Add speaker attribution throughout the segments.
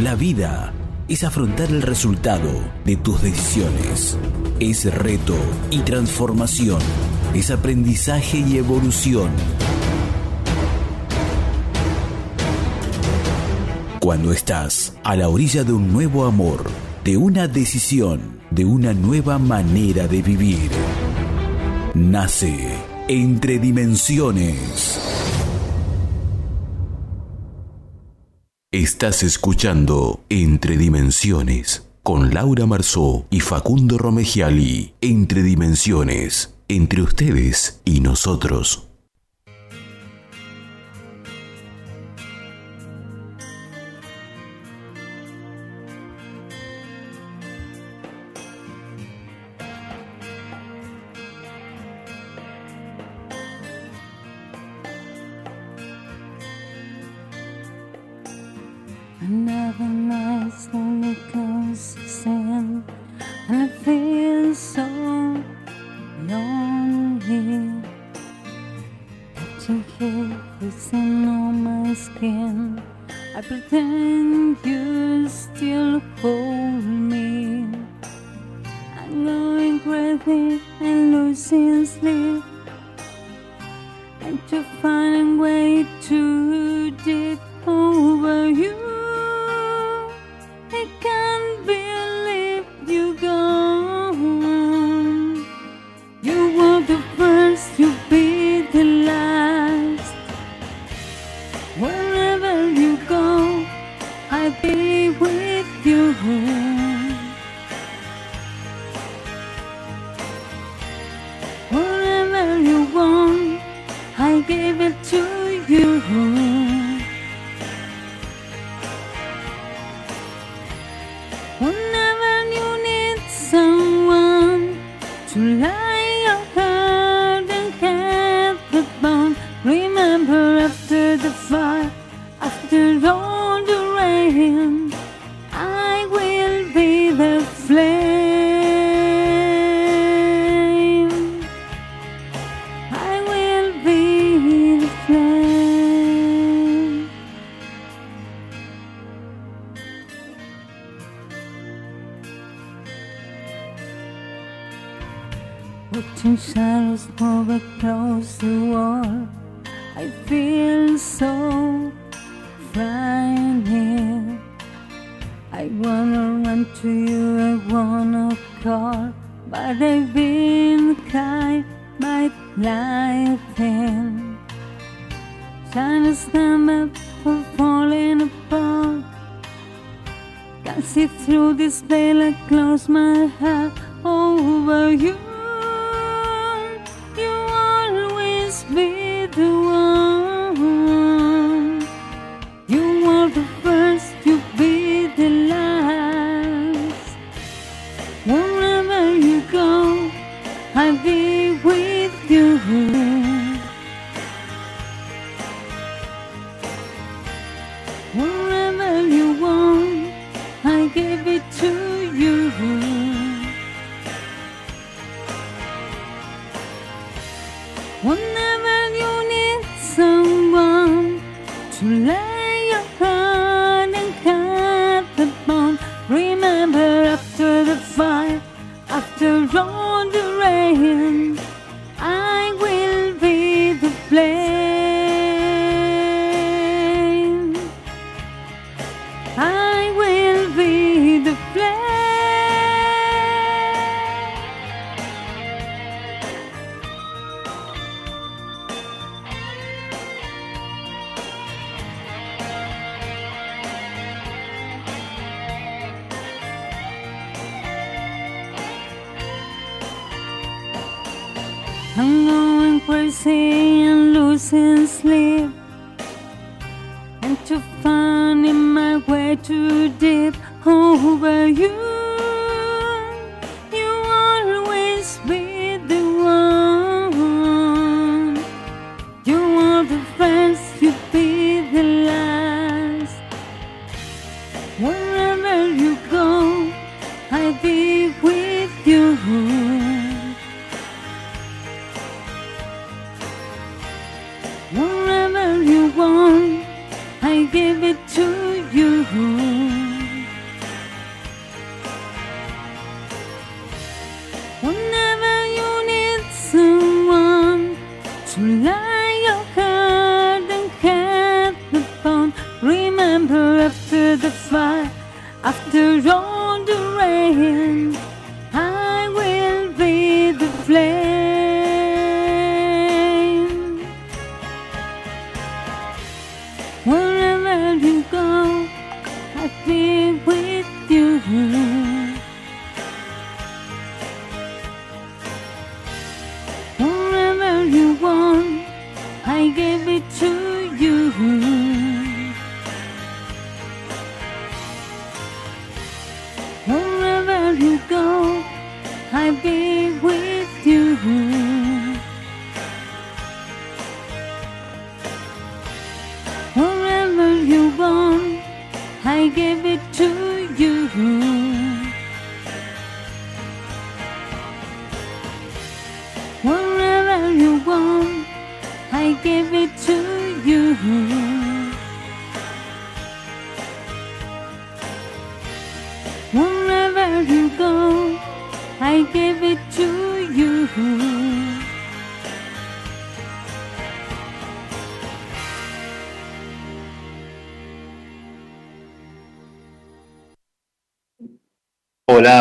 Speaker 1: La vida es afrontar el resultado de tus decisiones. Es reto y transformación. Es aprendizaje y evolución. Cuando estás a la orilla de un nuevo amor, de una decisión, de una nueva manera de vivir, nace entre dimensiones. Estás escuchando Entre Dimensiones con Laura Marzó y Facundo Romegiali. Entre Dimensiones, entre ustedes y nosotros.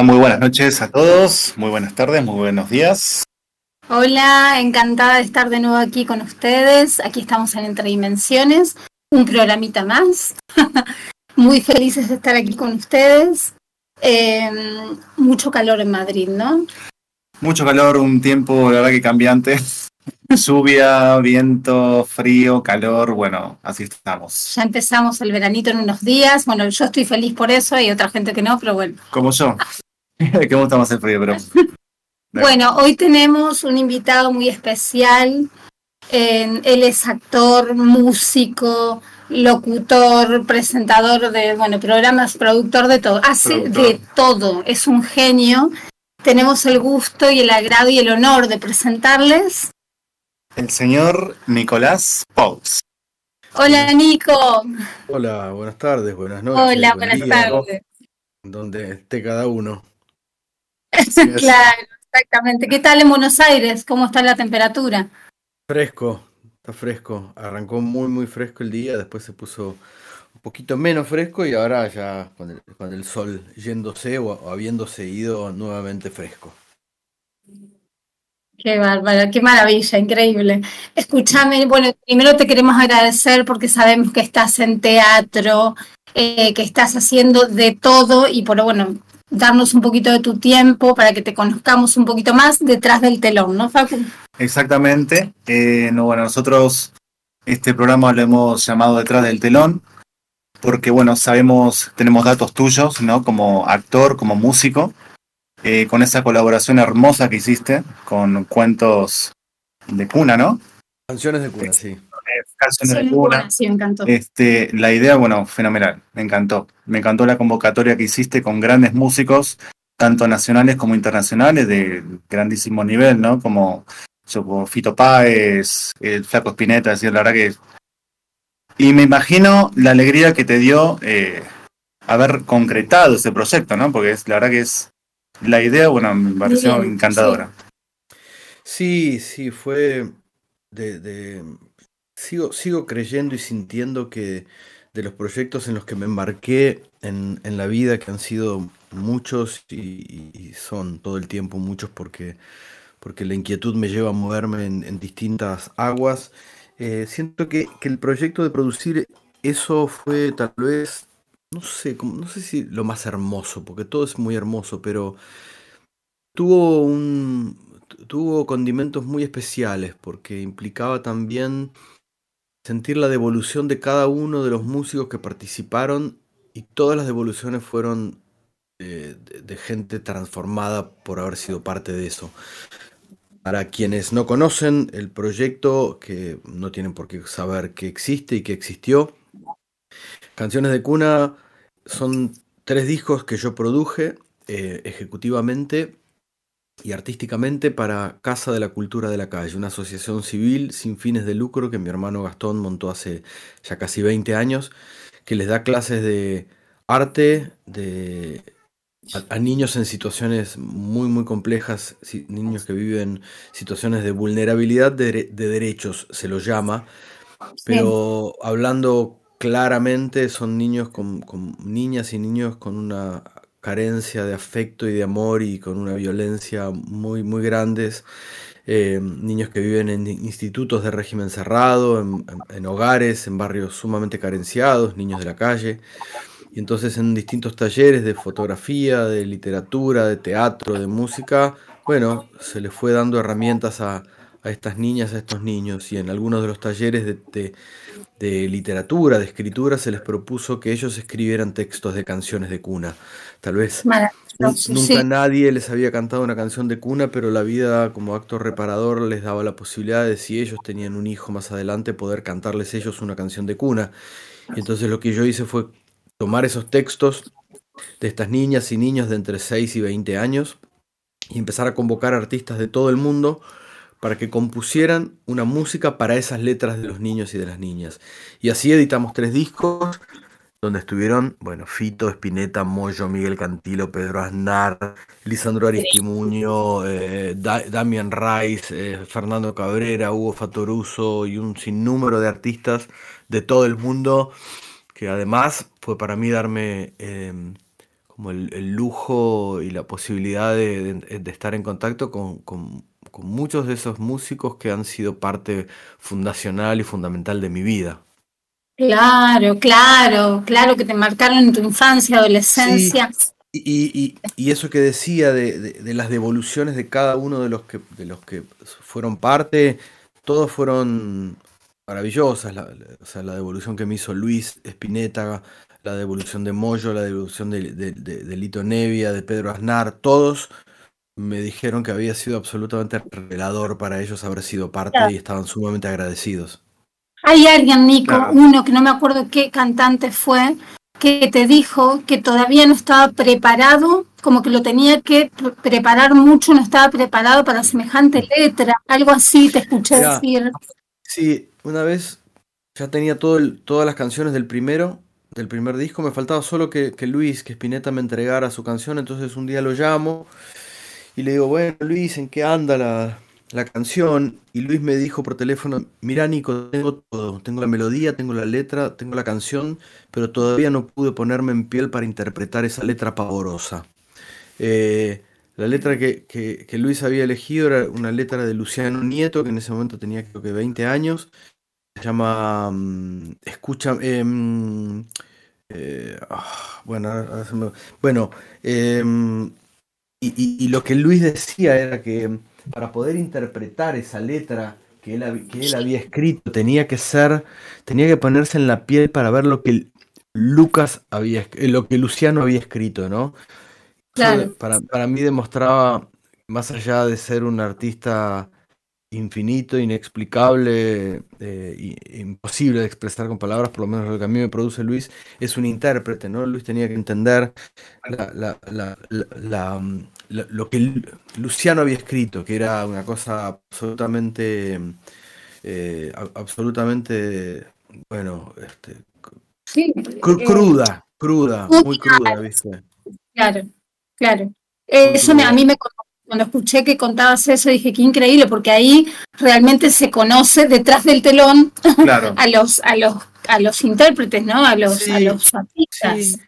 Speaker 2: Hola, muy buenas noches a todos, muy buenas tardes, muy buenos días.
Speaker 3: Hola, encantada de estar de nuevo aquí con ustedes. Aquí estamos en Entre Dimensiones, un programita más. Muy felices de estar aquí con ustedes. Eh, mucho calor en Madrid, ¿no?
Speaker 2: Mucho calor, un tiempo, la verdad que cambiante. Lluvia, viento, frío, calor, bueno, así estamos.
Speaker 3: Ya empezamos el veranito en unos días. Bueno, yo estoy feliz por eso, hay otra gente que no, pero bueno.
Speaker 2: Como yo, que me gusta más el frío, pero
Speaker 3: Bueno, hoy tenemos un invitado muy especial. Eh, él es actor, músico, locutor, presentador de bueno, programas, productor de todo. Hace
Speaker 2: Productor.
Speaker 3: de todo, es un genio. Tenemos el gusto y el agrado y el honor de presentarles.
Speaker 2: el señor Nicolás Pous.
Speaker 3: Hola Nico.
Speaker 4: Hola, buenas tardes, buenas noches.
Speaker 3: Hola,
Speaker 4: buen
Speaker 3: buenas
Speaker 4: día,
Speaker 3: tardes.
Speaker 4: Donde esté cada uno.
Speaker 3: Claro, exactamente. ¿Qué tal en Buenos Aires? ¿Cómo está la temperatura?
Speaker 4: Fresco, está fresco. Arrancó muy, muy fresco el día, después se puso un poquito menos fresco y ahora ya con el, con el sol yéndose o, o habiéndose ido nuevamente fresco.
Speaker 3: Qué bárbaro, qué maravilla, increíble. Escúchame, bueno, primero te queremos agradecer porque sabemos que estás en teatro, eh, que estás haciendo de todo y por bueno, darnos un poquito de tu tiempo para que te conozcamos un poquito más detrás del telón, ¿no, Facu?
Speaker 2: Exactamente. Eh, no, bueno, nosotros este programa lo hemos llamado Detrás del Telón, porque bueno, sabemos, tenemos datos tuyos, ¿no? Como actor, como músico, eh, con esa colaboración hermosa que hiciste con cuentos de cuna, ¿no?
Speaker 4: Canciones de cuna, sí.
Speaker 2: Eh, canciones de
Speaker 3: Sí, encantó.
Speaker 2: Este, la idea, bueno, fenomenal, me encantó. Me encantó la convocatoria que hiciste con grandes músicos, tanto nacionales como internacionales, de grandísimo nivel, ¿no? Como, como Fito Páez, el Flaco Spinetta, decir, la verdad que... Y me imagino la alegría que te dio eh, haber concretado ese proyecto, ¿no? Porque es, la verdad que es... La idea, bueno, me pareció
Speaker 3: Bien,
Speaker 2: encantadora.
Speaker 4: Sí, sí, fue de, de- sigo, sigo creyendo y sintiendo que de los proyectos en los que me embarqué en, en la vida, que han sido muchos y, son todo el tiempo muchos porque, porque la inquietud me lleva a moverme en, distintas aguas, eh, siento que, que el proyecto de producir eso fue tal vez, no sé, como- no sé si lo más hermoso, porque todo es muy hermoso, pero tuvo un tu- tuvo condimentos muy especiales porque implicaba también sentir la devolución de cada uno de los músicos que participaron y todas las devoluciones fueron eh, de, gente transformada por haber sido parte de eso. Para quienes no conocen el proyecto, que no tienen por qué saber que existe y que existió, Canciones de Cuna son tres discos que yo produje eh, ejecutivamente y artísticamente para Casa de la Cultura de la Calle, una asociación civil sin fines de lucro que mi hermano Gastón montó hace ya casi 20 años, que les da clases de arte, de a, niños en situaciones muy, muy complejas, niños que viven situaciones de vulnerabilidad de, derechos, se los llama, pero hablando claramente son niños con, niñas y niños con una carencia de afecto y de amor y con una violencia muy, muy grandes. Eh, niños que viven en institutos de régimen cerrado, en, hogares, en barrios sumamente carenciados, niños de la calle. Y entonces en distintos talleres de fotografía, de literatura, de teatro, de música, bueno, se les fue dando herramientas a, estas niñas, a estos niños. Y en algunos de los talleres de, de, literatura, de escritura, se les propuso que ellos escribieran textos de canciones de cuna. Tal vez nunca nadie les había cantado una canción de cuna, pero la vida como acto reparador les daba la posibilidad de, si ellos tenían un hijo más adelante, poder cantarles ellos una canción de cuna. Y entonces lo que yo hice fue tomar esos textos de estas niñas y niños de entre 6 y 20 años y empezar a convocar artistas de todo el mundo para que compusieran una música para esas letras de los niños y de las niñas. Y así editamos tres discos donde estuvieron, bueno, Fito, Espineta, Moyo, Miguel Cantilo, Pedro Aznar, Lisandro Aristimuño, eh, Damian Rice, eh, Fernando Cabrera, Hugo Fatoruso y un sinnúmero de artistas de todo el mundo que además fue para mí darme em, como el, lujo y la posibilidad de, estar en contacto con, muchos de esos músicos que han sido parte fundacional y fundamental de mi vida.
Speaker 3: Claro, claro, claro, que te marcaron en tu infancia, adolescencia.
Speaker 4: Y, eso que decía de, las devoluciones de cada uno de los que, de los que fueron parte, todos fueron maravillosas, la, o sea, la devolución que me hizo Luis Espineta, la devolución de Moyo, la devolución de, Lito Nevia, de Pedro Aznar, todos me dijeron que había sido absolutamente revelador para ellos haber sido parte y estaban sumamente agradecidos.
Speaker 3: Hay alguien, Nico, uno que no me acuerdo qué cantante fue, que te dijo que todavía no estaba preparado, como que lo tenía que preparar mucho, no estaba preparado para semejante letra, algo así te escuché decir.
Speaker 4: Sí, una vez ya tenía todo todas las canciones del primero, del primer disco, me faltaba solo que, Luis, que Spinetta me entregara su canción, entonces un día lo llamo y le digo, bueno Luis, ¿en qué anda la, la canción? Y Luis me dijo por teléfono, mira Nico, tengo todo, tengo la melodía, tengo la letra, tengo la canción, pero todavía no pude ponerme en piel para interpretar esa letra pavorosa. Eh, la letra que, que, Luis había elegido era una letra de Luciano Nieto, que en ese momento tenía creo que 20 años, se llama mm, Escucha. Em, eh, ah, bueno, bueno em, y, lo que Luis decía era que para poder interpretar esa letra que él, que él había escrito tenía que ser, tenía que ponerse en la piel para ver lo que Lucas había, lo que Luciano había escrito, ¿no? Claro. Para, para mí demostraba, más allá de ser un artista infinito, inexplicable, eh, imposible de expresar con palabras, por lo menos lo que a mí me produce Luis, es un intérprete, ¿no? Luis tenía que entender mm, lo que Luciano había escrito, que era una cosa absolutamente, eh, absolutamente, bueno, este, eh, cruda, cruda, muy cruda, ¿viste?
Speaker 3: Claro, claro. Eso a mí me cuando escuché que contabas eso dije qué increíble porque ahí realmente se conoce detrás del telón a los a los a los intérpretes no a los a los artistas.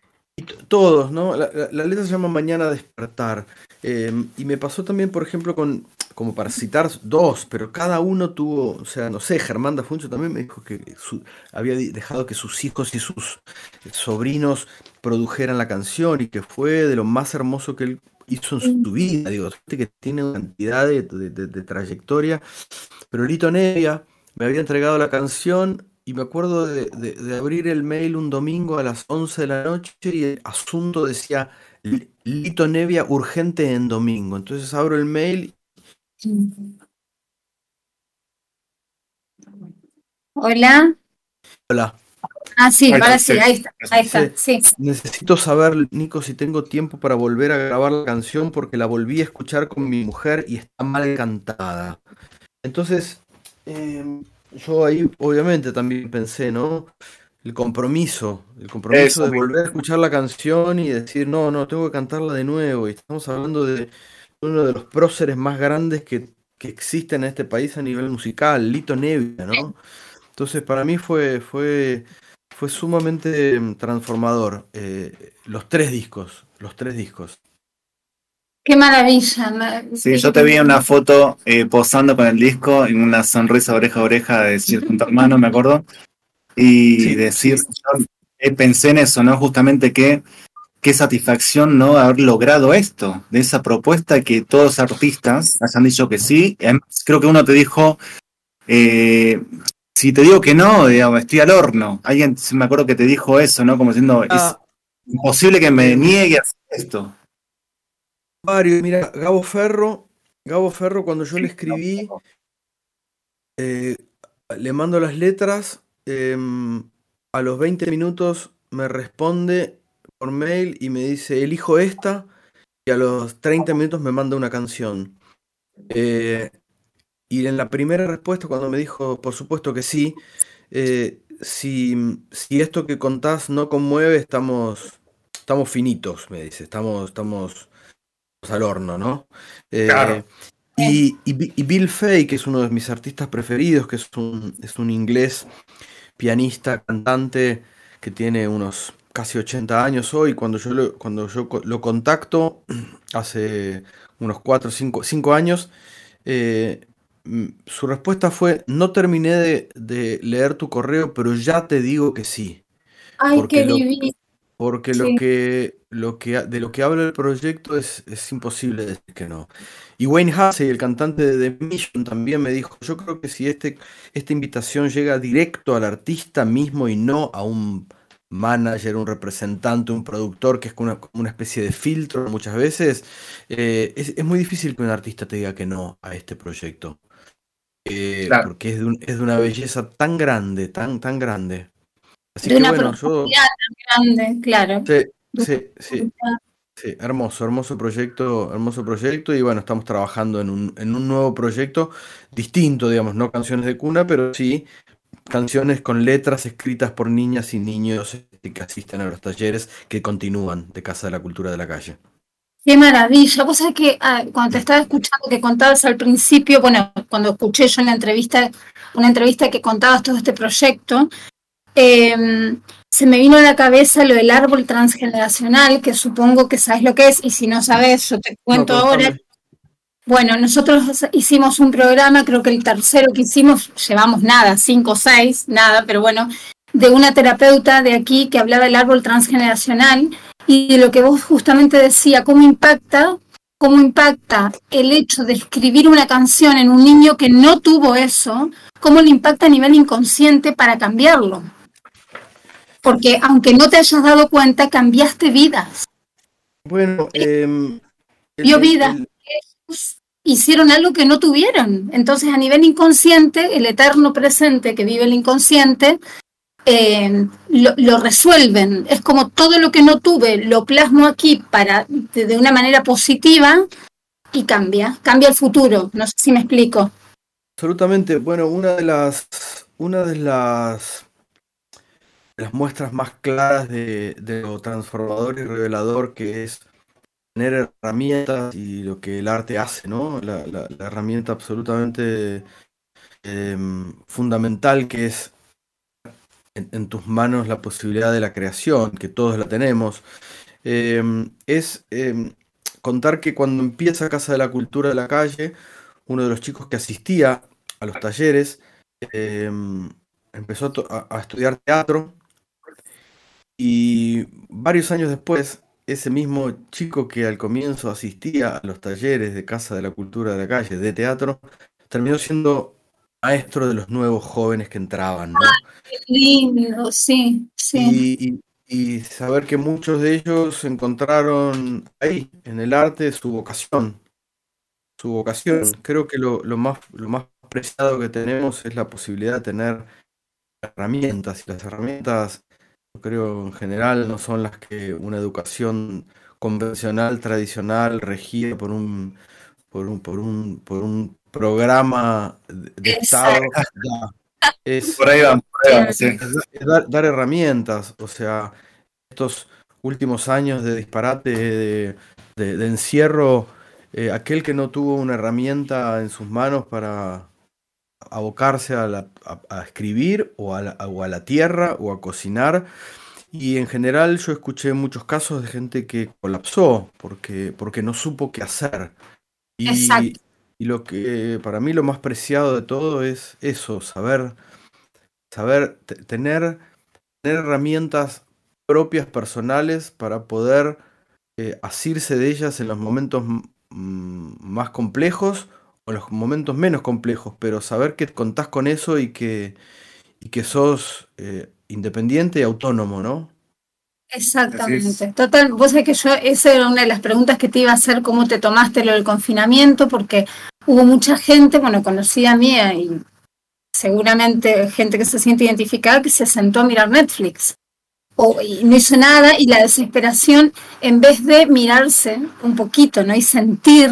Speaker 4: todos no la, letra se llama mañana despertar em, y me pasó también por ejemplo con como para citar dos pero cada uno tuvo o sea no sé Germán Dafuncho también me dijo que había dejado que sus hijos y sus sobrinos produjeran la canción y que fue de lo más hermoso que él hizo en su vida, digo, gente que tiene una cantidad de, trayectoria, pero Lito Nevia me había entregado la canción y me acuerdo de, abrir el mail un domingo a las 11 de la noche y el asunto decía Lito Nevia urgente en domingo. Entonces abro el mail.
Speaker 3: Hola.
Speaker 4: Hola.
Speaker 3: Ah, sí, ahora sí, ahí está, ahí está, sí.
Speaker 4: Necesito saber, Nico, si tengo tiempo para volver a grabar la canción porque la volví a escuchar con mi mujer y está mal cantada. Entonces, em, yo ahí obviamente también pensé, ¿no? el compromiso, el compromiso
Speaker 2: Eso
Speaker 4: de volver a escuchar la canción y decir, no, no, tengo que cantarla de nuevo. Y estamos hablando de uno de los próceres más grandes que, que existen en este país a nivel musical, Lito Nevia, ¿no? Entonces para mí fue, fue, fue sumamente mm, transformador. eh, los tres discos, los tres discos.
Speaker 3: Qué maravilla. ma-
Speaker 2: Sí, yo te vi en una foto eh, posando con el disco y una sonrisa oreja a oreja de decir con tu hermano, me acuerdo. Y
Speaker 4: Sí,
Speaker 2: decir, yo eh, pensé en eso, ¿no? Justamente que qué satisfacción no haber logrado esto, de esa propuesta que todos los artistas hayan dicho que sí. Y además, creo que uno te dijo, eh, si te digo que no, digamos, estoy al horno. Alguien, me acuerdo que te dijo eso, ¿no? Como diciendo,
Speaker 4: Ah,
Speaker 2: es imposible que me niegue a hacer esto.
Speaker 4: varios, mira, Gabo Ferro, Gabo Ferro, cuando yo le escribí, eh, le mando las letras, em, a los 20 minutos me responde por mail y me dice, elijo esta, y a los 30 minutos me manda una canción. Eh, y en la primera respuesta, cuando me dijo, por supuesto que sí, eh, si, si esto que contás no conmueve, estamos, estamos finitos, me dice, estamos, estamos al horno, ¿no? Eh,
Speaker 2: Claro.
Speaker 4: y, y Bi- y Bill Fay, que es uno de mis artistas preferidos, que es un, es un inglés pianista, cantante, que tiene unos casi 80 años hoy, cuando yo lo, cuando yo lo contacto hace unos 4 o 5, años, eh, su respuesta fue, no terminé de, de leer tu correo, pero ya te digo que sí.
Speaker 3: Ay,
Speaker 4: porque
Speaker 3: qué
Speaker 4: lo-
Speaker 3: divino.
Speaker 4: Porque lo que, lo que, de lo que habla el proyecto es, es imposible decir que no. Y Wayne Hussey, el cantante de The Mission, también me dijo, yo creo que si este, esta invitación llega directo al artista mismo y no a un manager, un representante, un productor, que es como una, una especie de filtro muchas veces, eh, es, es muy difícil que un artista te diga que no a este proyecto. Eh,
Speaker 2: Claro.
Speaker 4: Porque es de, un- es de una belleza tan grande, tan, tan grande. Así
Speaker 3: De
Speaker 4: que
Speaker 3: una
Speaker 4: bueno, yo...
Speaker 3: profundidad tan grande, claro.
Speaker 4: Sí, sí, sí, sí, hermoso, hermoso proyecto, hermoso proyecto y bueno, estamos trabajando en un, en un nuevo proyecto distinto, digamos, no canciones de cuna, pero sí canciones con letras escritas por niñas y niños este, que asisten a los talleres que continúan de Casa de la Cultura de la Calle.
Speaker 3: Qué maravilla. Vos sabés que ah, cuando te estaba escuchando que contabas al principio, bueno, cuando escuché yo en la entrevista, una entrevista que contabas todo este proyecto, eh, se me vino a la cabeza lo del árbol transgeneracional, que supongo que sabes lo que es, y si no sabes, yo te cuento
Speaker 4: No,
Speaker 3: ahora. Bueno, nosotros hicimos un programa, creo que el tercero que hicimos, llevamos nada, cinco o seis, nada, pero bueno, de una terapeuta de aquí que hablaba del árbol transgeneracional y de lo que vos justamente decía, cómo impacta, cómo impacta el hecho de escribir una canción en un niño que no tuvo eso, cómo le impacta a nivel inconsciente para cambiarlo. Porque aunque no te hayas dado cuenta, cambiaste vidas.
Speaker 4: Bueno, em, el-
Speaker 3: Dio
Speaker 4: el-
Speaker 3: vida.
Speaker 4: el-
Speaker 3: hicieron algo que no tuvieron. Entonces, a nivel inconsciente, el eterno presente que vive el inconsciente, eh, lo, resuelven. Es como todo lo que no tuve, lo plasmo aquí para de, una manera positiva y cambia, cambia el futuro. No sé si me explico.
Speaker 4: Absolutamente. Bueno, una de las, una de las, las muestras más claras de, lo transformador y revelador que es tener herramientas y lo que el arte hace, ¿no? La, la- la herramienta absolutamente em, fundamental que es en, tus manos la posibilidad de la creación, que todos la tenemos, em, es em, contar que cuando empieza Casa de la Cultura de la Calle, uno de los chicos que asistía a los talleres em, empezó a- a estudiar teatro y varios años después, ese mismo chico que al comienzo asistía a los talleres de Casa de la Cultura de la Calle de teatro, terminó siendo maestro de los nuevos jóvenes que entraban, ¿no?
Speaker 3: Qué lindo, sí, sí.
Speaker 4: Y, y- y saber que muchos de ellos encontraron ahí, en el arte, su vocación. Su vocación. Creo que lo, lo más, lo más preciado que tenemos es la posibilidad de tener herramientas. Y las herramientas, yo creo, en general, no son las que una educación convencional, tradicional, regida por un, por un, por un, por un programa de Estado es,
Speaker 2: Por ahí vamos, por ahí vamos, sí.
Speaker 4: es dar, dar herramientas, o sea, estos últimos años de disparate, de, de- de encierro, eh, aquel que no tuvo una herramienta en sus manos para abocarse a, la- a- a escribir o a, la, o a la tierra o a cocinar. Y en general yo escuché muchos casos de gente que colapsó porque, porque no supo qué hacer. Y,
Speaker 3: Exacto.
Speaker 4: Y lo que para mí lo más preciado de todo es eso, saber, saber te- tener, tener herramientas propias, personales, para poder eh, asirse de ellas en los momentos más complejos o en los momentos menos complejos, pero saber que contás con eso y que, y que sos eh, independiente y autónomo, ¿no?
Speaker 3: Exactamente. Total, vos sabés que yo, esa era una de las preguntas que te iba a hacer, cómo te tomaste lo del confinamiento, porque hubo mucha gente, bueno, conocida mía y seguramente gente que se siente identificada, que se sentó a mirar Netflix. O, y no hizo nada y la desesperación, en vez de mirarse un poquito, ¿no? Y sentir,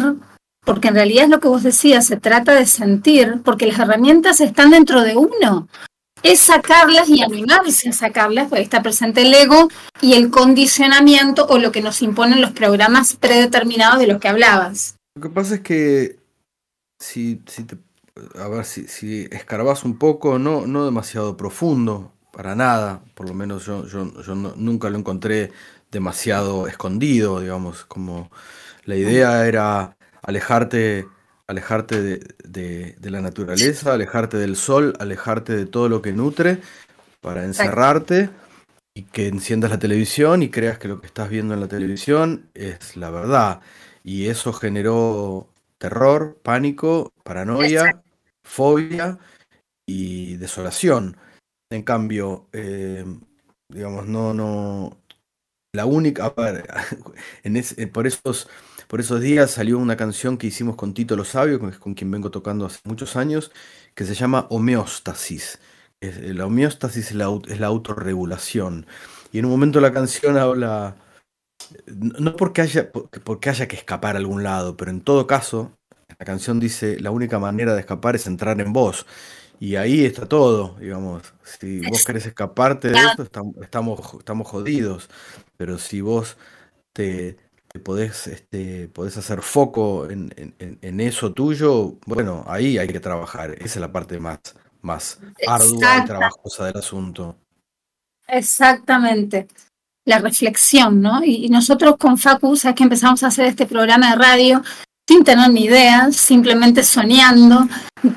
Speaker 3: porque en realidad es lo que vos decías, se trata de sentir, porque las herramientas están dentro de uno. Es sacarlas y animarse a sacarlas, porque está presente el ego y el condicionamiento o lo que nos imponen los programas predeterminados de los que hablabas.
Speaker 4: Lo que pasa es que si, si te, a ver, si, si escarbas un poco, no, no demasiado profundo, para nada, por lo menos yo, yo, yo no- nunca lo encontré demasiado escondido, digamos, como la idea era alejarte, alejarte de, de- de la naturaleza, alejarte del sol, alejarte de todo lo que nutre, para encerrarte y que enciendas la televisión y creas que lo que estás viendo en la televisión es la verdad. Y eso generó terror, pánico, paranoia, fobia y desolación. En cambio, eh, digamos, no, no. La única. A ver, en es- eh, por, esos, por esos días salió una canción que hicimos con Tito Lo Sabio, con, con quien vengo tocando hace muchos años, que se llama Homeostasis. Es- eh, la homeostasis es la, es la autorregulación. Y en un momento la canción habla. No porque haya, porque haya que escapar a algún lado, pero en todo caso, la canción dice: la única manera de escapar es entrar en vos. Y ahí está todo, digamos. Si vos querés escaparte de esto, estam- estamos, estamos jodidos. Pero si vos te, te podés, este, podés hacer foco en, en- en- eso tuyo, bueno, ahí hay que trabajar. Esa es la parte más, más ardua y trabajosa del asunto.
Speaker 3: Exactamente. La reflexión, ¿no? Y, y nosotros con Facu, sabes que empezamos a hacer este programa de radio sin tener ni idea, simplemente soñando.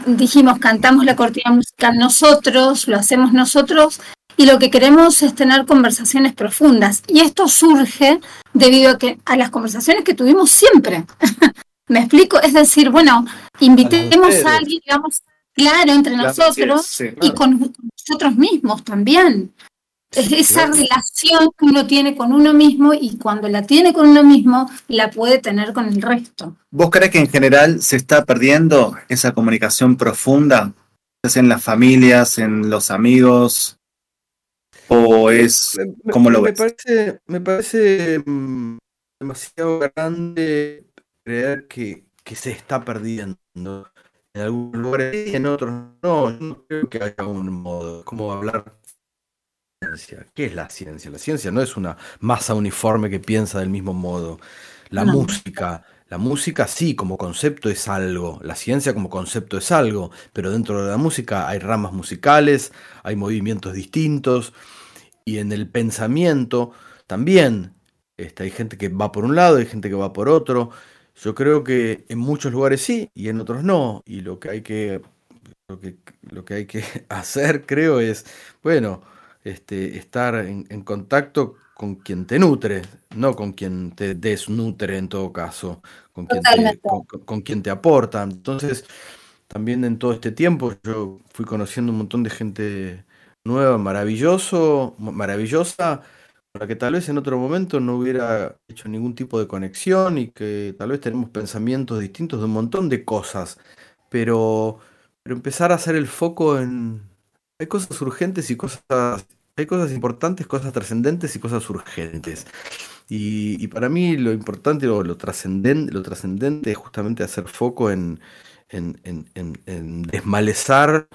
Speaker 3: Dijimos, cantamos la cortina musical nosotros, lo hacemos nosotros, y lo que queremos es tener conversaciones profundas. Y esto surge debido a, que, a las conversaciones que tuvimos siempre. ¿Me explico? Es decir, bueno, invitemos
Speaker 4: ustedes.
Speaker 3: a alguien, digamos, claro, entre nosotros
Speaker 2: sí, sí.
Speaker 3: y con nosotros mismos también. Es esa relación que uno tiene con uno mismo y cuando la tiene con uno mismo, la puede tener con el resto.
Speaker 2: ¿Vos crees que en general se está perdiendo esa comunicación profunda? Ya sea en las familias, en los amigos, o es ¿Cómo lo
Speaker 4: me
Speaker 2: ves?
Speaker 4: parece, me parece mm, demasiado grande creer que, que se está perdiendo. En algunos lugares y en otros no. Yo no creo que haya un modo. Es como hablar ciencia. ¿Qué es la ciencia? La ciencia no es una masa uniforme que piensa del mismo modo. La
Speaker 3: No.
Speaker 4: música. La música sí, como concepto es algo, la ciencia como concepto es algo, pero dentro de la música hay ramas musicales, hay movimientos distintos, y en el pensamiento también este, hay gente que va por un lado, hay gente que va por otro. Yo creo que en muchos lugares sí y en otros no. Y lo que hay que, lo que, lo que, hay que hacer, creo, es, bueno, este, estar en, en contacto con quien te nutre, no con quien te desnutre en todo caso, con quien te, con quien te aporta. Entonces, también en todo este tiempo yo fui conociendo un montón de gente nueva, maravilloso, maravillosa, con la que tal vez en otro momento no hubiera hecho ningún tipo de conexión y que tal vez tenemos pensamientos distintos de un montón de cosas, pero, pero empezar a hacer el foco en... Hay cosas urgentes y cosas... Hay cosas importantes, cosas trascendentes y cosas urgentes. Y, para mí lo importante o lo trascendente, lo trascendente es justamente hacer foco en desmalezar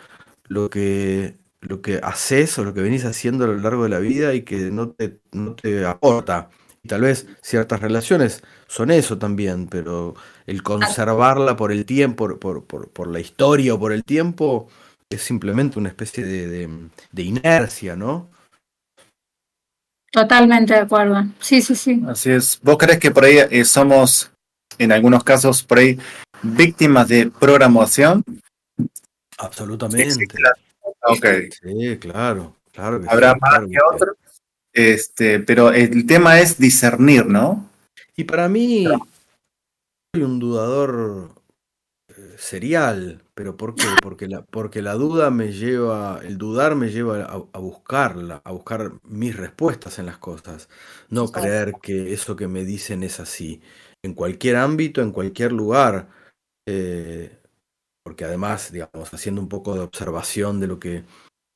Speaker 4: lo que, lo que haces o lo que venís haciendo a lo largo de la vida y que no te, no te aporta. Y tal vez ciertas relaciones son eso también, pero el conservarla por el tiempo, por, por, por la historia o por el tiempo, es simplemente una especie de, de, de inercia, ¿no?
Speaker 3: Totalmente de acuerdo. Sí, sí, sí.
Speaker 2: Así es. ¿Vos crees que por ahí eh, somos, en algunos casos, por ahí, víctimas de programación?
Speaker 4: Absolutamente.
Speaker 2: Sí, claro. Ok.
Speaker 4: Sí, claro, claro. que
Speaker 2: Habrá
Speaker 4: sí,
Speaker 2: más
Speaker 4: claro
Speaker 2: que otros. Este, pero el tema es discernir, ¿no?
Speaker 4: Y para mí, soy un dudador eh, serial, pero ¿por qué? Porque la, porque la duda me lleva, el dudar me lleva a, a buscarla, a buscar mis respuestas en las cosas, no
Speaker 3: Exacto.
Speaker 4: creer que eso que me dicen es así, en cualquier ámbito, en cualquier lugar, eh, porque además, digamos, haciendo un poco de observación de lo que,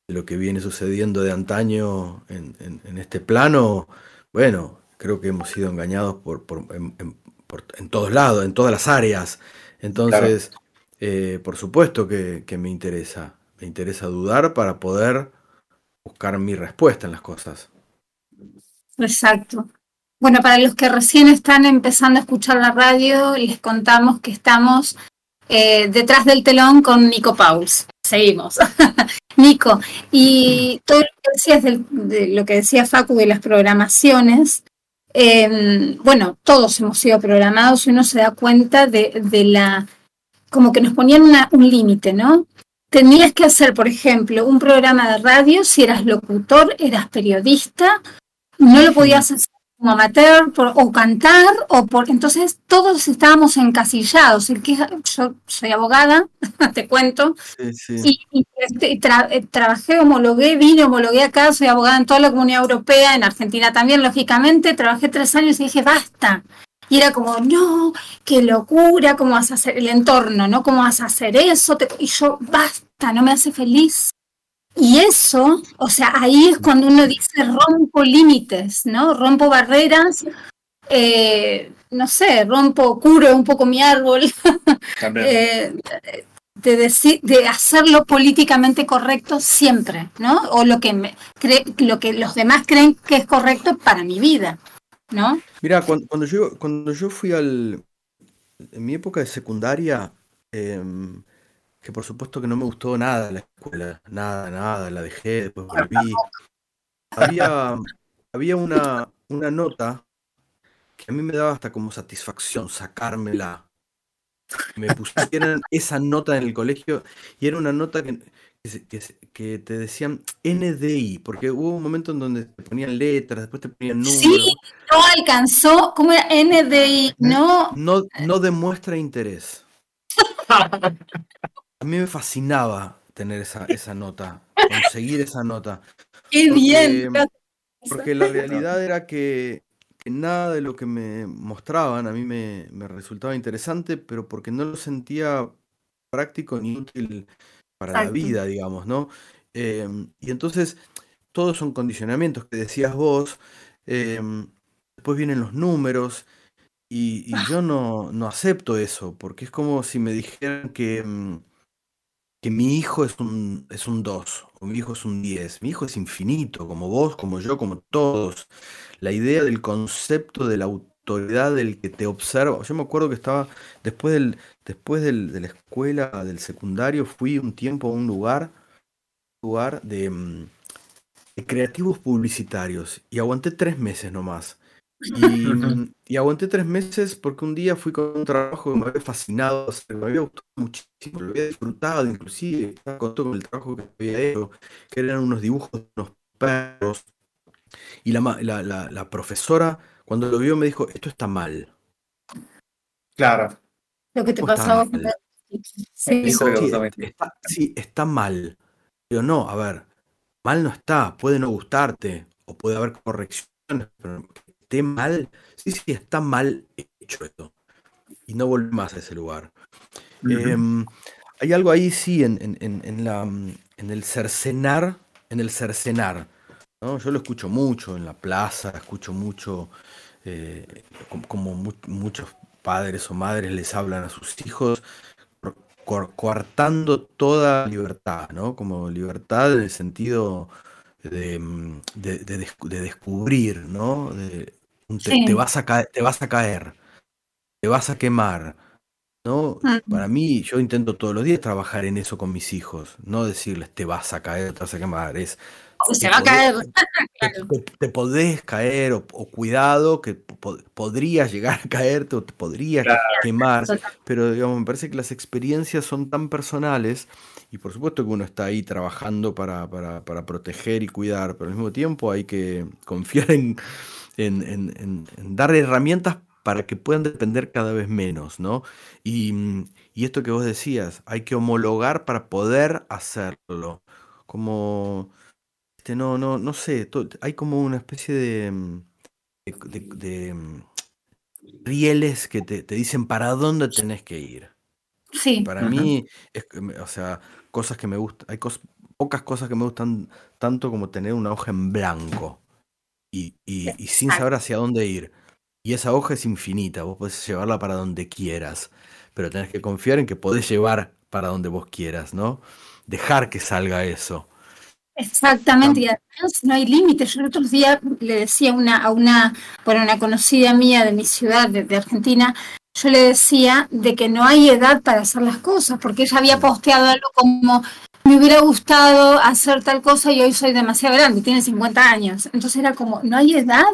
Speaker 4: de lo que viene sucediendo de antaño en, en- en este plano, bueno, creo que hemos sido engañados por, por- en, en- por- en todos lados, en todas las áreas. Entonces, eh, por supuesto que, me interesa, me interesa dudar para poder buscar mi respuesta en las cosas.
Speaker 3: Exacto. Bueno, para los que recién están empezando a escuchar la radio, les contamos que estamos eh, detrás del telón con Nico Pauls. Seguimos. Nico, y todo lo que decías decía Facu de las programaciones, eh, bueno, todos hemos sido programados y uno se da cuenta de la, como que nos ponían una- un límite, ¿no? Tenías que hacer, por ejemplo, un programa de radio si eras locutor, eras periodista, no lo podías hacer como amateur por- o cantar o por entonces todos estábamos encasillados el que yo soy abogada te cuento
Speaker 4: Sí, sí.
Speaker 3: y, y, este, tra- eh, trabajé homologué vine homologué acá soy abogada en toda la comunidad europea en Argentina también lógicamente trabajé tres años y dije basta y era como no qué locura cómo vas a hacer el entorno no cómo vas a hacer eso Te- y yo basta no me hace feliz y eso, o sea, ahí es cuando uno dice rompo límites, ¿no? Rompo barreras, eh, no sé, rompo, curo un poco mi árbol, eh, de, decir, de hacerlo políticamente correcto siempre, ¿no? O lo que, me, cree, lo que los demás creen que es correcto para mi vida, ¿no?
Speaker 4: Mira, cuando, cuando yo, cuando yo fui al... En mi época de secundaria, em, que por supuesto que no me gustó nada la escuela, nada, nada, la dejé, después volví. Había, había una, una nota que a mí me daba hasta como satisfacción sacármela. Me pusieron esa nota en el colegio y era una nota que, que, te decían NDI, porque hubo un momento en donde te ponían letras, después te ponían números.
Speaker 3: Sí, no alcanzó, ¿cómo era? NDI, no,
Speaker 4: No, no demuestra interés. A mí me fascinaba tener esa, esa nota, conseguir esa nota.
Speaker 3: qué
Speaker 4: porque-
Speaker 3: bien.
Speaker 4: Porque la realidad era que, que nada de lo que me mostraban a mí me, me resultaba interesante, pero porque no lo sentía práctico ni útil para la vida, digamos, ¿no? Eh, y entonces, todos son condicionamientos que decías vos. eh, después vienen los números. Y, y yo no, no acepto eso, porque es como si me dijeran que, mm, que mi hijo es un, es un 2 o mi hijo es un 10. Mi hijo es infinito, como vos, como yo, como todos. La idea del concepto de la autoridad del que te observa. Yo me acuerdo que estaba, después, del, después del- de la escuela, del secundario, fui un tiempo a un lugar, lugar de, mm, de creativos publicitarios y aguanté tres meses nomás. Y, y aguanté tres meses porque un día fui con un trabajo que me había fascinado, o sea, me había gustado muchísimo, lo había disfrutado inclusive, estaba contento con el trabajo que había hecho, que eran unos dibujos de unos perros. Y la, la- la profesora, cuando lo vio, me dijo, esto está mal.
Speaker 2: Claro.
Speaker 3: Lo que te
Speaker 4: ¿Cómo está
Speaker 3: pasaba. Sí,
Speaker 4: dijo,
Speaker 2: Eso
Speaker 4: sí, está, sí, está mal. Digo, no, a ver, mal no está, puede no gustarte, o puede haber correcciones, pero que esté mal, sí, sí, está mal hecho esto. Y no volví más a ese lugar. Em, hay algo ahí, sí, en, en- en- en la, en el cercenar, en el cercenar. ¿No? Yo lo escucho mucho en la plaza, escucho mucho eh, como, como mu- muchos padres o madres les hablan a sus hijos, coartando toda libertad, ¿no? Como libertad en el sentido de, mm, descubrir, ¿no? te, vas a caer, te vas a caer, te vas a quemar, ¿no? Para mí, yo intento todos los días trabajar en eso con mis hijos, no decirles te vas a caer, te vas a quemar, es
Speaker 3: se va a caer.
Speaker 4: Te, podés caer o, cuidado, que podrías llegar a caerte o te podrías quemar, pero digamos, me parece que las experiencias son tan personales y por supuesto que uno está ahí trabajando para, para, para proteger y cuidar, pero al mismo tiempo hay que confiar en, en, en, en dar herramientas para que puedan depender cada vez menos, ¿no? Y, y, esto que vos decías, hay que homologar para poder hacerlo. Como este, no, no, no sé, hay como una especie de, mm, de, mm, rieles que te, dicen para dónde tenés que ir.
Speaker 3: Sí.
Speaker 4: Para mí, es, o sea, cosas que me gustan, hay pocas cosas que me gustan tanto como tener una hoja en blanco y, y, y, sin saber hacia dónde ir. Y esa hoja es infinita, vos podés llevarla para donde quieras, pero tenés que confiar en que podés llevar para donde vos quieras, ¿no? Dejar que salga eso.
Speaker 3: Exactamente, y además no hay límites. Yo el otro día le decía una, a una, bueno, una conocida mía de mi ciudad, de, Argentina, yo le decía de que no hay edad para hacer las cosas, porque ella había posteado algo como me hubiera gustado hacer tal cosa y hoy soy demasiado grande, tiene 50 años. Entonces era como, no hay edad,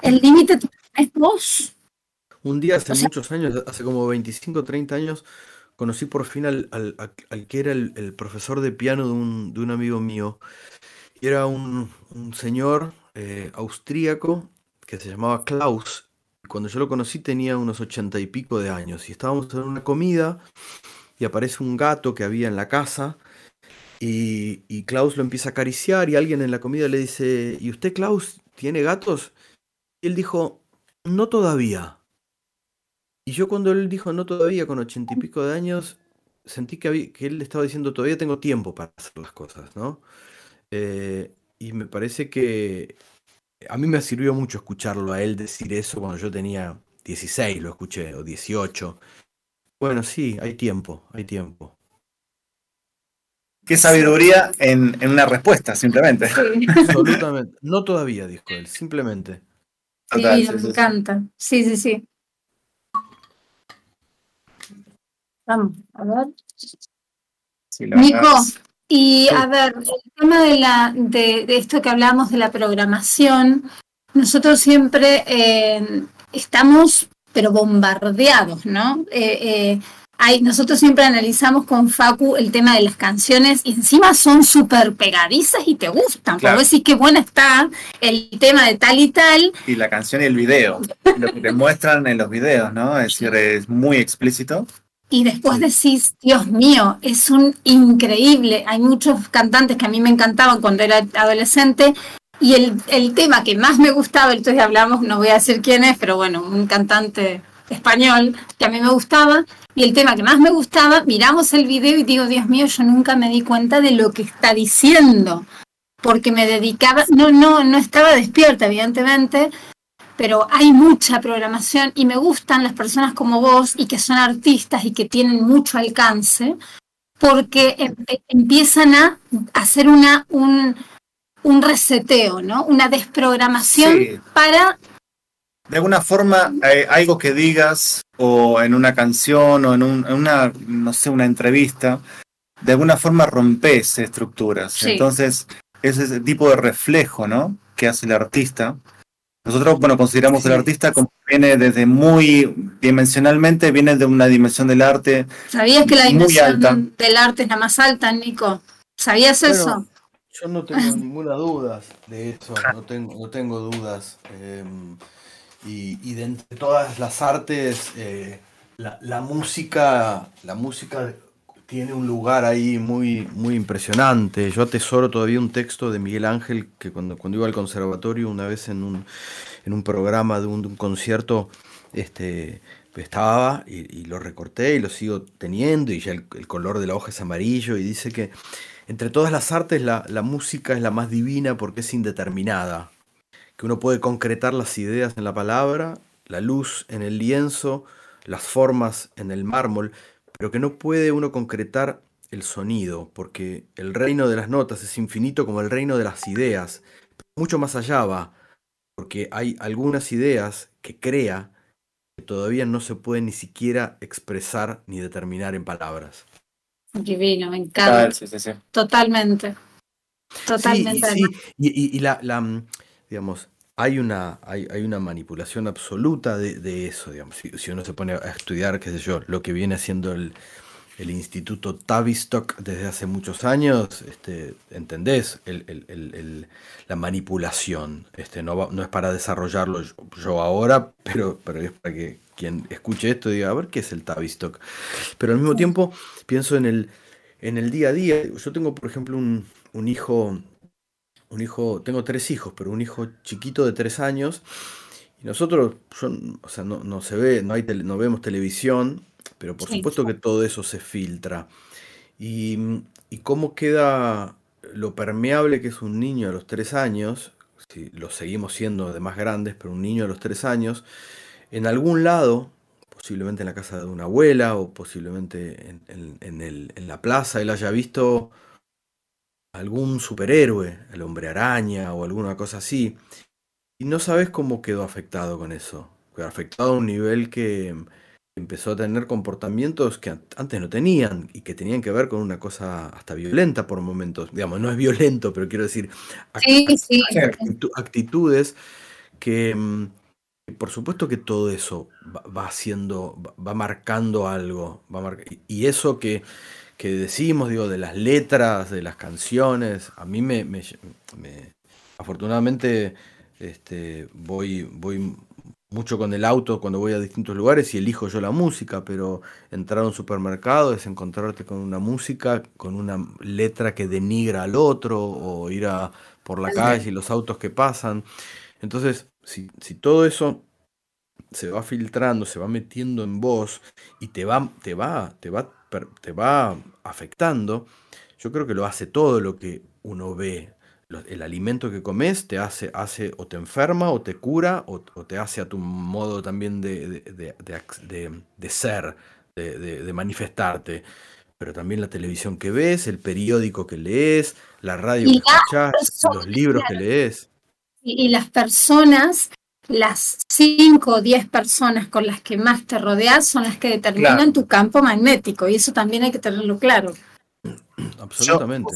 Speaker 3: el límite es vos.
Speaker 4: Un día hace muchos años, hace como 25, 30 años, conocí por fin al, que era el, profesor de piano de un, de un amigo mío. Era un, señor eh, austríaco que se llamaba Klaus. Cuando yo lo conocí tenía unos ochenta y pico de años. Y estábamos en una comida y aparece un gato que había en la casa. Y, y Klaus lo empieza a acariciar y alguien en la comida le dice, ¿y usted Klaus tiene gatos? Y él dijo, no todavía. Y yo cuando él dijo no todavía, con ochenta y pico de años, sentí que, que él estaba diciendo todavía tengo tiempo para hacer las cosas, ¿no? Eh, y me parece que a mí me sirvió mucho escucharlo a él decir eso cuando yo tenía 16, lo escuché, o 18. Bueno, sí, hay tiempo, hay tiempo.
Speaker 2: Qué sabiduría en, en una respuesta, simplemente.
Speaker 4: Absolutamente. No todavía, dijo él, simplemente.
Speaker 3: sí, me encanta. Sí, sí, sí. Vamos, a ver. Nico, y a ver, el tema de, la, de, esto que hablamos de la programación, nosotros siempre eh, estamos, pero bombardeados, ¿no? Eh, eh, hay, nosotros siempre analizamos con Facu el tema de las canciones y encima son súper pegadizas y te gustan. Claro. decir qué buena está el tema de tal y tal.
Speaker 2: Y la canción y el video, lo que te muestran en los videos, ¿no? Es decir, es muy explícito
Speaker 3: y después decís, Dios mío, es un increíble. Hay muchos cantantes que a mí me encantaban cuando era adolescente. Y el, el tema que más me gustaba, entonces hablamos, no voy a decir quién es, pero bueno, un cantante español que a mí me gustaba. Y el tema que más me gustaba, miramos el video y digo, Dios mío, yo nunca me di cuenta de lo que está diciendo. Porque me dedicaba, no, no, no estaba despierta, evidentemente, pero hay mucha programación y me gustan las personas como vos y que son artistas y que tienen mucho alcance, porque em, e, empiezan a hacer una, un, un reseteo, ¿no? Una desprogramación para...
Speaker 2: De alguna forma, eh, algo que digas o en una canción o en, una, no sé, una entrevista, de alguna forma rompes estructuras. Entonces, es ese tipo de reflejo, ¿no? Que hace el artista nosotros, bueno, consideramos el artista como viene desde muy dimensionalmente, viene de una dimensión del arte.
Speaker 3: ¿Sabías que la dimensión del arte es la más alta, Nico? ¿Sabías eso?
Speaker 4: Yo no tengo ninguna duda de eso, no tengo, no tengo dudas. Em, y, y, de entre todas las artes, eh, la, la, música, la música tiene un lugar ahí muy, muy impresionante. Yo atesoro todavía un texto de Miguel Ángel que cuando, cuando iba al conservatorio una vez en un, en un programa de un, concierto este, estaba y, lo recorté y lo sigo teniendo y ya el, color de la hoja es amarillo y dice que entre todas las artes la, la música es la más divina porque es indeterminada, que uno puede concretar las ideas en la palabra, la luz en el lienzo, las formas en el mármol, pero que no puede uno concretar el sonido, porque el reino de las notas es infinito como el reino de las ideas. Mucho más allá va, porque hay algunas ideas que crea que todavía no se pueden ni siquiera expresar ni determinar en palabras.
Speaker 3: Divino, me encanta. Totalmente. Totalmente.
Speaker 4: Sí, Y, la, la, digamos, hay una, hay, hay una manipulación absoluta de, eso, digamos. Si, uno se pone a estudiar, qué sé yo, lo que viene haciendo el, el Instituto Tavistock desde hace muchos años, este, ¿entendés? la manipulación. Este, no, no es para desarrollarlo yo, ahora, pero, pero es para que quien escuche esto diga, a ver qué es el Tavistock. Pero al mismo tiempo pienso en el, en el día a día. Yo tengo, por ejemplo, un, un hijo, un hijo, tengo tres hijos, pero un hijo chiquito de tres años. Y nosotros, o sea, no, no, se ve, no, hay no vemos televisión, pero por supuesto que todo eso se filtra. Y, y, cómo queda lo permeable que es un niño a los tres años, si lo seguimos siendo de más grandes, pero un niño a los tres años, en algún lado, posiblemente en la casa de una abuela o posiblemente en, en, el, en la plaza, él haya visto algún superhéroe, el hombre araña o alguna cosa así, y no sabes cómo quedó afectado con eso. Quedó afectado a un nivel que empezó a tener comportamientos que antes no tenían y que tenían que ver con una cosa hasta violenta por momentos. Digamos, no es violento, pero quiero decir, actitudes que, mm, por supuesto que todo eso va, haciendo, va marcando algo. Va y eso que, que, decimos, digo, de las letras, de las canciones, a mí me, me, me afortunadamente este, voy, voy mucho con el auto cuando voy a distintos lugares y elijo yo la música, pero entrar a un supermercado es encontrarte con una música, con una letra que denigra al otro, o ir a, por la calle y los autos que pasan. Entonces, si, si todo eso se va filtrando, se va metiendo en vos y te va, te va, te va, te va afectando, yo creo que lo hace todo lo que uno ve el alimento que comes te hace, hace o te enferma o te cura o, te hace a tu modo también de, de, ser, de, manifestarte. Pero también la televisión que ves, el periódico que lees, la radio que escuchas, los libros que lees.
Speaker 3: Y, las personas, las 5 o 10 personas con las que más te rodeas son las que determinan tu campo magnético. Y eso también hay que tenerlo claro.
Speaker 4: Absolutamente.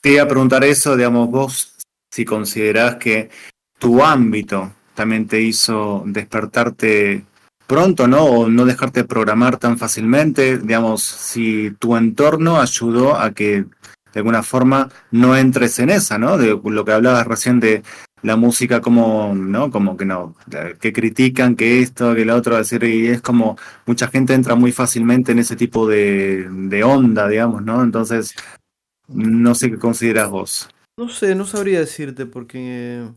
Speaker 2: Te iba a preguntar eso, digamos, vos si considerás que tu ámbito también te hizo despertarte pronto, ¿no? O no dejarte programar tan fácilmente, digamos, si tu entorno ayudó a que de alguna forma no entres en esa, ¿no? De lo que hablabas recién de la música como, ¿no? Como que no, que critican que esto, que lo otro, decir, y es como mucha gente entra muy fácilmente en ese tipo de, de onda, digamos, ¿no? Entonces, no sé qué consideras vos.
Speaker 4: No sé, no sabría decirte porque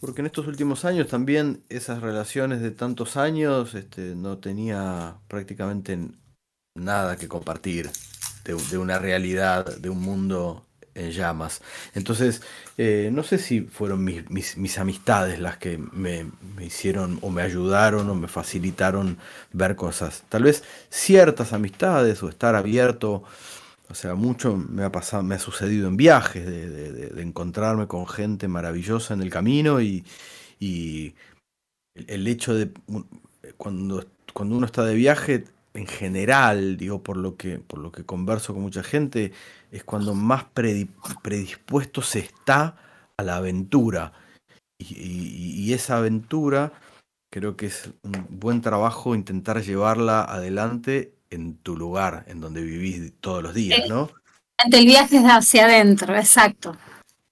Speaker 4: porque en estos últimos años también esas relaciones de tantos años este, no tenía prácticamente nada que compartir de, una realidad, de un mundo en llamas. Entonces, eh, no sé si fueron mis, mis, amistades las que me, me, hicieron o me ayudaron o me facilitaron ver cosas. Tal vez ciertas amistades o estar abierto o sea, mucho me ha pasado, me ha sucedido en viajes, de, encontrarme con gente maravillosa en el camino y, el hecho de cuando, cuando uno está de viaje, en general, digo, por lo que, por lo que converso con mucha gente, es cuando más predispuesto se está a la aventura. y esa aventura creo que es un buen trabajo intentar llevarla adelante en tu lugar, en donde vivís todos los días, ¿no?
Speaker 3: El viaje es hacia adentro, exacto.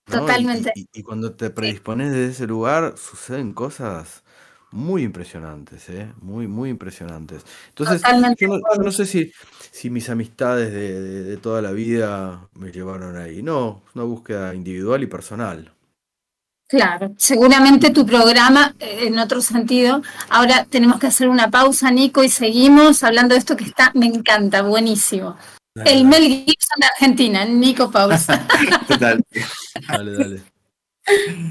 Speaker 3: Totalmente.
Speaker 4: Y, cuando te predispones desde ese lugar, suceden cosas muy impresionantes, ¿eh? Muy, muy impresionantes. Entonces, yo no, sé si, si mis amistades de, toda la vida me llevaron ahí. No, una búsqueda individual y personal.
Speaker 3: Claro, seguramente tu programa, eh, en otro sentido. Ahora tenemos que hacer una pausa, Nico, y seguimos hablando de esto que está, me encanta, buenísimo. El Mel Gibson de Argentina, Nico Pausa.
Speaker 4: Total. dale, dale.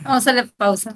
Speaker 3: Vamos a la pausa.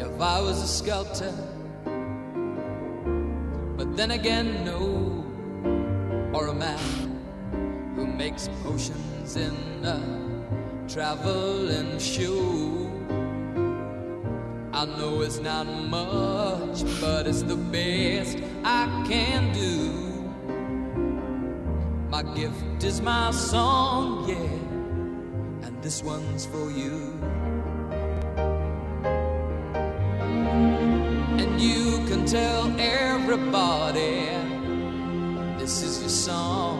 Speaker 5: If I was a sculptor, but then again, no, or a man who makes potions in a traveling shoe. I know it's not much, but it's the best I can do. My gift is my song, yeah, and this one's for you. And you can tell everybody this is your song.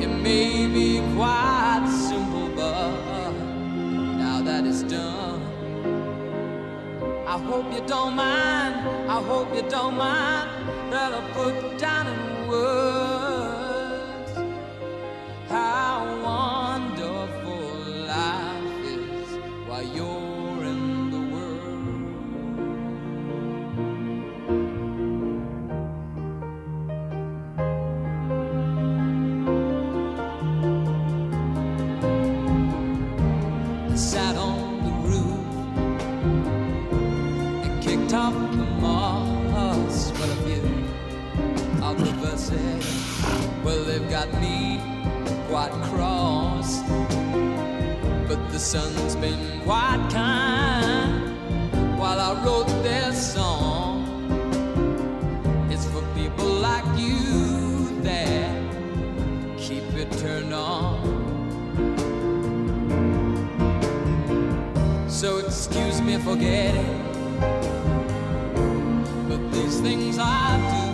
Speaker 5: It may be quite simple, but now that it's done, I hope you don't mind. I hope you don't mind that I put down in words how wonderful Well, they've got me quite cross, but the sun's been quite kind while I wrote this song. It's for people like you that keep it turned on. So excuse me for getting, but these things I do.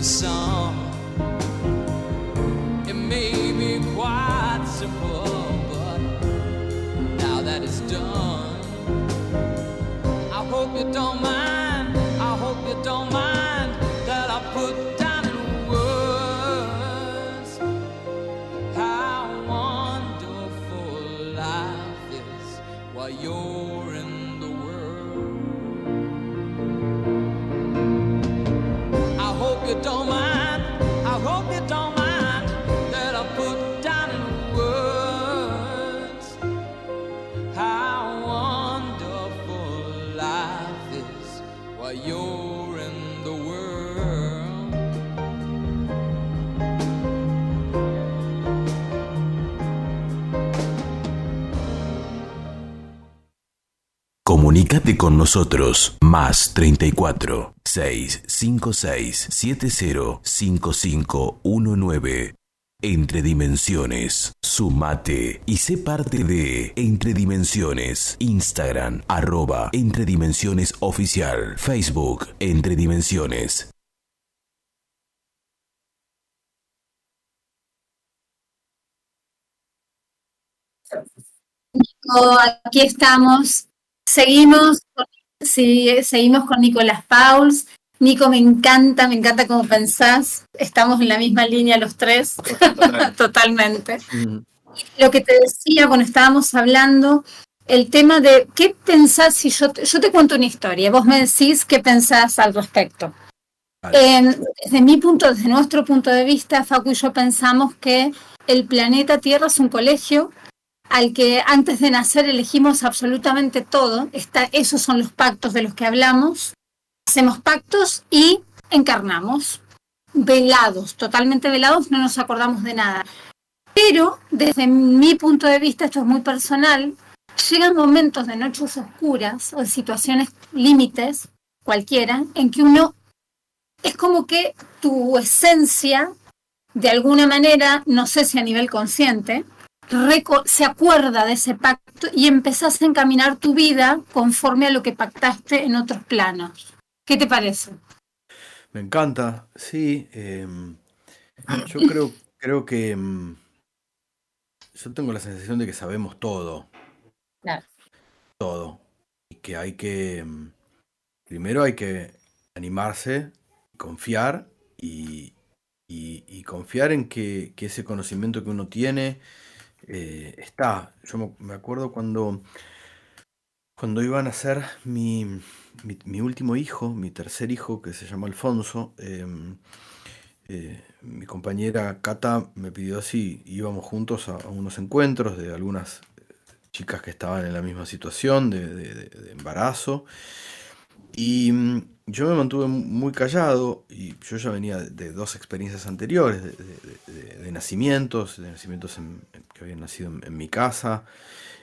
Speaker 5: This song. It may be quite simple, but now that it's done, I hope you don't mind. How wonderful life is you're in the world.
Speaker 1: Comunícate con nosotros más 34 656 705519 Entre Dimensiones. Sumate y sé parte de Entre Dimensiones. Instagram, arroba Entre Dimensiones Oficial. Facebook, Entre Dimensiones.
Speaker 3: Aquí estamos. Seguimos, con- sí, seguimos con Nicolás Pauls. Nico, me encanta, me encanta cómo pensás. Estamos en la misma línea los tres,
Speaker 2: Total.
Speaker 3: totalmente.
Speaker 4: Mm,
Speaker 3: Lo que te decía cuando estábamos hablando, el tema de qué pensás si yo te, yo te cuento una historia, vos me decís qué pensás al respecto.
Speaker 4: Vale.
Speaker 3: Eh, desde mi punto, desde nuestro punto de vista, Facu y yo pensamos que el planeta Tierra es un colegio al que antes de nacer elegimos absolutamente todo. Esos son los pactos de los que hablamos. Hacemos pactos y encarnamos. Velados, totalmente velados, no nos acordamos de nada. Pero desde mi punto de vista, esto es muy personal, llegan momentos de noches oscuras o situaciones límites, cualquiera, en que uno es como que tu esencia, de alguna manera, no sé si a nivel consciente, se acuerda de ese pacto y empezás a encaminar tu vida conforme a lo que pactaste en otros planos. ¿Qué te parece?
Speaker 4: Me encanta, sí. em, yo creo, creo que em, yo tengo la sensación de que sabemos todo.
Speaker 3: Claro.
Speaker 4: Todo. Y que hay que, em, primero hay que animarse, confiar y, y- y confiar en que, que ese conocimiento que uno tiene eh, está. Yo me, acuerdo cuando, cuando iban a ser mi, mi, último hijo, mi tercer hijo, que se llama Alfonso, em, eh, mi compañera Cata me pidió si íbamos juntos a, unos encuentros de algunas eh, chicas que estaban en la misma situación de- de embarazo. Y mm, yo me mantuve muy callado y yo ya venía de, dos experiencias anteriores, de, nacimientos, de nacimientos en- que habían nacido en, mi casa.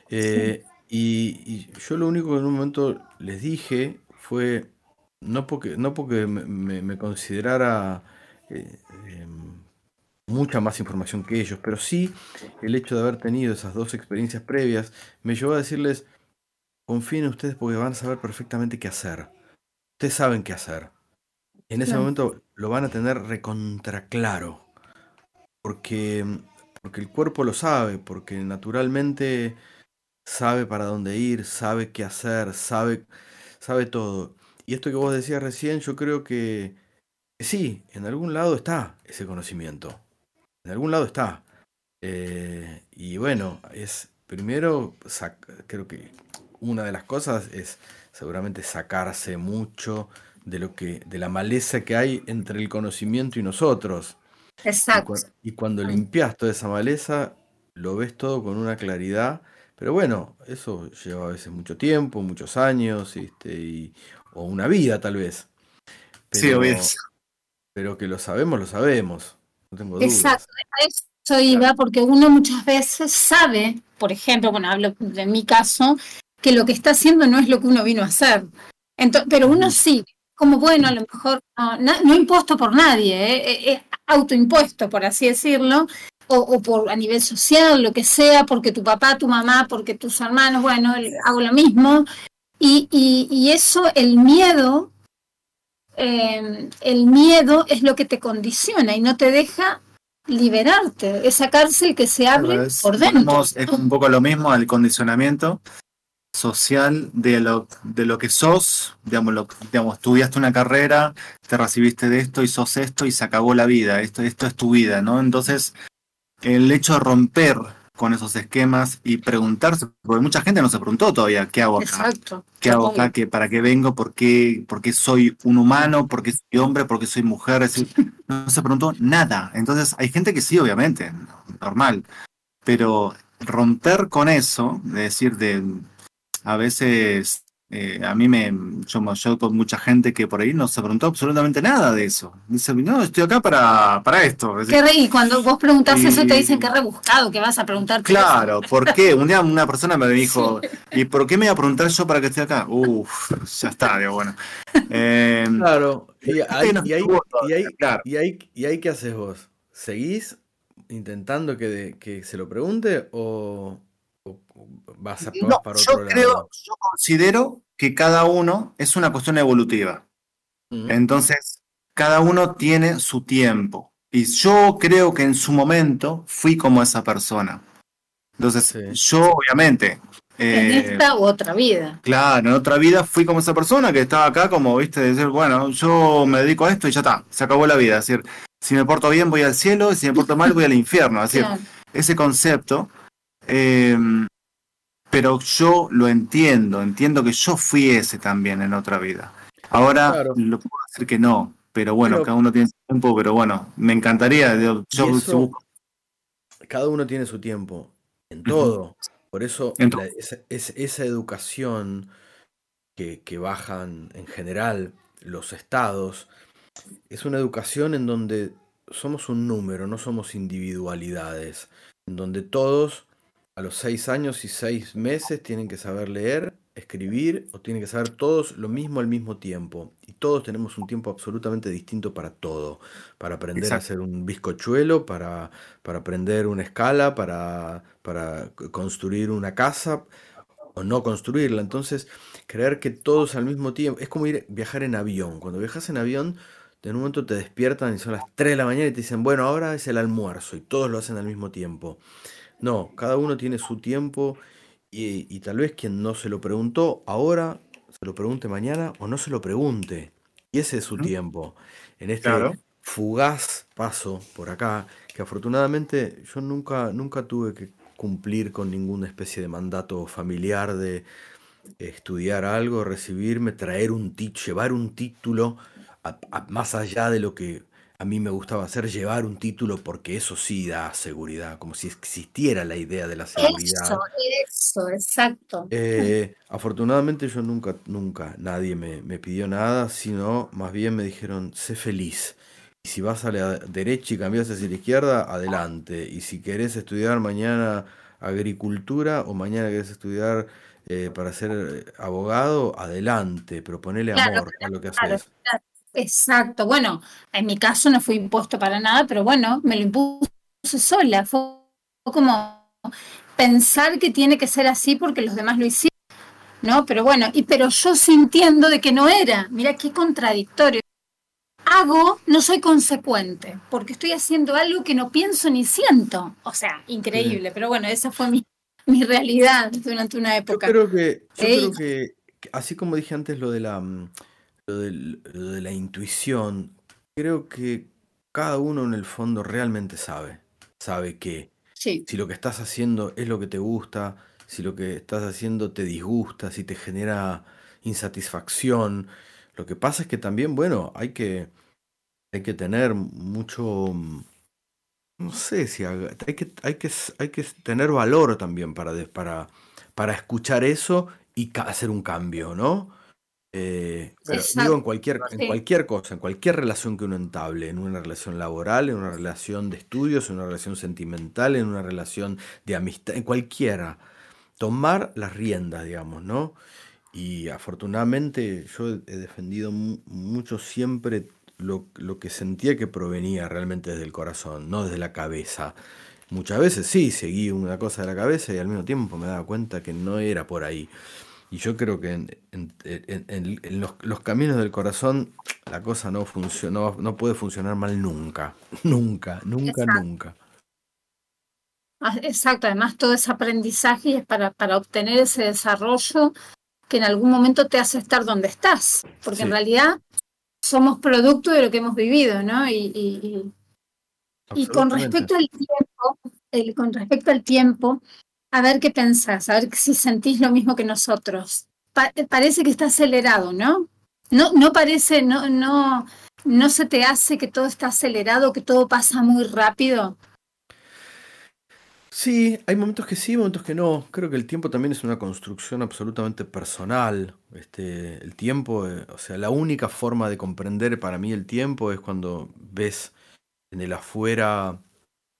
Speaker 4: Eh, y, yo lo único que en un momento les dije fue, no porque, no porque me considerara eh, em, mucha más información que ellos, pero sí el hecho de haber tenido esas dos experiencias previas me llevó a decirles, confíen en ustedes porque van a saber perfectamente qué hacer. Ustedes saben qué hacer. En ese momento lo van a tener recontra claro. Porque, porque el cuerpo lo sabe, porque naturalmente sabe para dónde ir, sabe qué hacer, sabe, sabe todo. Y esto que vos decías recién, yo creo que, sí, en algún lado está ese conocimiento. En algún lado está. Eh, y bueno, es primero, creo que una de las cosas es seguramente sacarse mucho de lo que, de la maleza que hay entre el conocimiento y nosotros. Y,
Speaker 3: Exacto.
Speaker 4: y cuando limpias toda esa maleza, lo ves todo con una claridad. Pero bueno, eso lleva a veces mucho tiempo, muchos años, este, y- o una vida tal vez.
Speaker 2: Sí, obvio.
Speaker 4: pero que lo sabemos, lo sabemos. No tengo dudas.
Speaker 3: Exacto, a eso iba, porque uno muchas veces sabe, por ejemplo, bueno, hablo de mi caso, que lo que está haciendo no es lo que uno vino a hacer. Ento- pero uno sí, como bueno, a lo mejor no, no impuesto por nadie, ¿eh? Eh, eh, autoimpuesto, por así decirlo, o, o por a nivel social, lo que sea, porque tu papá, tu mamá, porque tus hermanos, bueno, hago lo mismo. Y, y, y eso, el miedo, eh, el miedo es lo que te condiciona y no te deja liberarte, esa cárcel que se abre por dentro.
Speaker 2: es un poco lo mismo al condicionamiento social de lo, de lo que sos, digamos, lo, digamos, estudiaste una carrera, te recibiste de esto y sos esto y se acabó la vida, esto, esto es tu vida, ¿no? Entonces, el hecho de romper con esos esquemas y preguntarse, porque mucha gente no se preguntó todavía, ¿qué hago acá?
Speaker 3: Exacto.
Speaker 2: ¿Qué hago acá? ¿Qué, ¿Para qué vengo? ¿Por qué, por qué soy un humano? ¿Por qué soy hombre? ¿Por qué soy mujer? Es decir, no se preguntó nada. Entonces, hay gente que sí, obviamente, normal. Pero romper con eso, de decir, de a veces, eh, a mí me, yo, yo con mucha gente que por ahí no se preguntó absolutamente nada de eso. Dice, no, estoy acá para, para esto. Es
Speaker 3: Qué re- y cuando vos preguntás eso te dicen que rebuscado, que vas a preguntar.
Speaker 2: Claro, ¿por qué? Un día una persona me dijo, ¿y por qué me iba a preguntar yo para que esté acá? Uf, ya está, digo, bueno. Eh,
Speaker 4: Claro, y ahí,
Speaker 2: no
Speaker 4: y ahí-
Speaker 2: estuvo
Speaker 4: y ahí-
Speaker 2: claro.
Speaker 4: y ahí- y ahí qué haces vos? ¿Seguís intentando que, de- que se lo pregunte o vas, a,
Speaker 2: no,
Speaker 4: para
Speaker 2: yo
Speaker 4: otro
Speaker 2: creo,
Speaker 4: lado?
Speaker 2: yo considero que cada uno es una cuestión evolutiva. Entonces, cada uno tiene su tiempo. Y yo creo que en su momento fui como esa persona. Entonces,
Speaker 4: Sí.
Speaker 2: yo obviamente...
Speaker 3: En
Speaker 2: eh,
Speaker 3: esta u otra vida.
Speaker 2: Claro, en otra vida fui como esa persona que estaba acá como, viste, de decir, bueno, yo me dedico a esto y ya está, se acabó la vida. Es decir, si me porto bien voy al cielo y si me porto mal voy al infierno. Es decir,
Speaker 3: Claro.
Speaker 2: ese concepto, eh, pero yo lo entiendo, entiendo que yo fui ese también en otra vida. Ahora
Speaker 4: Claro.
Speaker 2: lo puedo decir que no, pero bueno,
Speaker 4: Pero-
Speaker 2: cada uno tiene su tiempo, pero bueno, me encantaría, yo, si busco-
Speaker 4: Cada uno tiene su tiempo en todo. Por eso la- esa, esa- esa educación que, que bajan en general los estados es una educación en donde somos un número, no somos individualidades, en donde todos a los seis años y seis meses tienen que saber leer, escribir o tienen que saber todos lo mismo al mismo tiempo. Y todos tenemos un tiempo absolutamente distinto para todo. Para aprender a hacer un bizcochuelo, para, para aprender una escala, para, para construir una casa o no construirla. Entonces, creer que todos al mismo tiempo, es como ir viajar en avión. Cuando viajas en avión, de un momento te despiertan y son las 3 de la mañana y te dicen, bueno, ahora es el almuerzo y todos lo hacen al mismo tiempo. No, cada uno tiene su tiempo y, y tal vez quien no se lo preguntó ahora se lo pregunte mañana o no se lo pregunte. Y ese es su tiempo. En este
Speaker 2: Claro.
Speaker 4: fugaz paso por acá, que afortunadamente yo nunca, nunca tuve que cumplir con ninguna especie de mandato familiar de estudiar algo, recibirme, traer un título, llevar un título, a- a- más allá de lo que a mí me gustaba hacer, llevar un título, porque eso sí da seguridad, como si existiera la idea de la seguridad.
Speaker 3: Eso, eso, exacto.
Speaker 4: Eh, afortunadamente yo nunca, nunca, nadie me, me pidió nada, sino más bien me dijeron, sé feliz. Y si vas a la derecha y cambias hacia la izquierda, adelante. Y si querés estudiar mañana agricultura o mañana querés estudiar eh, para ser abogado, adelante. Pero ponele
Speaker 3: Claro,
Speaker 4: amor a lo que haces.
Speaker 3: claro. Exacto. Bueno, en mi caso no fue impuesto para nada, pero bueno, me lo impuse sola. Fue como pensar que tiene que ser así porque los demás lo hicieron, ¿no? Pero bueno, y pero yo sintiendo de que no era. Mira qué contradictorio. Hago, no soy consecuente, porque estoy haciendo algo que no pienso ni siento. O sea, increíble, pero bueno, esa fue mi, mi realidad durante una
Speaker 4: Yo
Speaker 3: época.
Speaker 4: creo que, yo creo que, que así como dije antes lo de la, mm, lo de la intuición, creo que cada uno en el fondo realmente sabe, sabe que
Speaker 3: Sí,
Speaker 4: si lo que estás haciendo es lo que te gusta, si lo que estás haciendo te disgusta, si te genera insatisfacción. Lo que pasa es que también, bueno, hay que, hay que tener mucho, mm, no sé si hay que, hay que, hay que tener valor también para, para, para escuchar eso y hacer un cambio, ¿no? Eh, pero digo en cualquier, en cualquier cosa, en cualquier relación que uno entable, en una relación laboral, en una relación de estudios, en una relación sentimental, en una relación de amistad, en cualquiera. Tomar las riendas, digamos, ¿no? Y afortunadamente yo he defendido mu- mucho siempre lo, lo que sentía que provenía realmente desde el corazón, no desde la cabeza. Muchas veces sí, seguí una cosa de la cabeza y al mismo tiempo me daba cuenta que no era por ahí. Y yo creo que en, en- en- en- en los, los caminos del corazón la cosa no funcionó, no puede funcionar mal nunca. Nunca, nunca,
Speaker 3: Exacto.
Speaker 4: nunca.
Speaker 3: Ah, Exacto, además todo ese aprendizaje es para, para obtener ese desarrollo que en algún momento te hace estar donde estás, porque en realidad somos producto de lo que hemos vivido, ¿no? Y, y- y- y con respecto al tiempo, el- con respecto al tiempo, a ver qué pensás, a ver si sentís lo mismo que nosotros. Pa- parece que está acelerado, ¿no? No, no parece, no, no, no se te hace que todo está acelerado, que todo pasa muy rápido.
Speaker 4: Sí, hay momentos que sí, momentos que no. Creo que el tiempo también es una construcción absolutamente personal. Este, el tiempo, eh, o sea, la única forma de comprender para mí el tiempo es cuando ves en el afuera,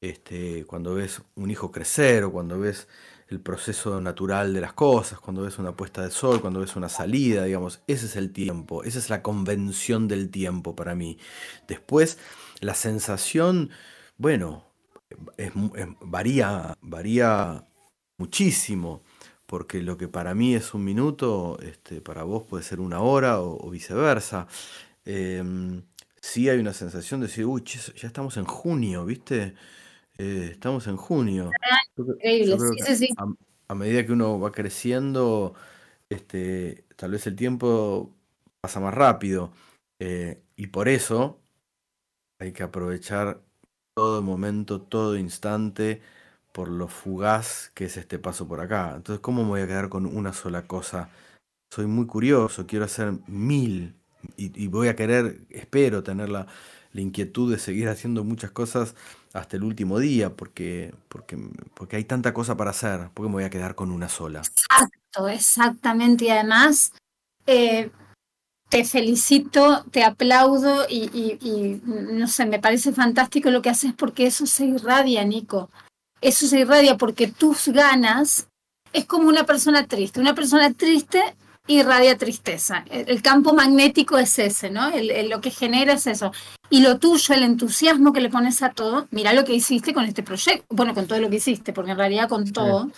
Speaker 4: este, cuando ves un hijo crecer o cuando ves el proceso natural de las cosas, cuando ves una puesta de sol, cuando ves una salida, digamos, ese es el tiempo, esa es la convención del tiempo para mí. Después, la sensación, bueno, varía, varía muchísimo, porque lo que para mí es un minuto, este, para vos puede ser una hora o, viceversa. Em, sí hay una sensación de decir, uy, ya estamos en junio, ¿viste? Eh, estamos en junio.
Speaker 3: Increíble, sí, sí, sí.
Speaker 4: a, a medida que uno va creciendo, este, tal vez el tiempo pasa más rápido. eh, y por eso hay que aprovechar todo momento, todo instante, por lo fugaz que es este paso por acá. Entonces, ¿cómo me voy a quedar con una sola cosa? Soy muy curioso, quiero hacer mil y, y voy a querer, espero tener la, inquietud de seguir haciendo muchas cosas hasta el último día, porque, porque, porque hay tanta cosa para hacer, porque me voy a quedar con una sola.
Speaker 3: Exacto, exactamente. Y además, eh, te felicito, te aplaudo y- y, no sé, me parece fantástico lo que haces porque eso se irradia, Nico. eso se irradia porque tus ganas es como una persona triste. Una persona triste irradia tristeza. El, el campo magnético es ese, ¿no? El- el- lo que genera es eso. Y lo tuyo, el entusiasmo que le pones a todo, mira lo que hiciste con este proyecto, bueno, con todo lo que hiciste, porque en realidad con todo,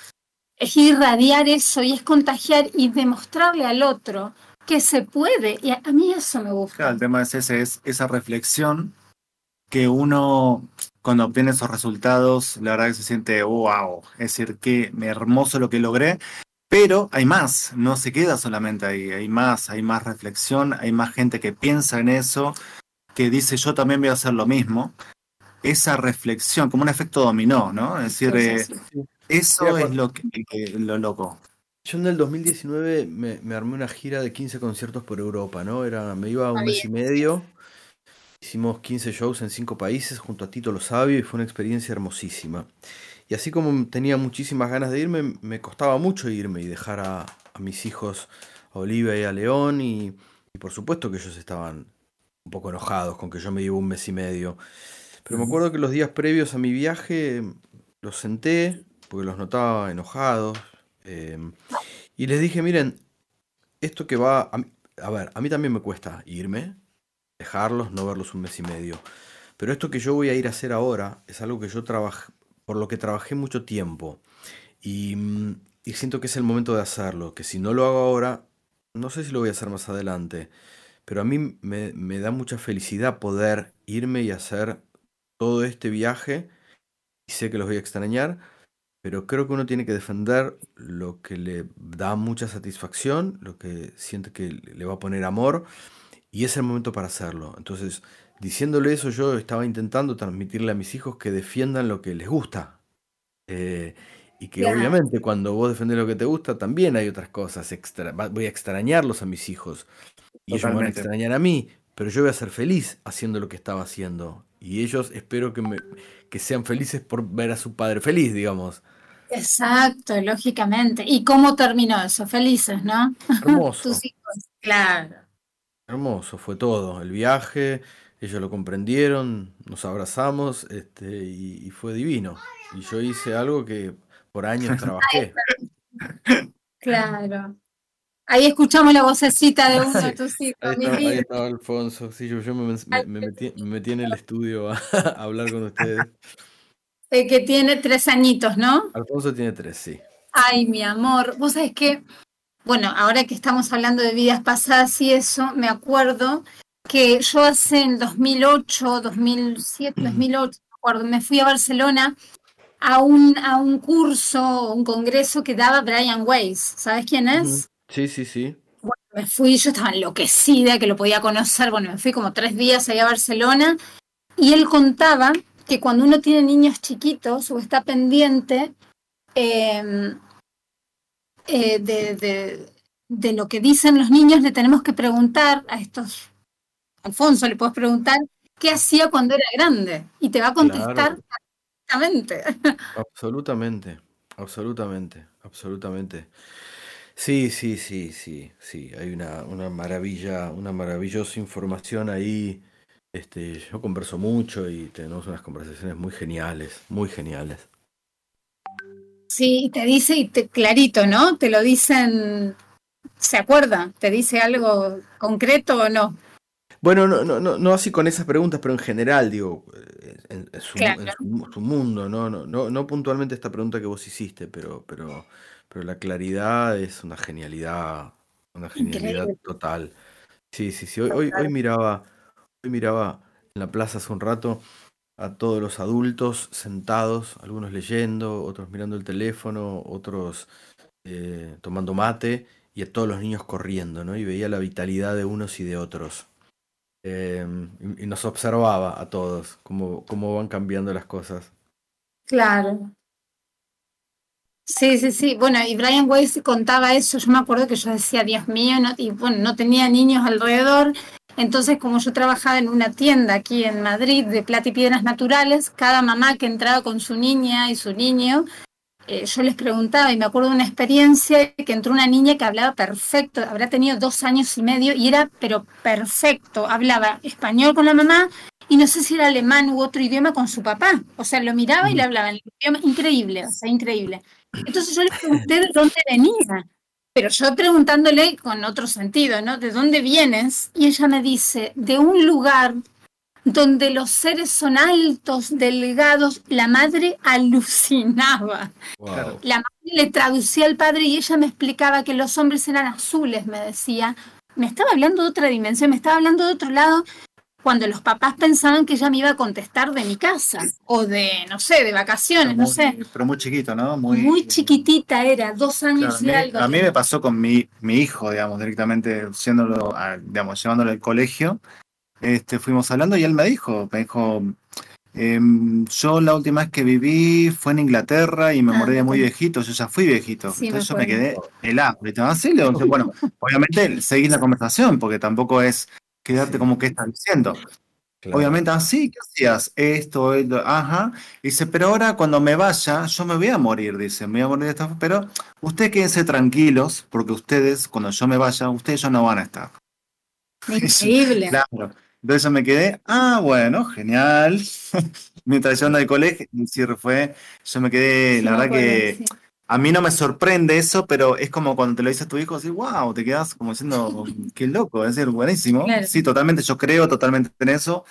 Speaker 3: es irradiar eso y es contagiar y demostrarle al otro que se puede. Y a, a mí eso me gusta.
Speaker 2: Claro, el tema es ese, es esa reflexión que uno cuando obtiene esos resultados, la verdad que se siente wow, es decir, qué hermoso lo que logré, pero hay más, no se queda solamente ahí, hay más, hay más reflexión, hay más gente que piensa en eso, que dice yo también voy a hacer lo mismo. Esa reflexión, como un efecto dominó, ¿no? Es decir, eh, eso es lo, que, que- lo loco.
Speaker 4: Yo en el 2019 me, me armé una gira de 15 conciertos por Europa, ¿no? Era, me iba un mes y medio, hicimos 15 shows en 5 países junto a Tito Lo Sabio y fue una experiencia hermosísima. Y así como tenía muchísimas ganas de irme, me costaba mucho irme y dejar a, a mis hijos, a Olivia y a León, y, y por supuesto que ellos estaban un poco enojados con que yo me iba un mes y medio. Pero me acuerdo que los días previos a mi viaje los senté, porque los notaba enojados, eh, y les dije, miren, esto que va... A, mí- a ver, a mí también me cuesta irme, dejarlos, no verlos un mes y medio. Pero esto que yo voy a ir a hacer ahora es algo que yo trabajé, por lo que trabajé mucho tiempo. Y, mm, y siento que es el momento de hacerlo, que si no lo hago ahora, no sé si lo voy a hacer más adelante. Pero a mí me, me da mucha felicidad poder irme y hacer todo este viaje. Y sé que los voy a extrañar, pero creo que uno tiene que defender lo que le da mucha satisfacción, lo que siente que le va a poner amor, y es el momento para hacerlo. Entonces, diciéndole eso, yo estaba intentando transmitirle a mis hijos que defiendan lo que les gusta. Eh, y que obviamente cuando vos defendés lo que te gusta, también hay otras cosas. extra- voy a extrañarlos a mis hijos. Y ellos me van a
Speaker 2: Totalmente.
Speaker 4: extrañar a mí, pero yo voy a ser feliz haciendo lo que estaba haciendo. Y ellos espero que, me, que sean felices por ver a su padre feliz, digamos.
Speaker 3: Exacto, lógicamente. ¿Y cómo terminó eso? Felices, ¿no?
Speaker 4: Hermoso.
Speaker 3: Tus hijos. Claro.
Speaker 4: Hermoso fue todo, el viaje, ellos lo comprendieron, nos abrazamos este, y, y fue divino. Y yo hice algo que por años trabajé.
Speaker 3: Claro. Ahí escuchamos la vocecita de uno de tus hijos,
Speaker 4: Ahí estaba, ahí
Speaker 3: vida.
Speaker 4: estaba Alfonso, sí, yo, yo me, me- me metí, me metí en el estudio a, a hablar con ustedes.
Speaker 3: Eh, que tiene tres añitos, ¿no?
Speaker 4: Alfonso tiene tres, sí.
Speaker 3: Ay, mi amor, vos sabés que, bueno, ahora que estamos hablando de vidas pasadas y eso, me acuerdo que yo hace en 2008, 2007, 2008, me acuerdo, me fui a Barcelona a un, a un curso, un congreso que daba Brian Weiss. ¿Sabes quién es?
Speaker 4: Sí, sí, sí.
Speaker 3: Me fui, yo estaba enloquecida que lo podía conocer. Bueno, me fui como tres días allá a Barcelona y él contaba que cuando uno tiene niños chiquitos o está pendiente eh, eh, de, de- de lo que dicen los niños, le tenemos que preguntar a estos. Alfonso, le puedes preguntar qué hacía cuando era grande y te va a contestar
Speaker 4: Claro.
Speaker 3: perfectamente.
Speaker 4: Absolutamente, absolutamente, absolutamente. Sí, sí, sí, sí, sí. Hay una, una maravilla, una maravillosa información ahí. Este, yo converso mucho y tenemos unas conversaciones muy geniales, muy geniales.
Speaker 3: Sí, y te dice y te, clarito, ¿no? Te lo dicen, ¿se acuerda? ¿Te dice algo concreto o no?
Speaker 4: Bueno, no, no, no, no así con esas preguntas, pero en general, digo, eh, en, en su,
Speaker 3: Claro.
Speaker 4: en su- su mundo, ¿no? No, no, no puntualmente esta pregunta que vos hiciste, pero, pero, pero la claridad es una genialidad, una genialidad
Speaker 3: Increíble.
Speaker 4: total. Sí, sí, sí. Hoy, hoy, hoy miraba, hoy miraba en la plaza hace un rato a todos los adultos sentados, algunos leyendo, otros mirando el teléfono, otros eh, tomando mate, y a todos los niños corriendo, ¿no? Y veía la vitalidad de unos y de otros. Eh, y, nos observaba a todos cómo, cómo van cambiando las cosas.
Speaker 3: Claro. Sí, sí, sí. Bueno, y Brian Weiss contaba eso. Yo me acuerdo que yo decía, Dios mío, y bueno, no tenía niños alrededor. Entonces, como yo trabajaba en una tienda aquí en Madrid de plata y piedras naturales, cada mamá que entraba con su niña y su niño, eh, yo les preguntaba, y me acuerdo de una experiencia que entró una niña que hablaba perfecto, habrá tenido dos años y medio, y era, pero perfecto, hablaba español con la mamá y no sé si era alemán u otro idioma con su papá. O sea, lo miraba y le hablaba en el idioma, increíble, o sea, increíble. Entonces yo le pregunté de dónde venía, pero yo preguntándole con otro sentido, ¿no? ¿De dónde vienes? Y ella me dice, de un lugar donde los seres son altos, delgados, la madre alucinaba.
Speaker 4: Wow.
Speaker 3: La madre le traducía al padre y ella me explicaba que los hombres eran azules, me decía. Me estaba hablando de otra dimensión, me estaba hablando de otro lado, cuando los papás pensaban que ella me iba a contestar de mi casa, o de, no sé, de vacaciones, no
Speaker 2: muy-
Speaker 3: sé.
Speaker 2: Pero muy chiquito, ¿no?
Speaker 3: Muy, chiquitita era, dos
Speaker 2: Claro,
Speaker 3: años
Speaker 2: a,
Speaker 3: y
Speaker 2: mí,
Speaker 3: algo.
Speaker 2: a mí me pasó con mi, mi hijo, digamos, directamente siéndolo, a- digamos, llevándolo al colegio. Este, fuimos hablando y él me dijo, me dijo, em, yo la última vez que viví fue en Inglaterra y me
Speaker 3: Ah,
Speaker 2: morí de muy viejito, yo ya fui viejito.
Speaker 3: Sí, me
Speaker 2: Entonces yo me quedé helado. Así le digo, bueno, obviamente seguís la conversación, porque tampoco es quedarte
Speaker 4: Sí.
Speaker 2: como que estás diciendo.
Speaker 4: Claro.
Speaker 2: Obviamente, así, ¿qué hacías? Esto, esto, ajá. Dice, pero ahora cuando me vaya, yo me voy a morir, dice, me voy a morir de esta pero ustedes quédense tranquilos, porque ustedes, cuando yo me vaya, ustedes ya no van a estar.
Speaker 3: Increíble.
Speaker 2: Claro. Entonces yo me quedé, ah, bueno, genial. Mientras yo andaba al colegio, el cierre fue, yo me quedé,
Speaker 3: Sí,
Speaker 2: la
Speaker 3: me
Speaker 2: verdad que a mí no me sorprende eso, pero es como cuando te lo dice a tu hijo, así, wow, te quedas como diciendo, qué loco, es decir, buenísimo.
Speaker 3: Claro.
Speaker 2: Sí, totalmente, yo creo totalmente en eso,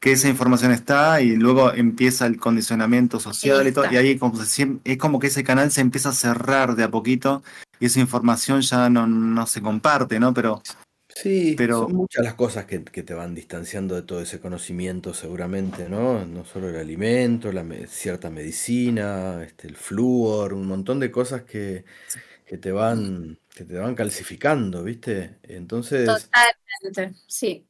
Speaker 2: que esa información está y luego empieza el condicionamiento social y todo, y ahí como se siem- es como que ese canal se empieza a cerrar de a poquito y esa información ya no, no se comparte, ¿no? Pero
Speaker 4: Sí,
Speaker 2: Pero-
Speaker 4: son muchas las cosas que, que te van distanciando de todo ese conocimiento seguramente, ¿no? No solo el alimento, la me- cierta medicina, este, el flúor, un montón de cosas que, que te van, que te van calcificando, ¿viste? Entonces,
Speaker 3: Totalmente, sí.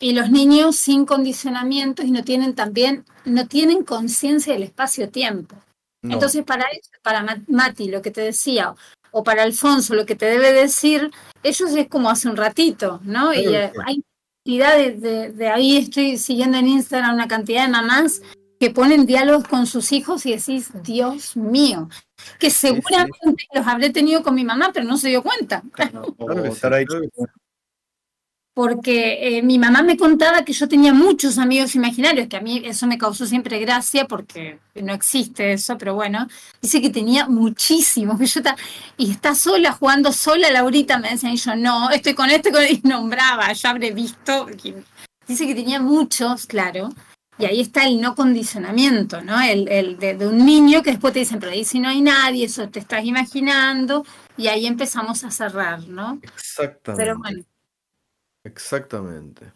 Speaker 3: Y los niños sin condicionamientos y no tienen también, no tienen conciencia del espacio-tiempo.
Speaker 4: no,
Speaker 3: Entonces, para eso, para Ma- Mati, lo que te decía, o para Alfonso, lo que te debe decir, ellos es como hace un ratito, ¿no? Y eh,
Speaker 4: sí.
Speaker 3: hay cantidad de, de- de ahí, estoy siguiendo en Instagram una cantidad de mamás que ponen diálogos con sus hijos y decís, Dios mío, que seguramente los habré tenido con mi mamá, pero no se dio cuenta.
Speaker 2: claro,
Speaker 4: Claro claro.
Speaker 3: Porque eh, mi mamá me contaba que yo tenía muchos amigos imaginarios, que a mí eso me causó siempre gracia porque no existe eso, pero bueno, dice que tenía muchísimos, que yo ta- y está sola, jugando sola, Laurita, me decían, y yo no, estoy con este, con y nombraba, yo habré visto, dice que tenía muchos, claro, y ahí está el no condicionamiento, ¿no? El, el de, de un niño que después te dicen, pero ahí si no hay nadie, eso te estás imaginando, y ahí empezamos a cerrar, ¿no?
Speaker 4: Exactamente.
Speaker 3: Pero bueno.
Speaker 4: Exactamente.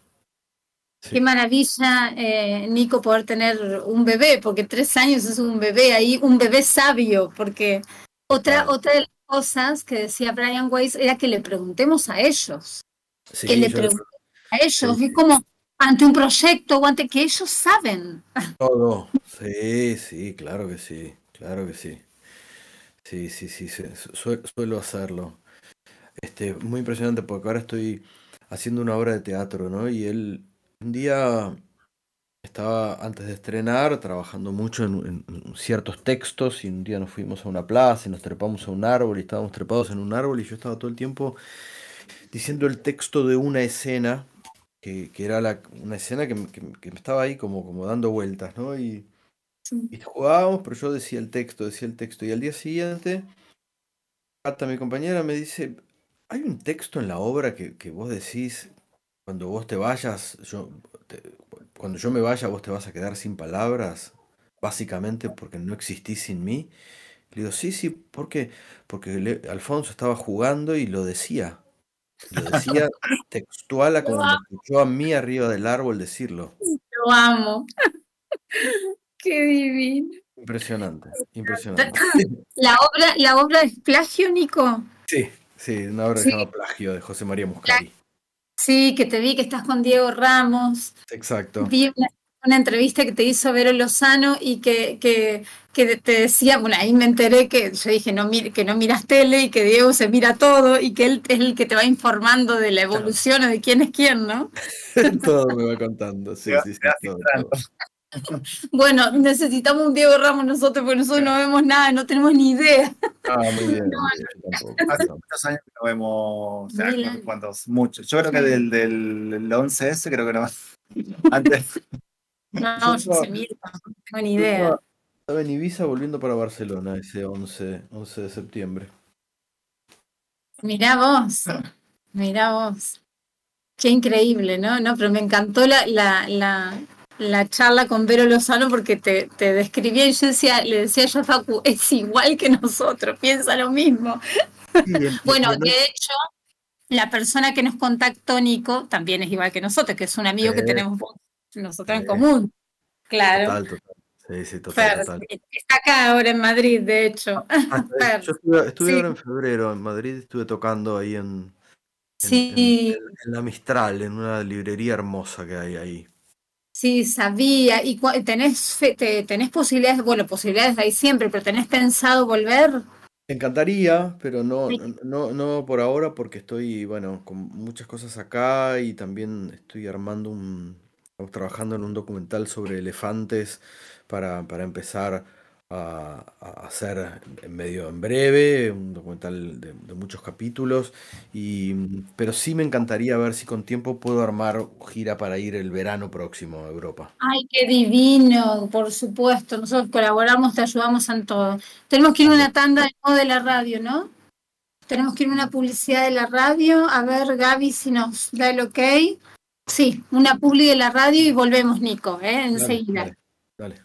Speaker 4: Sí.
Speaker 3: Qué maravilla, eh, Nico, poder tener un bebé, porque tres años es un bebé ahí, un bebé sabio, porque otra, otra de las cosas que decía Brian Weiss era que le preguntemos a ellos,
Speaker 4: Sí,
Speaker 3: que le preguntemos a ellos,
Speaker 4: Sí.
Speaker 3: es como ante un proyecto o ante que ellos saben.
Speaker 4: Todo. Sí, sí, claro que sí, claro que sí. Sí, sí, sí, sí, su- suelo hacerlo. Este, muy impresionante porque ahora estoy haciendo una obra de teatro, ¿no? Y él un día estaba antes de estrenar trabajando mucho en, ciertos textos y un día nos fuimos a una plaza y nos trepamos a un árbol y estábamos trepados en un árbol y yo estaba todo el tiempo diciendo el texto de una escena que, que era la, una escena que, me- que que estaba ahí como, como dando vueltas, ¿no? Y, y jugábamos, pero yo decía el texto, decía el texto. Y al día siguiente, hasta mi compañera me dice, hay un texto en la obra que, que vos decís, cuando vos te vayas, yo, te- cuando yo me vaya, vos te vas a quedar sin palabras, básicamente porque no existís sin mí. Le digo, sí, sí, ¿por qué? Porque le- Alfonso estaba jugando y lo decía. Lo decía textual a como me escuchó a mí arriba del árbol decirlo.
Speaker 3: Lo amo. Qué divino.
Speaker 4: Impresionante, impresionante.
Speaker 3: La obra, la obra es plagio, Nico.
Speaker 4: Sí, sí, una obra que
Speaker 3: Sí.
Speaker 4: se llama Plagio de José María Muscari.
Speaker 3: Sí, que te vi que estás con Diego Ramos.
Speaker 4: Exacto.
Speaker 3: Vi una, una entrevista que te hizo Vero Lozano y que, que, que te decía, bueno, ahí me enteré que yo dije no, mir- que no miras tele y que Diego se mira todo y que él es el que te va informando de la evolución o de quién es quién, ¿no?
Speaker 4: todo me va contando. Sí, sí, sí. todo, todo.
Speaker 3: Bueno, necesitamos un Diego Ramos nosotros porque nosotros no vemos nada, no tenemos ni idea.
Speaker 4: Ah, muy bien. Yo tampoco, yo
Speaker 2: Hace muchos años que no vemos, o sea, no cuántos, muchos. Yo creo que del, del 11S, creo que no. Antes,
Speaker 3: No,
Speaker 4: Yo
Speaker 3: yo sé mil, no tengo ni idea.
Speaker 4: Estaba en Ibiza volviendo para Barcelona ese 11, 11 de septiembre.
Speaker 3: Mirá vos, mirá vos. Qué increíble, ¿no? No, pero me encantó la, la, la, la charla con Vero Lozano porque te, te describía y yo decía, le decía yo a Facu, es igual que nosotros, piensa lo mismo. Bueno, de hecho, la persona que nos contactó, Nico, también es igual que nosotros, que es un amigo que tenemos nosotros en común. Claro.
Speaker 4: Total, total. Sí, sí, total,
Speaker 3: Fer,
Speaker 4: total.
Speaker 3: está acá ahora en Madrid, de hecho.
Speaker 4: Ah, yo estuve, estuve
Speaker 3: sí.
Speaker 4: ahora en febrero en Madrid, estuve tocando ahí en, en-
Speaker 3: Sí.
Speaker 4: en- en la Mistral, en una librería hermosa que hay ahí.
Speaker 3: Sí, sabía. ¿Y tenés, fe- te- tenés posibilidades? Bueno, posibilidades hay siempre, pero ¿tenés pensado volver?
Speaker 4: Me encantaría, pero no,
Speaker 3: Sí.
Speaker 4: no, no por ahora porque estoy, bueno, con muchas cosas acá y también estoy armando un, estamos trabajando en un documental sobre elefantes para, para empezar a, a hacer en medio en breve, un documental de, de muchos capítulos, y, pero sí me encantaría ver si con tiempo puedo armar gira para ir el verano próximo a Europa.
Speaker 3: Ay, qué divino, por supuesto. Nosotros colaboramos, te ayudamos en todo. Tenemos que ir a una tanda de la radio, ¿no? Tenemos que ir a una publicidad de la radio. A ver, Gaby, si nos da el ok. Sí, una publi de la radio y volvemos, Nico, ¿eh?
Speaker 4: Dale,
Speaker 3: enseguida.
Speaker 4: dale, dale.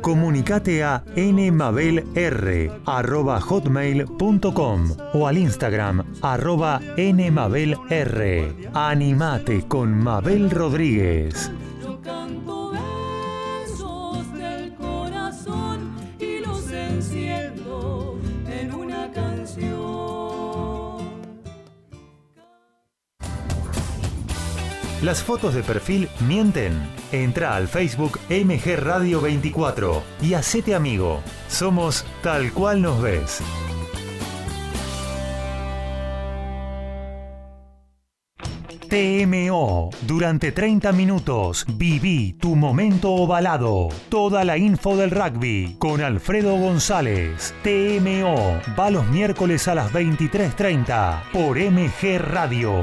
Speaker 6: Comunicate a nmabelr@hotmail.com o al Instagram arroba nmabelr. Animate con Mabel Rodríguez.
Speaker 7: Yo canto versos del corazón y los enciendo en una canción.
Speaker 6: Las fotos de perfil mienten. Entra al Facebook MG Radio 24 y hacete amigo. Somos tal cual nos ves. TMO. Durante 30 minutos viví tu momento ovalado. Toda la info del rugby con Alfredo González. TMO. Va los miércoles a las 23.30 por MG Radio.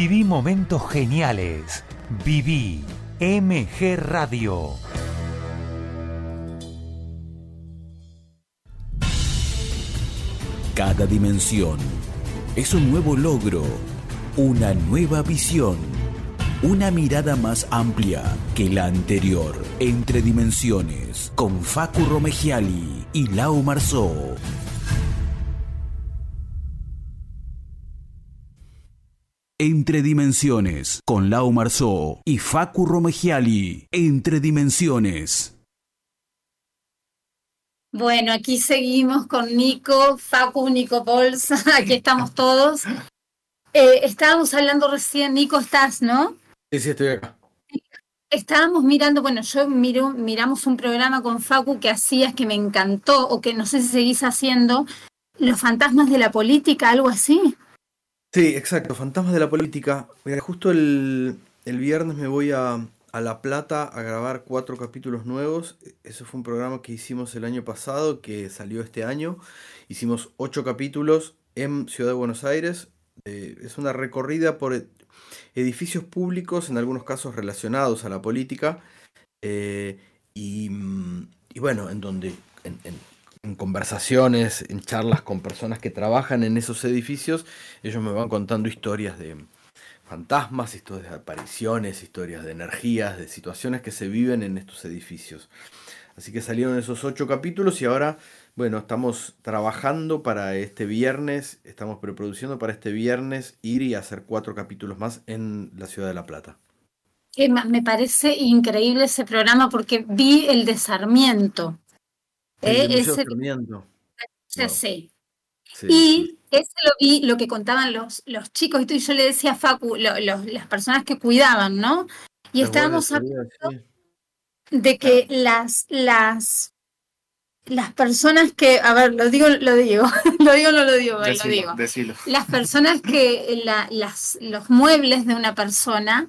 Speaker 6: Viví momentos geniales. Viví MG Radio.
Speaker 1: Cada dimensión es un nuevo logro, una nueva visión, una mirada más amplia que la anterior. Entre dimensiones, con Facu Romegiali y Lau Marzó. Entre Dimensiones, con Lau Marzó y Facu Romegiali. Entre Dimensiones.
Speaker 3: Bueno, aquí seguimos con Nico, Facu, Nico Pols, aquí estamos todos. Eh, estábamos hablando recién, Nico, estás, ¿no?
Speaker 4: Sí, sí, estoy acá.
Speaker 3: Estábamos mirando, bueno, yo miro, miramos un programa con Facu que hacías que me encantó, o que no sé si seguís haciendo, Los fantasmas de la política, algo así.
Speaker 4: Sí, exacto, Fantasmas de la Política. Mira, justo el, el viernes me voy a, a La Plata a grabar cuatro capítulos nuevos. Eso fue un programa que hicimos el año pasado, que salió este año. Hicimos ocho capítulos en Ciudad de Buenos Aires, de- es una recorrida por e- edificios públicos, en algunos casos relacionados a la política, eh, y, mm, y bueno, en donde en- en conversaciones, en charlas con personas que trabajan en esos edificios, ellos me van contando historias de fantasmas, historias de apariciones, historias de energías, de situaciones que se viven en estos edificios. Así que salieron esos ocho capítulos y ahora, bueno, estamos trabajando para este viernes, estamos preproduciendo para este viernes ir y hacer cuatro capítulos más en la ciudad de La Plata.
Speaker 3: Me parece increíble ese programa porque vi el desarmiento.
Speaker 4: El
Speaker 3: ¿eh?
Speaker 4: Museo
Speaker 3: Ese, sí.
Speaker 4: Sí,
Speaker 3: Y
Speaker 4: sí.
Speaker 3: ese lo vi, lo que contaban los, los chicos, y tú- y yo le decía a Facu, lo- las personas que cuidaban, ¿no? Y estábamos
Speaker 4: guardias de seguridad, sí.
Speaker 3: de que las, las, las personas que, a ver, lo digo, lo digo, lo digo, no lo digo, lo digo.
Speaker 2: decilo.
Speaker 3: Las personas que, la- las, los muebles de una persona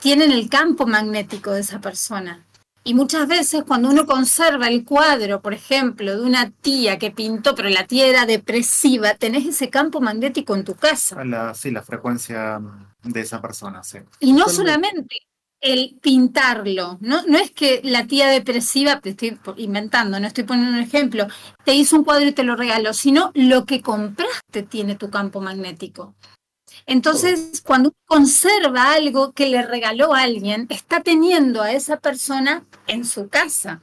Speaker 3: tienen el campo magnético de esa persona. Y muchas veces cuando uno conserva el cuadro, por ejemplo, de una tía que pintó, pero la tía era depresiva, tenés ese campo magnético en tu casa.
Speaker 2: La, sí, la frecuencia de esa persona, sí.
Speaker 3: Y no solamente el pintarlo, no, no es que la tía depresiva, te estoy inventando, no estoy poniendo un ejemplo, te hizo un cuadro y te lo regaló, sino lo que compraste tiene tu campo magnético. Entonces, cuando uno conserva algo que le regaló a alguien, está teniendo a esa persona en su casa.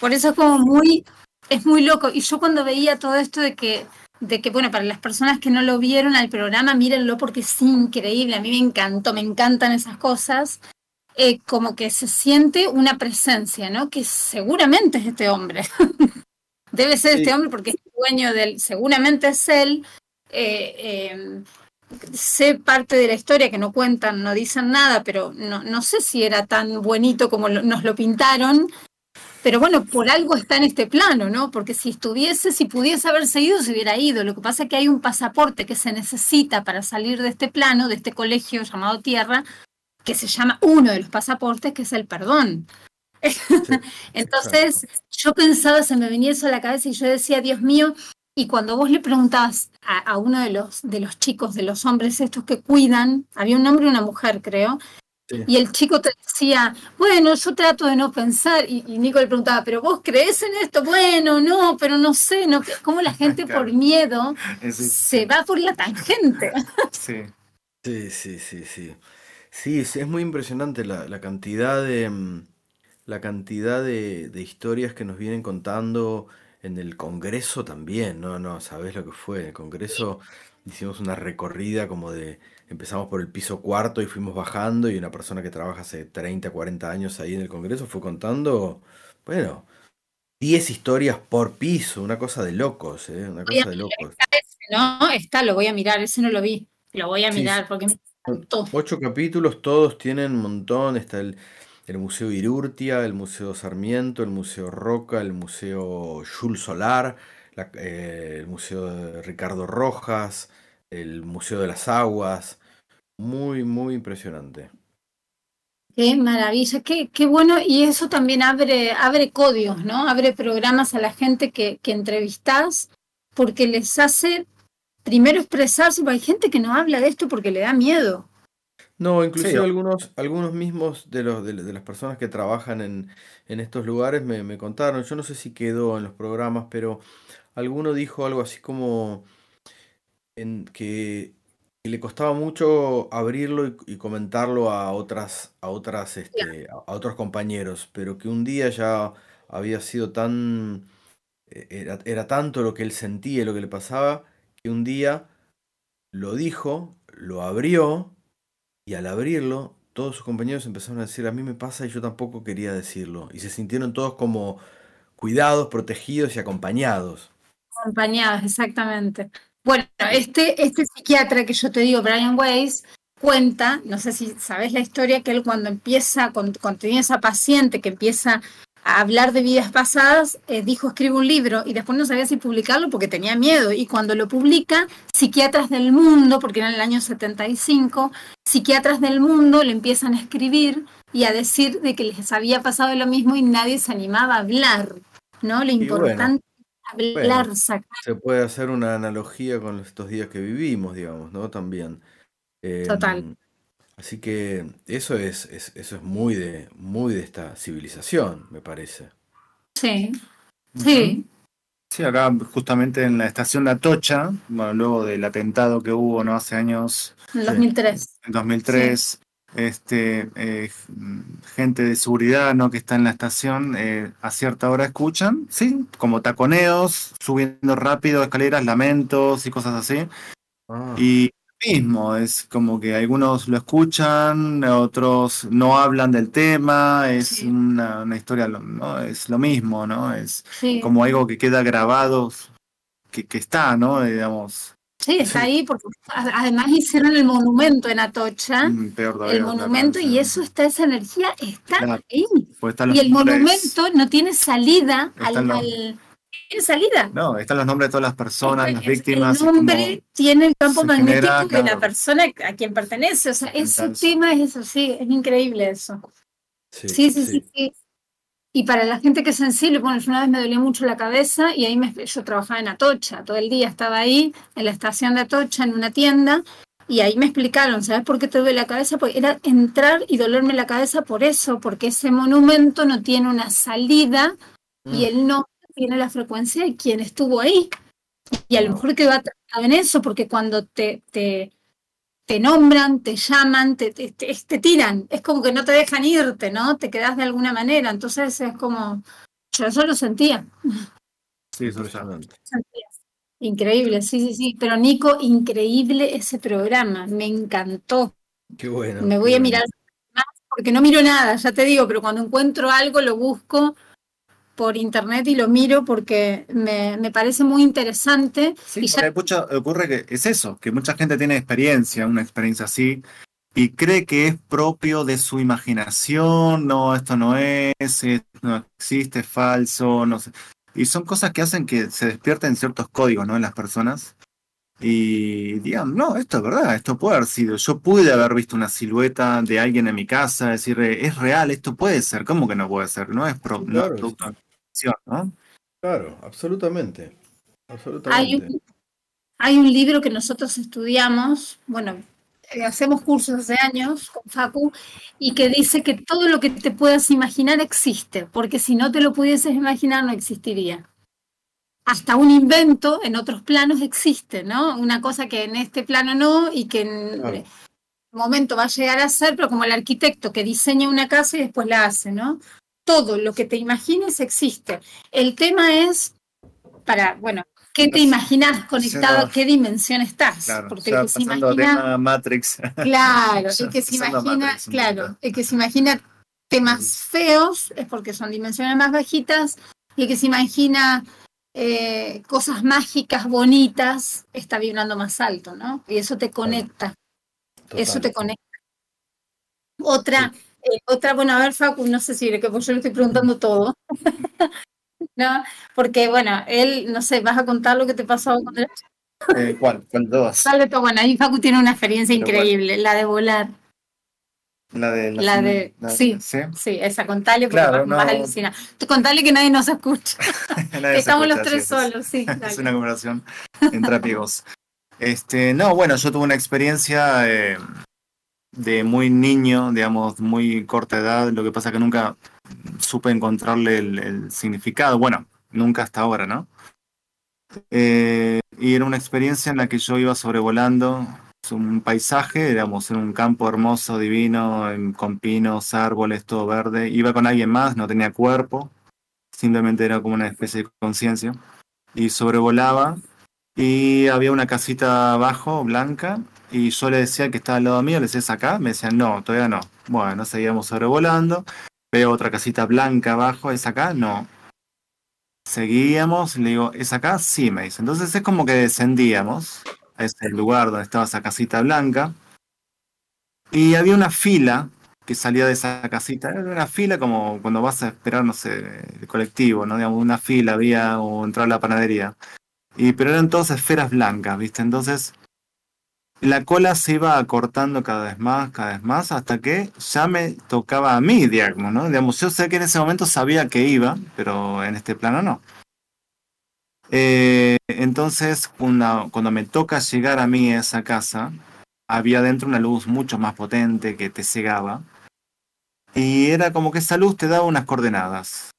Speaker 3: Por eso es como muy, es muy loco. Y yo cuando veía todo esto de que, de que, bueno, para las personas que no lo vieron al programa, mírenlo porque es increíble. A mí me encantó, me encantan esas cosas. Eh, como que se siente una presencia, ¿no? Que seguramente es este hombre. Debe ser
Speaker 4: Sí.
Speaker 3: este hombre porque es dueño del, seguramente es él. Eh, eh, sé parte de la historia que no cuentan, no dicen nada, pero no, no sé si era tan bonito como lo- nos lo pintaron. Pero bueno, por algo está en este plano, ¿no? Porque si estuviese, si pudiese haberse ido, se hubiera ido. Lo que pasa es que hay un pasaporte que se necesita para salir de este plano, de este colegio llamado Tierra, que se llama uno de los pasaportes, que es el perdón. Entonces, yo pensaba, se me venía eso a la cabeza y yo decía, Dios mío, y cuando vos le preguntabas a, a uno de los, de los chicos, de los hombres estos que cuidan, había un hombre y una mujer, creo,
Speaker 4: Sí.
Speaker 3: y el chico te decía, bueno, yo trato de no pensar, y, y Nico le preguntaba, pero vos crees en esto, bueno, no, pero no sé, no, cómo la gente
Speaker 2: Claro.
Speaker 3: por miedo se va por la tangente.
Speaker 2: sí.
Speaker 4: Sí, sí, sí, sí. Sí, es, muy impresionante la, la cantidad de mm, la cantidad de, de historias que nos vienen contando en el Congreso también, no, no, sabés lo que fue. En el Congreso hicimos una recorrida como de, empezamos por el piso cuarto y fuimos bajando y una persona que trabaja hace 30, 40 años ahí en el Congreso fue contando, bueno, 10 historias por piso, una cosa de locos, ¿eh? Una cosa de locos.
Speaker 3: No, está, lo voy a mirar, ese no lo vi, lo voy a
Speaker 4: Sí,
Speaker 3: mirar porque me encantó.
Speaker 4: Ocho capítulos, todos tienen un montón. Está el, el Museo Irurtia, el Museo Sarmiento, el Museo Roca, el Museo Jules Solar, la- eh, el Museo Ricardo Rojas, el Museo de las Aguas. Muy, muy impresionante.
Speaker 3: Qué maravilla, qué, qué bueno, y eso también abre, abre códigos, ¿no? Abre programas a la gente que, que entrevistás, porque les hace primero expresarse, porque hay gente que no habla de esto porque le da miedo.
Speaker 4: No, inclusive
Speaker 2: Sí.
Speaker 4: algunos, algunos mismos de los de, de las personas que trabajan en, en estos lugares me, me contaron, yo no sé si quedó en los programas, pero alguno dijo algo así como en que, que le costaba mucho abrirlo y, y comentarlo a otras, a otras, este, a, a otros compañeros, pero que un día ya había sido tan, eh, era, era tanto lo que él sentía y lo que le pasaba, que un día lo dijo, lo abrió y al abrirlo, todos sus compañeros empezaron a decir, a mí me pasa y yo tampoco quería decirlo. Y se sintieron todos como cuidados, protegidos y acompañados.
Speaker 3: Acompañadas, exactamente. Bueno, este, este psiquiatra que yo te digo, Brian Weiss, cuenta, no sé si sabes la historia, que él cuando empieza, cuando, cuando tenía esa paciente que empieza a hablar de vidas pasadas, eh, dijo escribe un libro y después no sabía si publicarlo porque tenía miedo. Y cuando lo publica, psiquiatras del mundo, porque era en el año 75, psiquiatras del mundo le empiezan a escribir y a decir de que les había pasado lo mismo y nadie se animaba a hablar, ¿no? Lo
Speaker 4: bueno.
Speaker 3: importante es hablar,
Speaker 4: Bueno.
Speaker 3: sacar.
Speaker 4: Se puede hacer una analogía con estos días que vivimos, digamos, ¿no? También. Em,
Speaker 3: Total.
Speaker 4: Así que eso es, es- eso es muy de, muy de esta civilización, me parece.
Speaker 3: Sí, sí,
Speaker 2: Sí, acá justamente en la estación de Atocha, bueno, luego del atentado que hubo no hace años,
Speaker 3: en
Speaker 4: Sí.
Speaker 3: 2003.
Speaker 2: en 2003, este, eh, gente de seguridad ¿no? que está en la estación eh, a cierta hora escuchan, sí, como taconeos, subiendo rápido escaleras, lamentos y cosas así.
Speaker 4: Ah,
Speaker 2: Y mismo, es como que algunos lo escuchan, otros no hablan del tema, es
Speaker 3: Sí.
Speaker 2: una, una historia, ¿no? Es lo mismo, ¿no? Es
Speaker 3: Sí,
Speaker 2: como algo que queda grabado, que, que está, ¿no? Digamos,
Speaker 3: sí, está
Speaker 2: sí.
Speaker 3: ahí porque además hicieron el monumento en Atocha,
Speaker 2: mm, peor todavía.
Speaker 3: el
Speaker 2: claro,
Speaker 3: monumento y eso está, esa energía está
Speaker 2: Claro.
Speaker 3: ahí.
Speaker 2: Pues
Speaker 3: Y el monumento no tiene salida al- tiene salida.
Speaker 2: No, están los nombres de todas las personas, las víctimas.
Speaker 3: El nombre tiene el campo magnético
Speaker 2: genera,
Speaker 3: de
Speaker 2: claro.
Speaker 3: la persona a quien pertenece. O sea, ese
Speaker 2: Entonces-
Speaker 3: tema es eso, sí, es increíble eso.
Speaker 4: sí,
Speaker 3: Sí, sí, sí, sí. Y para la gente que es sensible, bueno, yo una vez me dolía mucho la cabeza y ahí me, yo trabajaba en Atocha, todo el día estaba ahí en la estación de Atocha en una tienda y ahí me explicaron, ¿sabes por qué te duele la cabeza? Porque era entrar y dolerme la cabeza por eso, porque ese monumento no tiene una salida y
Speaker 4: Mm.
Speaker 3: él no tiene la frecuencia de quien estuvo ahí. Y a lo mejor quedó atrapado en eso, porque cuando te, te, te nombran, te llaman, te, te, tiran, es como que no te dejan irte, ¿no? Te quedas de alguna manera, entonces es como, yo eso lo sentía,
Speaker 2: Sí, eso
Speaker 3: sentía. Increíble, sí, sí, sí, pero Nico, increíble ese programa, me encantó.
Speaker 4: Qué bueno.
Speaker 3: Me voy a mirar más porque no miro nada, ya te digo, pero cuando encuentro algo lo busco por internet y lo miro porque me, me parece muy interesante.
Speaker 2: Sí,
Speaker 3: y ya,
Speaker 2: hay mucha- ocurre que es eso, que mucha gente tiene experiencia, una experiencia así, y cree que es propio de su imaginación, no, esto no es, no existe, es falso, no sé. Y son cosas que hacen que se despierten ciertos códigos, ¿no? En las personas. Y digan, no, esto es verdad, esto puede haber sido. Yo pude haber visto una silueta de alguien en mi casa, decir, es real, esto puede ser. ¿Cómo que no puede ser? No es, pro- no es
Speaker 4: claro.
Speaker 2: producto de ficción, ¿no?
Speaker 4: Claro, absolutamente.
Speaker 3: hay,
Speaker 4: Absolutamente.
Speaker 3: un, hay un libro que nosotros estudiamos, bueno, eh, hacemos cursos hace años con Facu, y que dice que todo lo que te puedas imaginar existe, porque si no te lo pudieses imaginar no existiría. Hasta un invento en otros planos existe, ¿no? Una cosa que en este plano no y que en
Speaker 4: Claro.
Speaker 3: momento va a llegar a ser, pero como el arquitecto que diseña una casa y después la hace, ¿no? Todo lo que te imagines existe. El tema es para, bueno, ¿qué te imaginas conectado?
Speaker 2: Ya.
Speaker 3: ¿A qué dimensión estás?
Speaker 2: Claro,
Speaker 3: Porque el que se imagina,
Speaker 2: Matrix.
Speaker 3: claro, el que se imagina,
Speaker 2: Matrix
Speaker 3: claro, el que se imagina temas feos es porque son dimensiones más bajitas y el que se imagina eh, cosas mágicas, bonitas, está vibrando más alto, ¿no? Y eso te conecta. Eso te conecta. Otra, eh, otra, bueno, a ver, Facu, no sé si que pues yo le estoy preguntando todo. ¿No? Porque, bueno, él, no sé, vas a contar lo que te pasó cuando eras
Speaker 2: Eh, ¿Cuál? ¿Cuál?
Speaker 3: Sale todo. Bueno, ahí Facu tiene una experiencia
Speaker 2: Pero
Speaker 3: increíble, la de volar.
Speaker 2: La de.
Speaker 3: La de- sí.
Speaker 2: ¿Sí?
Speaker 3: Sí, esa, contale porque
Speaker 2: Claro,
Speaker 3: vas, vas a
Speaker 2: no.
Speaker 3: alucinar. Tú contale que nadie nos escucha.
Speaker 2: Nadie
Speaker 3: Estamos los tres solos, sí.
Speaker 2: Es una conversación entre amigos. Este, no, bueno, yo tuve una experiencia eh, de muy niño, digamos, muy corta edad. Lo que pasa que nunca supe encontrarle el, el significado. Bueno, nunca hasta ahora, ¿no? Eh, y era una experiencia en la que yo iba sobrevolando un paisaje, digamos, en un campo hermoso, divino, con pinos, árboles, todo verde. Iba con alguien más, no tenía cuerpo, simplemente era como una especie de conciencia. Y sobrevolaba y había una casita abajo, blanca, y yo le decía que estaba al lado mío, le decía, ¿es acá? Me decían, no, todavía no. Bueno, seguíamos sobrevolando, veo otra casita blanca abajo, ¿es acá? No. Seguíamos, le digo, ¿es acá? Sí, me dice. Entonces es como que descendíamos a ese lugar donde estaba esa casita blanca, y había una fila que salía de esa casita, era una fila como cuando vas a esperar, no sé, el colectivo, ¿no? Digamos, una fila había o entrar a la panadería. Y, pero eran todas esferas blancas, ¿viste? Entonces, la cola se iba acortando cada vez más, cada vez más, hasta que ya me tocaba a mí, digamos, ¿no? Digamos, yo sé que en ese momento sabía que iba, pero en este plano no. Eh, entonces, una- cuando me toca llegar a mí a esa casa, había dentro una luz mucho más potente que te cegaba. Y era como que esa luz te daba unas coordenadas.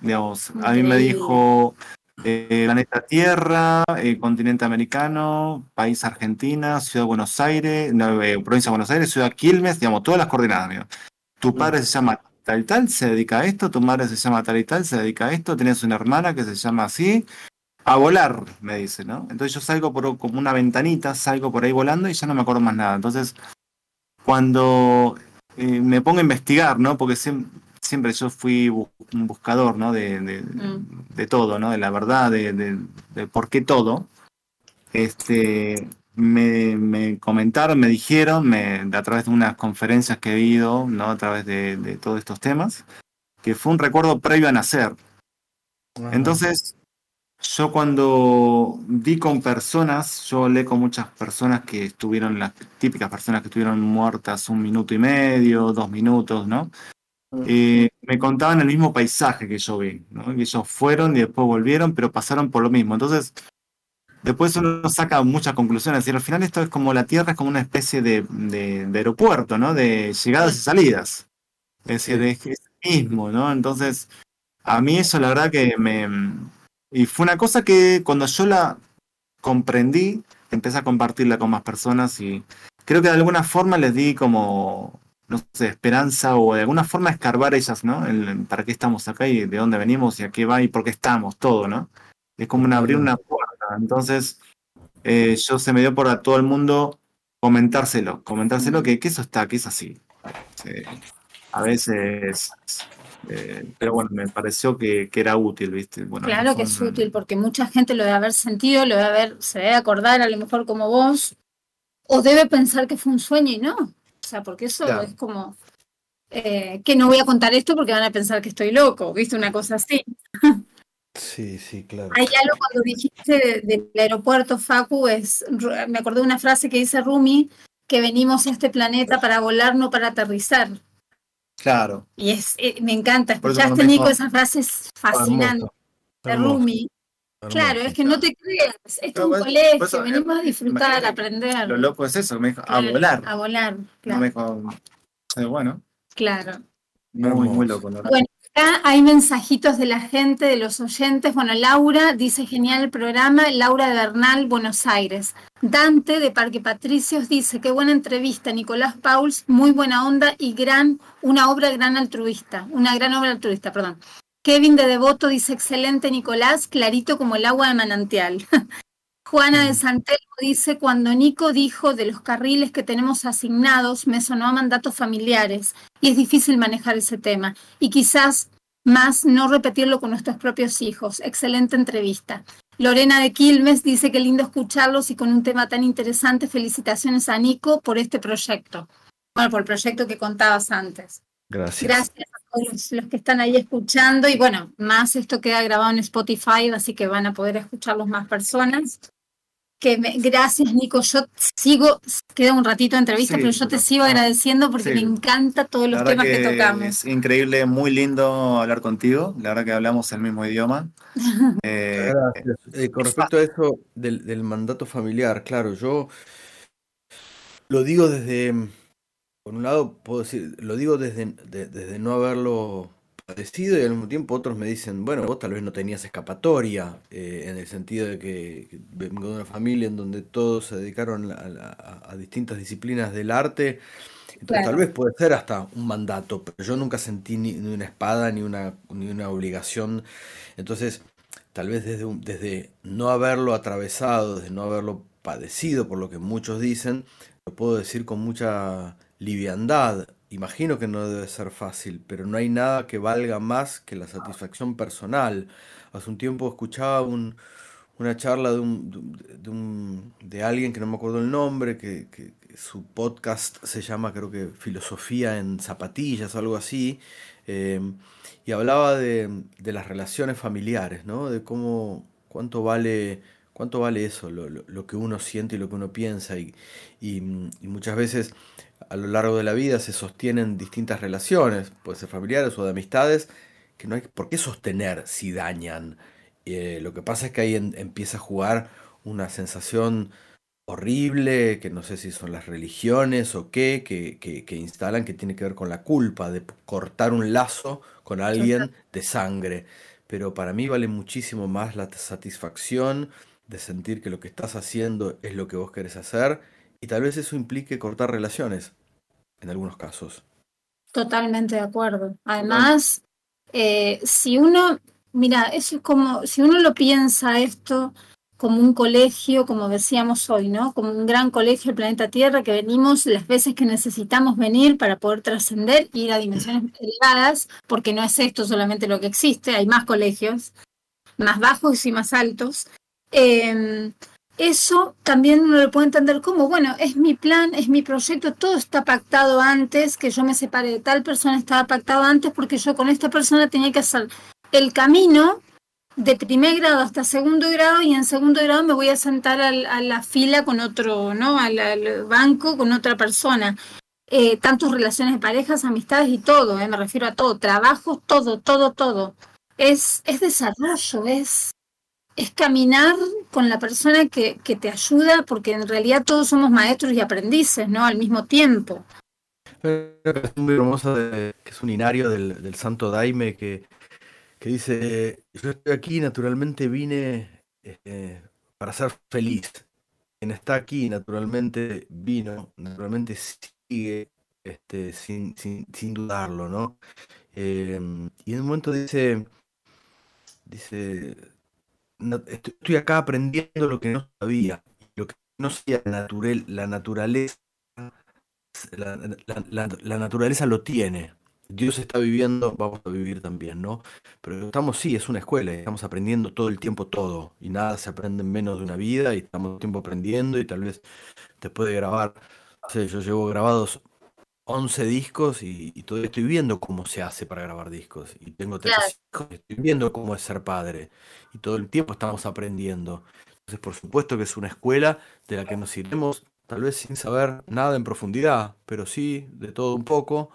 Speaker 2: Digamos, a mí me dijo eh, planeta Tierra, eh, continente americano, país Argentina, ciudad de Buenos Aires, no, eh, provincia de Buenos Aires, ciudad Quilmes, digamos, todas las coordenadas. digamos. Tu padre se llama tal y tal, se dedica a esto, tu madre se llama tal y tal, se dedica a esto, tienes una hermana que se llama así, a volar, me dice, ¿no? Entonces yo salgo por como una ventanita, salgo por ahí volando y ya no me acuerdo más nada. Entonces, cuando eh, me pongo a investigar, ¿no? Porque siem- siempre, yo fui bu- un buscador, ¿no? De, de,
Speaker 3: Mm.
Speaker 2: de todo, ¿no? De la verdad, de, de, de por qué todo. Este, me, me comentaron, me dijeron, me, a través de unas conferencias que he ido, ¿no? A través de, de todos estos temas, que fue un recuerdo previo a nacer.
Speaker 4: Ajá.
Speaker 2: Entonces, yo cuando vi con personas, yo hablé con muchas personas que estuvieron, las típicas personas que estuvieron muertas un minuto y medio, dos minutos, ¿no? Eh, me contaban el mismo paisaje que yo vi, ¿no? Que ellos fueron y después volvieron, pero pasaron por lo mismo. Entonces, después uno saca muchas conclusiones. Y al final esto es como la Tierra es como una especie de, de- de aeropuerto, ¿no? De llegadas y salidas. Es decir, es, es mismo, ¿no? Entonces, a mí eso la verdad que me... Y fue una cosa que cuando yo la comprendí, empecé a compartirla con más personas y creo que de alguna forma les di como, no sé, esperanza o de alguna forma escarbar ellas, ¿no? El- para qué estamos acá y de dónde venimos y a qué va y por qué estamos, todo, ¿no? Es como un abrir una puerta. Entonces, eh, yo se me dio por a todo el mundo comentárselo, comentárselo que, que eso está, que es así. Sí. A veces, eh, pero bueno, me pareció que, que era útil, ¿viste? Bueno,
Speaker 3: Claro que es útil, porque mucha gente lo debe haber sentido, lo debe haber, se debe acordar a lo mejor como vos, o debe pensar que fue un sueño y no. O sea, porque eso
Speaker 2: Claro.
Speaker 3: es como eh, que no voy a contar esto porque van a pensar que estoy loco, ¿viste? Una cosa así.
Speaker 4: Sí, sí, claro.
Speaker 3: Hay algo cuando dijiste de- del aeropuerto, Facu, es, me acordé de una frase que dice Rumi, que venimos a este planeta para volar, no para aterrizar.
Speaker 2: Claro.
Speaker 3: Y es, eh, me encanta, escuchaste,
Speaker 2: me
Speaker 3: Nico, esa frase es fascinante de Rumi. Claro, es que no te creas, esto es
Speaker 2: No,
Speaker 3: un
Speaker 2: pues,
Speaker 3: colegio,
Speaker 2: eso,
Speaker 3: venimos a
Speaker 2: eh,
Speaker 3: disfrutar, a aprender.
Speaker 2: Lo loco es eso, me dijo, a volar.
Speaker 3: A volar,
Speaker 2: No
Speaker 3: claro.
Speaker 2: me dijo, eh, bueno,
Speaker 3: claro.
Speaker 2: muy, muy
Speaker 4: Hermoso.
Speaker 2: loco, verdad.
Speaker 3: Bueno, hay mensajitos de la gente, de los oyentes. Bueno, Laura dice genial el programa. Laura de Bernal, Buenos Aires. Dante de Parque Patricios dice qué buena entrevista. Nicolás Pauls, muy buena onda y gran, una obra gran altruista. Una gran obra altruista, perdón. Kevin de Devoto dice excelente Nicolás, clarito como el agua de manantial. Juana de Santelmo dice, cuando Nico dijo de los carriles que tenemos asignados, me sonó a mandatos familiares y es difícil manejar ese tema. Y quizás más no repetirlo con nuestros propios hijos. Excelente entrevista. Lorena de Quilmes dice que lindo escucharlos y con un tema tan interesante. Felicitaciones a Nico por este proyecto. Bueno, por el proyecto que contabas antes.
Speaker 4: Gracias.
Speaker 3: Gracias a todos los que están ahí escuchando. Y bueno, más esto queda grabado en Spotify, así que van a poder escucharlos más personas. Que me- gracias, Nico. Yo sigo, queda un ratito de entrevista,
Speaker 2: Sí,
Speaker 3: pero yo te sigo
Speaker 2: ah,
Speaker 3: agradeciendo porque
Speaker 2: sí.
Speaker 3: me encanta todos los temas que, tocamos.
Speaker 2: es increíble, muy lindo hablar contigo. La verdad que hablamos el mismo idioma. Eh,
Speaker 4: Gracias. Eh, con respecto a eso del, del mandato familiar, claro, yo lo digo desde, por un lado, puedo decir, lo digo desde, de- desde no haberlo padecido y al mismo tiempo otros me dicen, bueno, vos tal vez no tenías escapatoria, eh, en el sentido de que, que vengo de una familia en donde todos se dedicaron a, a- a distintas disciplinas del arte. Entonces
Speaker 3: Claro.
Speaker 4: tal vez puede ser hasta un mandato, pero yo nunca sentí ni, ni una espada ni una, ni una obligación. Entonces, tal vez desde, un- desde no haberlo atravesado, desde no haberlo padecido, por lo que muchos dicen, lo puedo decir con mucha liviandad. Imagino que no debe ser fácil, pero no hay nada que valga más que la satisfacción personal. Hace un tiempo escuchaba un, una charla de, un, de, alguien que no me acuerdo el nombre, que, su podcast se llama creo que Filosofía en Zapatillas o algo así, eh, y hablaba de, las relaciones familiares, ¿no? De cómo, cuánto vale, cuánto vale eso, lo, lo- lo que uno siente y lo que uno piensa, y, y muchas veces a lo largo de la vida se sostienen distintas relaciones, puede ser familiares o de amistades, que no hay por qué sostener si dañan. Eh, lo que pasa es que ahí en- empieza a jugar una sensación horrible, que no sé si son las religiones o qué, que, que- que instalan, que tiene que ver con la culpa de cortar un lazo con alguien de sangre. Pero para mí vale muchísimo más la satisfacción de sentir que lo que estás haciendo es lo que vos querés hacer y tal vez eso implique cortar relaciones, en algunos casos.
Speaker 3: Totalmente de acuerdo. Además, eh, si uno, mira, eso es como, si uno lo piensa esto como un colegio, como decíamos hoy, ¿no? Como un gran colegio del planeta Tierra que venimos las veces que necesitamos venir para poder trascender, ir a dimensiones elevadas, porque no es esto solamente lo que existe, hay más colegios, más bajos y más altos. Eh, eso también uno lo puede entender como, bueno, es mi plan, es mi proyecto, todo está pactado antes, que yo me separe de tal persona estaba pactado antes porque yo con esta persona tenía que hacer el camino de primer grado hasta segundo grado y en segundo grado me voy a sentar a la fila con otro, ¿no? Al, banco con otra persona. Eh, relaciones de parejas, amistades y todo, eh, me refiero a todo, trabajo, todo, todo, todo. Es, es desarrollo, es, es caminar con la persona que, que te ayuda, porque en realidad todos somos maestros y aprendices, ¿no? Al mismo tiempo.
Speaker 4: Hay una canción muy hermosa que es un inario del, del santo Daime que, que dice, yo estoy aquí, naturalmente vine eh, para ser feliz. Quien está aquí, naturalmente vino, naturalmente sigue este, sin, sin, sin dudarlo, ¿no? Eh, y en un momento dice, dice, "Na- estoy acá aprendiendo lo que no sabía, lo que no sabía la, la naturaleza la, naturaleza lo tiene. Dios está viviendo, vamos a vivir también, ¿no? Pero estamos, sí, es una escuela, estamos aprendiendo todo el tiempo todo, y nada se aprende en menos de una vida, y estamos el tiempo aprendiendo, y tal vez te puede grabar, no sé, yo llevo grabados 11 discos y, y todavía estoy viendo cómo se hace para grabar discos, y tengo tres
Speaker 3: Claro.
Speaker 4: hijos, y estoy viendo cómo es ser padre, y todo el tiempo estamos aprendiendo. Entonces, por supuesto que es una escuela de la que nos iremos, tal vez sin saber nada en profundidad, pero sí de todo un poco.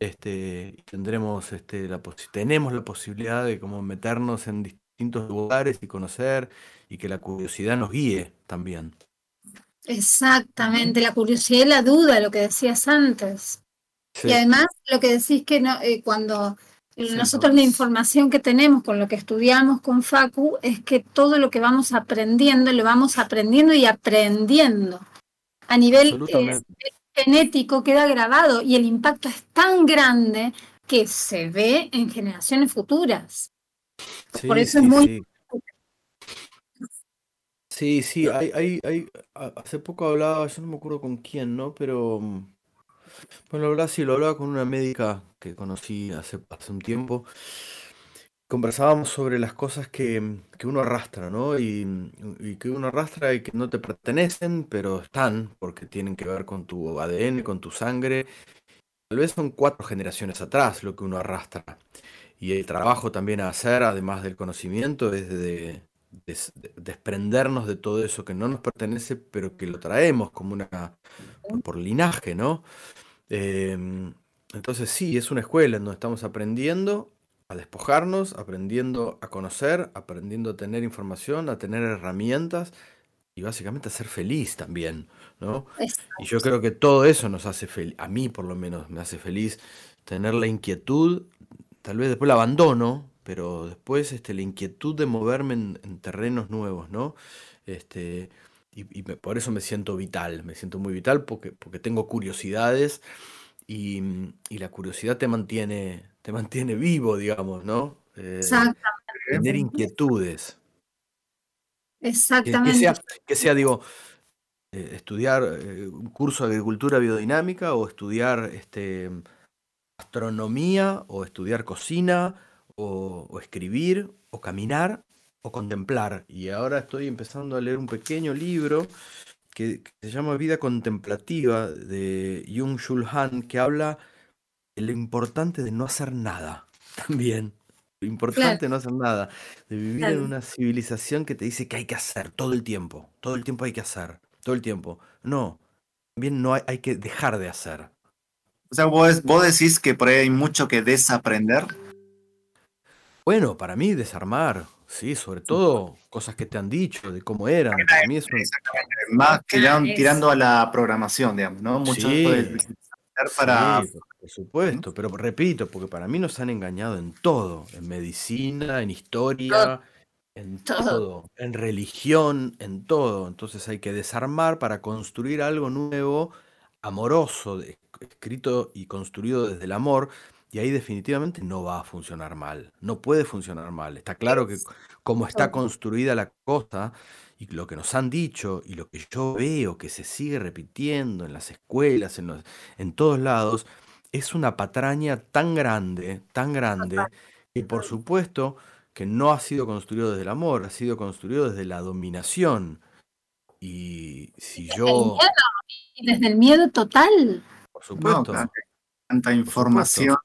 Speaker 4: Este, tendremos, este, la tenemos la posibilidad de como meternos en distintos lugares y conocer y que la curiosidad nos guíe también.
Speaker 3: Exactamente, la curiosidad y la duda, lo que decías antes.
Speaker 4: Sí,
Speaker 3: Y además, lo que decís que no, eh, cuando
Speaker 4: Sí,
Speaker 3: nosotros
Speaker 4: no.
Speaker 3: la información que tenemos con lo que estudiamos con Facu es que todo lo que vamos aprendiendo, lo vamos aprendiendo y aprendiendo. A nivel eh, genético queda grabado y el impacto es tan grande que se ve en generaciones futuras. por eso es muy-
Speaker 4: sí. Sí, hay, hay, hay, hace poco hablaba, yo no me acuerdo con quién, ¿no? Pero, mm, bueno, hablaba, sí, lo hablaba con una médica que conocí hace, hace un tiempo. Conversábamos sobre las cosas que, que uno arrastra, ¿no? Y, y que uno arrastra y que no te pertenecen, pero están, porque tienen que ver con tu ADN, con tu sangre. Tal vez son cuatro generaciones atrás lo que uno arrastra. Y el trabajo también a hacer, además del conocimiento, es de, des- de desprendernos de todo eso que no nos pertenece, pero que lo traemos como una por, por linaje, ¿no? Em, entonces sí, es una escuela en donde estamos aprendiendo a despojarnos, aprendiendo a conocer, aprendiendo a tener información, a tener herramientas y básicamente a ser feliz también, ¿no? Y yo creo que todo eso nos hace feliz, a mí por lo menos me hace feliz tener la inquietud, tal vez después la abandono, pero después este, la inquietud de moverme en, en terrenos nuevos, ¿no? Este, y y me- por eso me siento vital, me siento muy vital porque, porque tengo curiosidades y, y la curiosidad te mantiene, te mantiene vivo, digamos, ¿no? Eh,
Speaker 3: Exactamente.
Speaker 4: tener inquietudes. Que, que
Speaker 3: Exactamente.
Speaker 4: sea, que sea, digo, eh, estudiar eh, un curso de agricultura biodinámica o estudiar este, astronomía o estudiar cocina o, o escribir o caminar o contemplar. Y ahora estoy empezando a leer un pequeño libro que, que se llama Vida Contemplativa de Jung Shul Han, que habla de lo importante de no hacer nada también. Lo importante de no hacer nada, de vivir en
Speaker 3: Claro.
Speaker 4: una civilización que te dice que hay que hacer todo el tiempo, todo el tiempo hay que hacer, todo el tiempo. No, también no hay, hay que dejar de hacer.
Speaker 2: O sea, vos, vos decís que por ahí hay mucho que desaprender.
Speaker 4: Bueno, para mí desarmar, Sí, sobre todo cosas que te han dicho, de cómo eran. Para mí es un-
Speaker 2: Exactamente. Más tirando,
Speaker 3: es-
Speaker 2: tirando a la programación, digamos, ¿no? Mucho
Speaker 4: Sí.
Speaker 2: para.
Speaker 4: Sí, por- supuesto, pero repito, porque para mí nos han engañado en todo, en medicina, en historia, en
Speaker 3: Todo.
Speaker 4: todo, en religión, en todo. Entonces hay que desarmar para construir algo nuevo, amoroso, de- escrito y construido desde el amor, y ahí definitivamente no va a funcionar mal, no puede funcionar mal. Está claro que como está construida la cosa y lo que nos han dicho y lo que yo veo que se sigue repitiendo en las escuelas, en, los- en todos lados, es una patraña tan grande, tan grande, que por supuesto que no ha sido construido desde el amor, ha sido construido desde la dominación. Y si
Speaker 3: El
Speaker 4: yo,
Speaker 3: miedo, y desde el miedo total.
Speaker 4: por
Speaker 2: No,
Speaker 4: supuesto,
Speaker 2: claro, tanta información.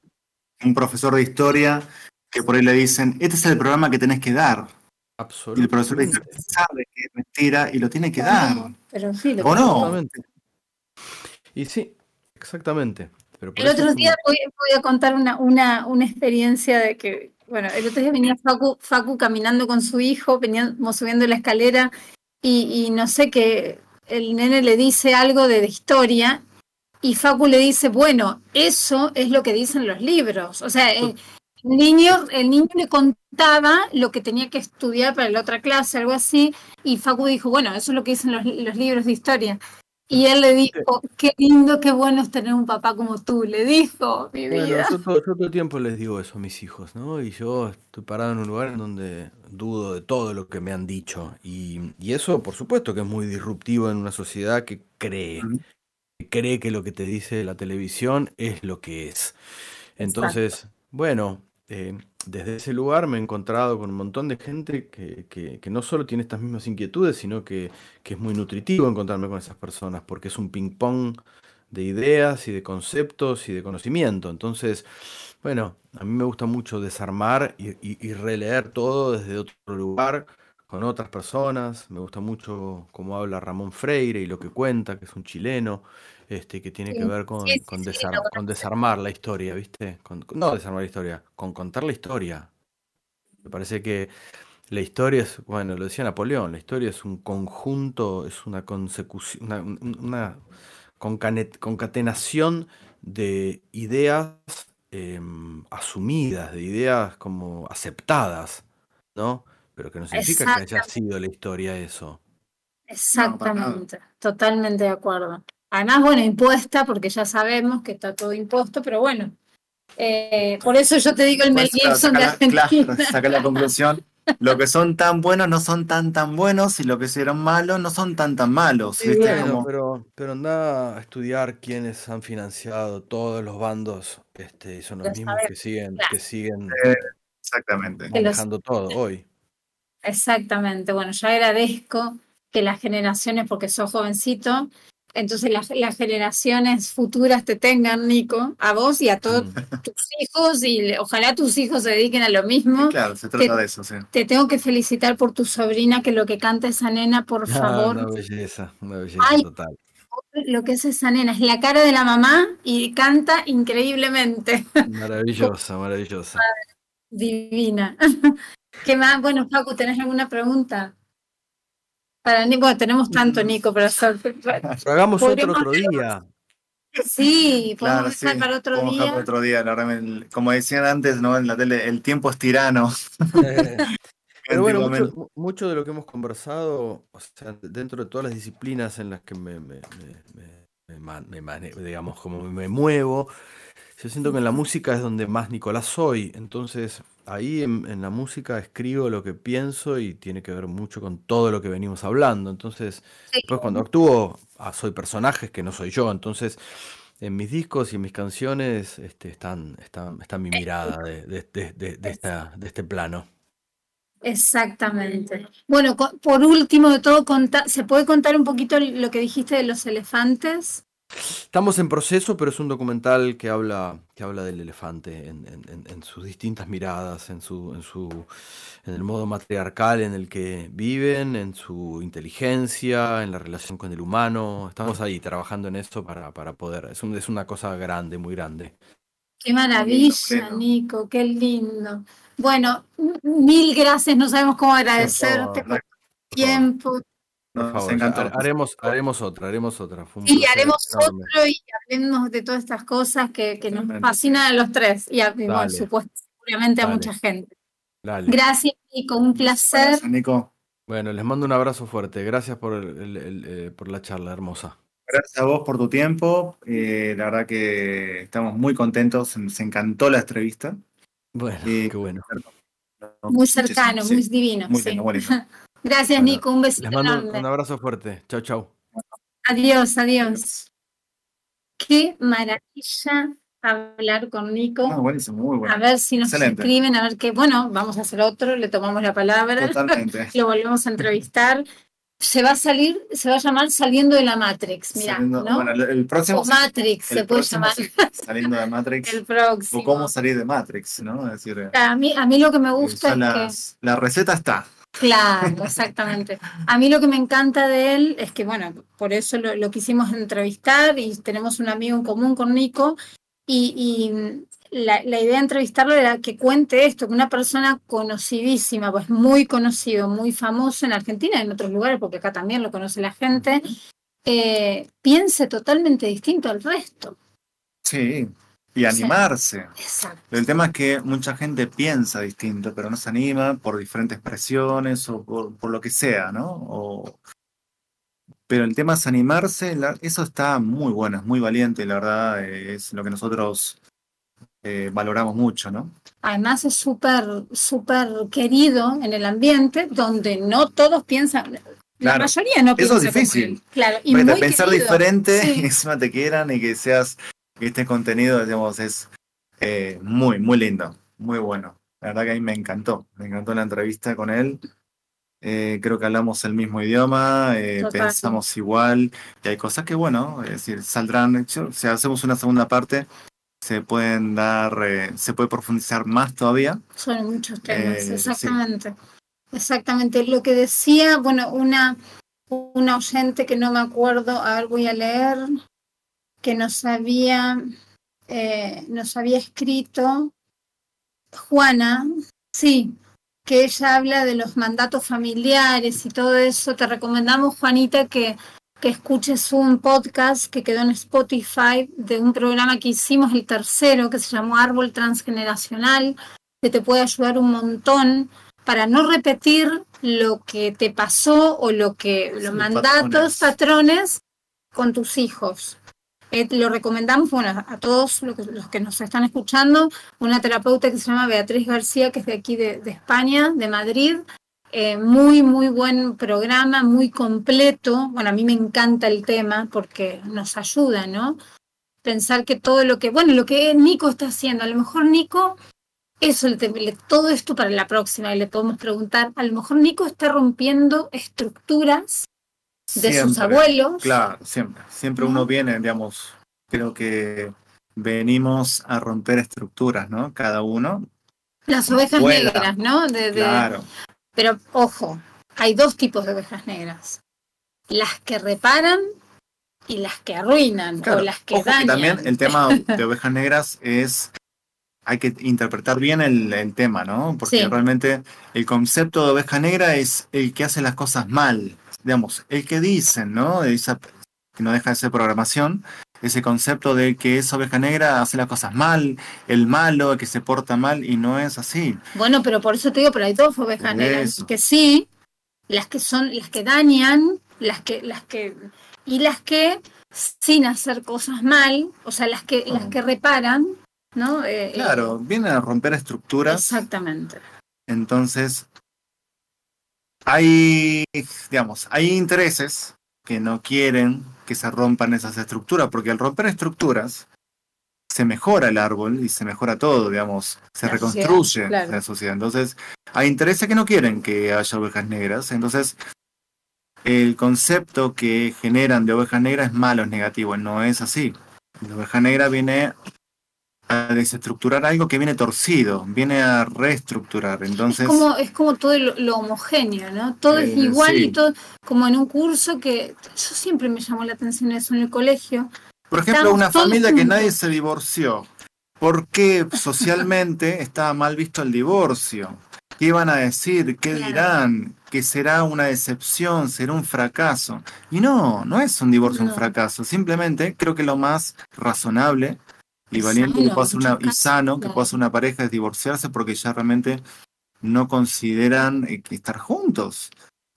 Speaker 2: Un profesor de historia que por ahí le dicen, este es el programa que tenés que dar. Y el profesor dice,
Speaker 4: absolutamente.
Speaker 2: sabe que es mentira y lo tiene que dar.
Speaker 3: Pero sí, lo
Speaker 2: ¿O no?
Speaker 4: Exactamente. Y sí, exactamente. Pero
Speaker 3: El otro día voy, voy a contar una, una, una experiencia de que, bueno, el otro día venía Facu, Facu caminando con su hijo, veníamos subiendo la escalera y, y no sé qué, el nene le dice algo de, de historia y Facu le dice, bueno, eso es lo que dicen los libros. O sea, el niño, el niño le contaba lo que tenía que estudiar para la otra clase, algo así, y Facu dijo, bueno, eso es lo que dicen los, los libros de historia. Y él le dijo, qué lindo, qué bueno es tener un papá como tú, le dijo, mi
Speaker 4: Bueno,
Speaker 3: vida.
Speaker 4: yo todo, yo todo el tiempo les digo eso a mis hijos, ¿no? Y yo estoy parado en un lugar en donde dudo de todo lo que me han dicho. Y, y eso, por supuesto, que es muy disruptivo en una sociedad que cree, cree que lo que te dice la televisión es lo que es. Entonces, bueno, eh, desde ese lugar me he encontrado con un montón de gente que, que- que no solo tiene estas mismas inquietudes, sino que, que es muy nutritivo encontrarme con esas personas, porque es un ping-pong de ideas y de conceptos y de conocimiento. Entonces, bueno, a mí me gusta mucho desarmar y, y- y releer todo desde otro lugar, con otras personas. Me gusta mucho cómo habla Ramón Freire y lo que cuenta, que es un chileno, este, que tiene que ver con,
Speaker 3: sí, sí,
Speaker 4: con, desar- desarmar la historia, ¿viste? Con- no desarmar la historia, con contar la historia. Me parece que la historia es, bueno, lo decía Napoleón, la historia es un conjunto, es una consecución, una, concatenación de ideas em, asumidas, de ideas como aceptadas, ¿no? Pero que no significa que haya
Speaker 3: Exactamente.
Speaker 4: sido la historia eso.
Speaker 3: Exactamente, totalmente de acuerdo. Además, bueno, impuesta, porque ya sabemos que está todo impuesto, pero bueno, eh, por eso yo te digo el Mel Gibson de Argentina.
Speaker 2: claro, saca la conclusión. Lo que son tan buenos no son tan tan buenos y lo que hicieron malos no son tan tan malos.
Speaker 3: Sí,
Speaker 2: ¿viste?
Speaker 3: bueno,
Speaker 2: Como-
Speaker 4: pero, pero anda a estudiar quiénes han financiado todos los bandos, este, y son los
Speaker 3: Lo
Speaker 4: mismos que siguen,
Speaker 3: claro.
Speaker 4: que siguen
Speaker 2: Exactamente.
Speaker 3: Que los-
Speaker 4: manejando todo hoy.
Speaker 3: Exactamente, bueno, yo agradezco que las generaciones, porque sos jovencito, entonces las, las generaciones futuras te tengan, Nico, a vos y a todos
Speaker 4: Mm.
Speaker 3: tus hijos, y le- ojalá tus hijos se dediquen a lo mismo.
Speaker 2: Claro, se trata de eso, sí.
Speaker 3: Te tengo que felicitar por tu sobrina, que lo que canta esa nena, por
Speaker 4: Ah,
Speaker 3: favor,
Speaker 4: una belleza, una belleza
Speaker 3: Ay.
Speaker 4: total.
Speaker 3: lo que es esa nena, es la cara de la mamá y canta increíblemente,
Speaker 4: Maravillosa, maravillosa.
Speaker 3: divina. ¿Qué más? Bueno, Facu, ¿tenés alguna pregunta? Para Nico, bueno, tenemos tanto, Nico, para hacer.
Speaker 4: Pero hagamos otro otro día.
Speaker 3: Sí, podemos
Speaker 2: Claro, sí.
Speaker 3: para otro
Speaker 2: Podemos
Speaker 3: día.
Speaker 2: para otro día. la como decían antes, ¿no? En la tele, el tiempo es tirano.
Speaker 4: Pero bueno, mucho, mucho de lo que hemos conversado, o sea, dentro de todas las disciplinas en las que me, me- me- me- me man- me mane- digamos, como me muevo, yo siento que en la música es donde más Nicolás soy. Entonces, ahí en, en la música escribo lo que pienso y tiene que ver mucho con todo lo que venimos hablando. Entonces,
Speaker 3: Sí.
Speaker 4: después cuando actúo, ah, soy personajes que no soy yo. Entonces, en mis discos y en mis canciones este, están, están, está mi mirada de, de- de- de- de esta, de este plano.
Speaker 3: Exactamente. Bueno, por último de todo, ¿se puede contar un poquito lo que dijiste de los elefantes?
Speaker 4: Estamos en proceso, pero es un documental que habla, que habla del elefante en, en- en- en sus distintas miradas, en su, en su, en el modo matriarcal en el que viven, en su inteligencia, en la relación con el humano. Estamos ahí trabajando en esto para, para poder. Es un- es una cosa grande, muy grande.
Speaker 3: Qué maravilla. Nico, qué lindo. Bueno, mil gracias, no sabemos cómo agradecerte Por tu tiempo.
Speaker 4: Por favor,
Speaker 2: encantó.
Speaker 4: ha- haremos, haremos otra, haremos otra. Placer
Speaker 3: haremos
Speaker 4: enorme.
Speaker 3: otro y hablemos de todas estas cosas que, que nos fascinan a los tres y, a, y, por
Speaker 4: Dale.
Speaker 3: supuesto seguramente a mucha gente.
Speaker 4: Dale.
Speaker 3: Gracias, Nico, un placer.
Speaker 2: Gracias, Nico.
Speaker 4: Bueno, les mando un abrazo fuerte. Gracias por, el- el- el, eh, por la charla hermosa.
Speaker 2: Gracias a vos por tu tiempo. eh, la verdad que estamos muy contentos. Nos encantó la entrevista.
Speaker 4: Bueno,
Speaker 2: Sí.
Speaker 4: qué bueno.
Speaker 3: Muy cercano,
Speaker 2: Sí,
Speaker 3: muy divino.
Speaker 2: Muy
Speaker 3: sí.
Speaker 2: lindo.
Speaker 3: Gracias,
Speaker 4: Bueno,
Speaker 3: Nico, un besito
Speaker 4: Les mando un,
Speaker 3: enorme.
Speaker 4: un abrazo fuerte. Chau, chau.
Speaker 3: Adiós, adiós. Qué maravilla hablar con Nico.
Speaker 2: Ah, buenísimo, muy
Speaker 3: A
Speaker 2: bueno.
Speaker 3: ver si nos
Speaker 2: Excelente.
Speaker 3: escriben, a ver qué. Bueno, vamos a hacer otro, le tomamos la palabra,
Speaker 2: Totalmente.
Speaker 3: lo volvemos a entrevistar. Se va a salir, se va a llamar Saliendo de la Matrix, mira, ¿no?
Speaker 2: Bueno, el, el próximo.
Speaker 3: o Matrix
Speaker 2: el
Speaker 3: se puede
Speaker 2: próximo
Speaker 3: llamar.
Speaker 2: Saliendo de Matrix.
Speaker 3: El próximo.
Speaker 2: o cómo salir de Matrix, ¿no? Es decir, eh,
Speaker 3: A mí, a mí lo que me gusta
Speaker 2: son
Speaker 3: es que.
Speaker 2: la receta está.
Speaker 3: Claro, exactamente. A mí lo que me encanta de él es que, bueno, por eso lo, quisimos entrevistar y tenemos un amigo en común con Nico y, la, la idea de entrevistarlo era que cuente esto, que una persona conocidísima, pues muy conocido, muy famoso en Argentina y en otros lugares, porque acá también lo conoce la gente, eh, piense totalmente distinto al resto.
Speaker 2: Sí. Y animarse.
Speaker 3: Exacto.
Speaker 2: El tema es que mucha gente piensa distinto, pero no se anima por diferentes presiones o por, por lo que sea, ¿no? O- Pero el tema es animarse, la- eso está muy bueno, es muy valiente, la verdad, es lo que nosotros eh, valoramos mucho, ¿no?
Speaker 3: Además es súper, súper querido en el ambiente donde no todos piensan, la
Speaker 2: Claro,
Speaker 3: mayoría no
Speaker 2: eso es
Speaker 3: piensa como
Speaker 2: difícil.
Speaker 3: él. Claro, y muy
Speaker 2: pensar
Speaker 3: querido.
Speaker 2: diferente
Speaker 3: Sí.
Speaker 2: y encima te quieran y que seas, este contenido, digamos, es eh, muy, muy lindo, muy bueno. La verdad que a mí me encantó, me encantó la entrevista con él. Eh, creo que hablamos el mismo idioma, eh, pensamos igual, y hay cosas que, bueno, es decir, saldrán, si hacemos una segunda parte, se pueden dar, eh, se puede profundizar más todavía.
Speaker 3: Son muchos temas,
Speaker 2: sí.
Speaker 3: exactamente. Exactamente. Lo que decía, bueno, una, una oyente que no me acuerdo, a ver, voy a leer, que nos había, eh, nos había escrito Juana, sí, que ella habla de los mandatos familiares y todo eso. Te recomendamos, Juanita, que, que escuches un podcast que quedó en Spotify de un programa que hicimos, el tercero, que se llamó Árbol Transgeneracional, que te puede ayudar un montón para no repetir lo que te pasó o lo que los
Speaker 2: Sí,
Speaker 3: mandatos,
Speaker 2: patrones.
Speaker 3: patrones con tus hijos. Eh, lo recomendamos bueno, a todos los que, nos están escuchando, una terapeuta que se llama Beatriz García, que es de aquí de, España, de Madrid. Eh, muy, muy buen programa, muy completo. Bueno, a mí me encanta el tema porque nos ayuda, ¿no? Pensar que todo lo que, bueno, lo que Nico está haciendo, a lo mejor Nico, eso, todo esto para la próxima, y le podemos preguntar, a lo mejor Nico está rompiendo estructuras de sus abuelos.
Speaker 2: Claro, siempre. Siempre
Speaker 3: ¿no?
Speaker 2: uno viene, digamos, creo que venimos a romper estructuras, ¿no? Cada uno.
Speaker 3: Las ovejas negras, ¿no? De- de-
Speaker 2: Claro.
Speaker 3: Pero ojo, hay dos tipos de ovejas negras. Las que reparan y las que arruinan
Speaker 2: Claro,
Speaker 3: o las que
Speaker 2: ojo que
Speaker 3: dañan.
Speaker 2: también el tema de ovejas negras es, hay que interpretar bien el, el tema, ¿no? Porque
Speaker 3: Sí.
Speaker 2: realmente el concepto de oveja negra es el que hace las cosas mal, digamos, el que dicen, ¿no? Esa, que no deja de ser programación, ese concepto de que esa oveja negra hace las cosas mal, el malo, el que se porta mal, y no es así.
Speaker 3: Bueno, pero por eso te digo, pero hay dos ovejas negras que sí, las que son, las que dañan, las que, las que, y las que sin hacer cosas mal, o sea, las que, las que reparan, ¿no? Eh, eh,
Speaker 2: Claro, vienen a romper estructuras.
Speaker 3: Exactamente.
Speaker 2: Entonces, hay, digamos, hay intereses que no quieren que se rompan esas estructuras, porque al romper estructuras se mejora el árbol y se mejora todo, digamos, se
Speaker 3: La
Speaker 2: reconstruye
Speaker 3: sociedad, claro.
Speaker 2: la sociedad. Entonces, hay intereses que no quieren que haya ovejas negras. Entonces, el concepto que generan de ovejas negras es malo, es negativo, no es así. La oveja negra viene a desestructurar algo que viene torcido, viene a reestructurar. Entonces,
Speaker 3: Es como, es como todo lo, lo homogéneo, ¿no? Todo es
Speaker 2: Eh,
Speaker 3: igual
Speaker 2: sí.
Speaker 3: y todo, como en un curso que yo siempre me llamó la atención eso en el colegio.
Speaker 2: por ejemplo, una familia que nadie se divorció, ¿Por qué socialmente estaba mal visto el divorcio? ¿Qué iban a decir? ¿Qué
Speaker 3: Claro.
Speaker 2: dirán? ¿Que será una decepción? ¿Será un fracaso? Y no, no es un divorcio un fracaso. Simplemente creo que lo más razonable y valiente que puede hacer una, y sano que puede hacer una pareja es divorciarse porque ya realmente no consideran eh, que estar juntos.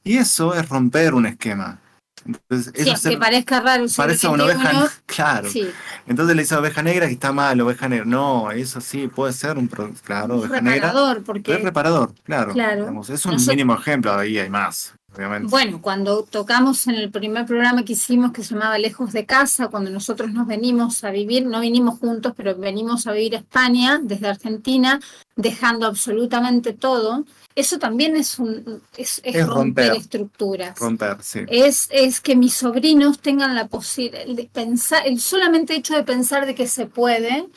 Speaker 2: Y eso es romper un esquema. Entonces,
Speaker 3: Sí,
Speaker 2: es ser-
Speaker 3: parezca raro
Speaker 2: parece una oveja,
Speaker 3: XXI,
Speaker 2: claro.
Speaker 3: Sí,
Speaker 2: Entonces le dice oveja negra y está mal, oveja negra. No, eso sí, puede ser un claro,
Speaker 3: es
Speaker 2: oveja negra.
Speaker 3: reparador,
Speaker 2: Es
Speaker 3: porque
Speaker 2: reparador, claro.
Speaker 3: Claro.
Speaker 2: Digamos, es un
Speaker 3: Nosotros-
Speaker 2: mínimo ejemplo, ahí hay más, obviamente.
Speaker 3: Bueno, cuando tocamos en el primer programa que hicimos que se llamaba Lejos de Casa, cuando nosotros nos venimos a vivir, no vinimos juntos, pero venimos a vivir a España desde Argentina, dejando absolutamente todo, eso también es un es, es
Speaker 2: Es
Speaker 3: romper,
Speaker 2: romper.
Speaker 3: estructuras.
Speaker 2: Romper, sí.
Speaker 3: Es, es que mis sobrinos tengan la posibilidad de pensar, el solamente hecho de pensar de que se puede,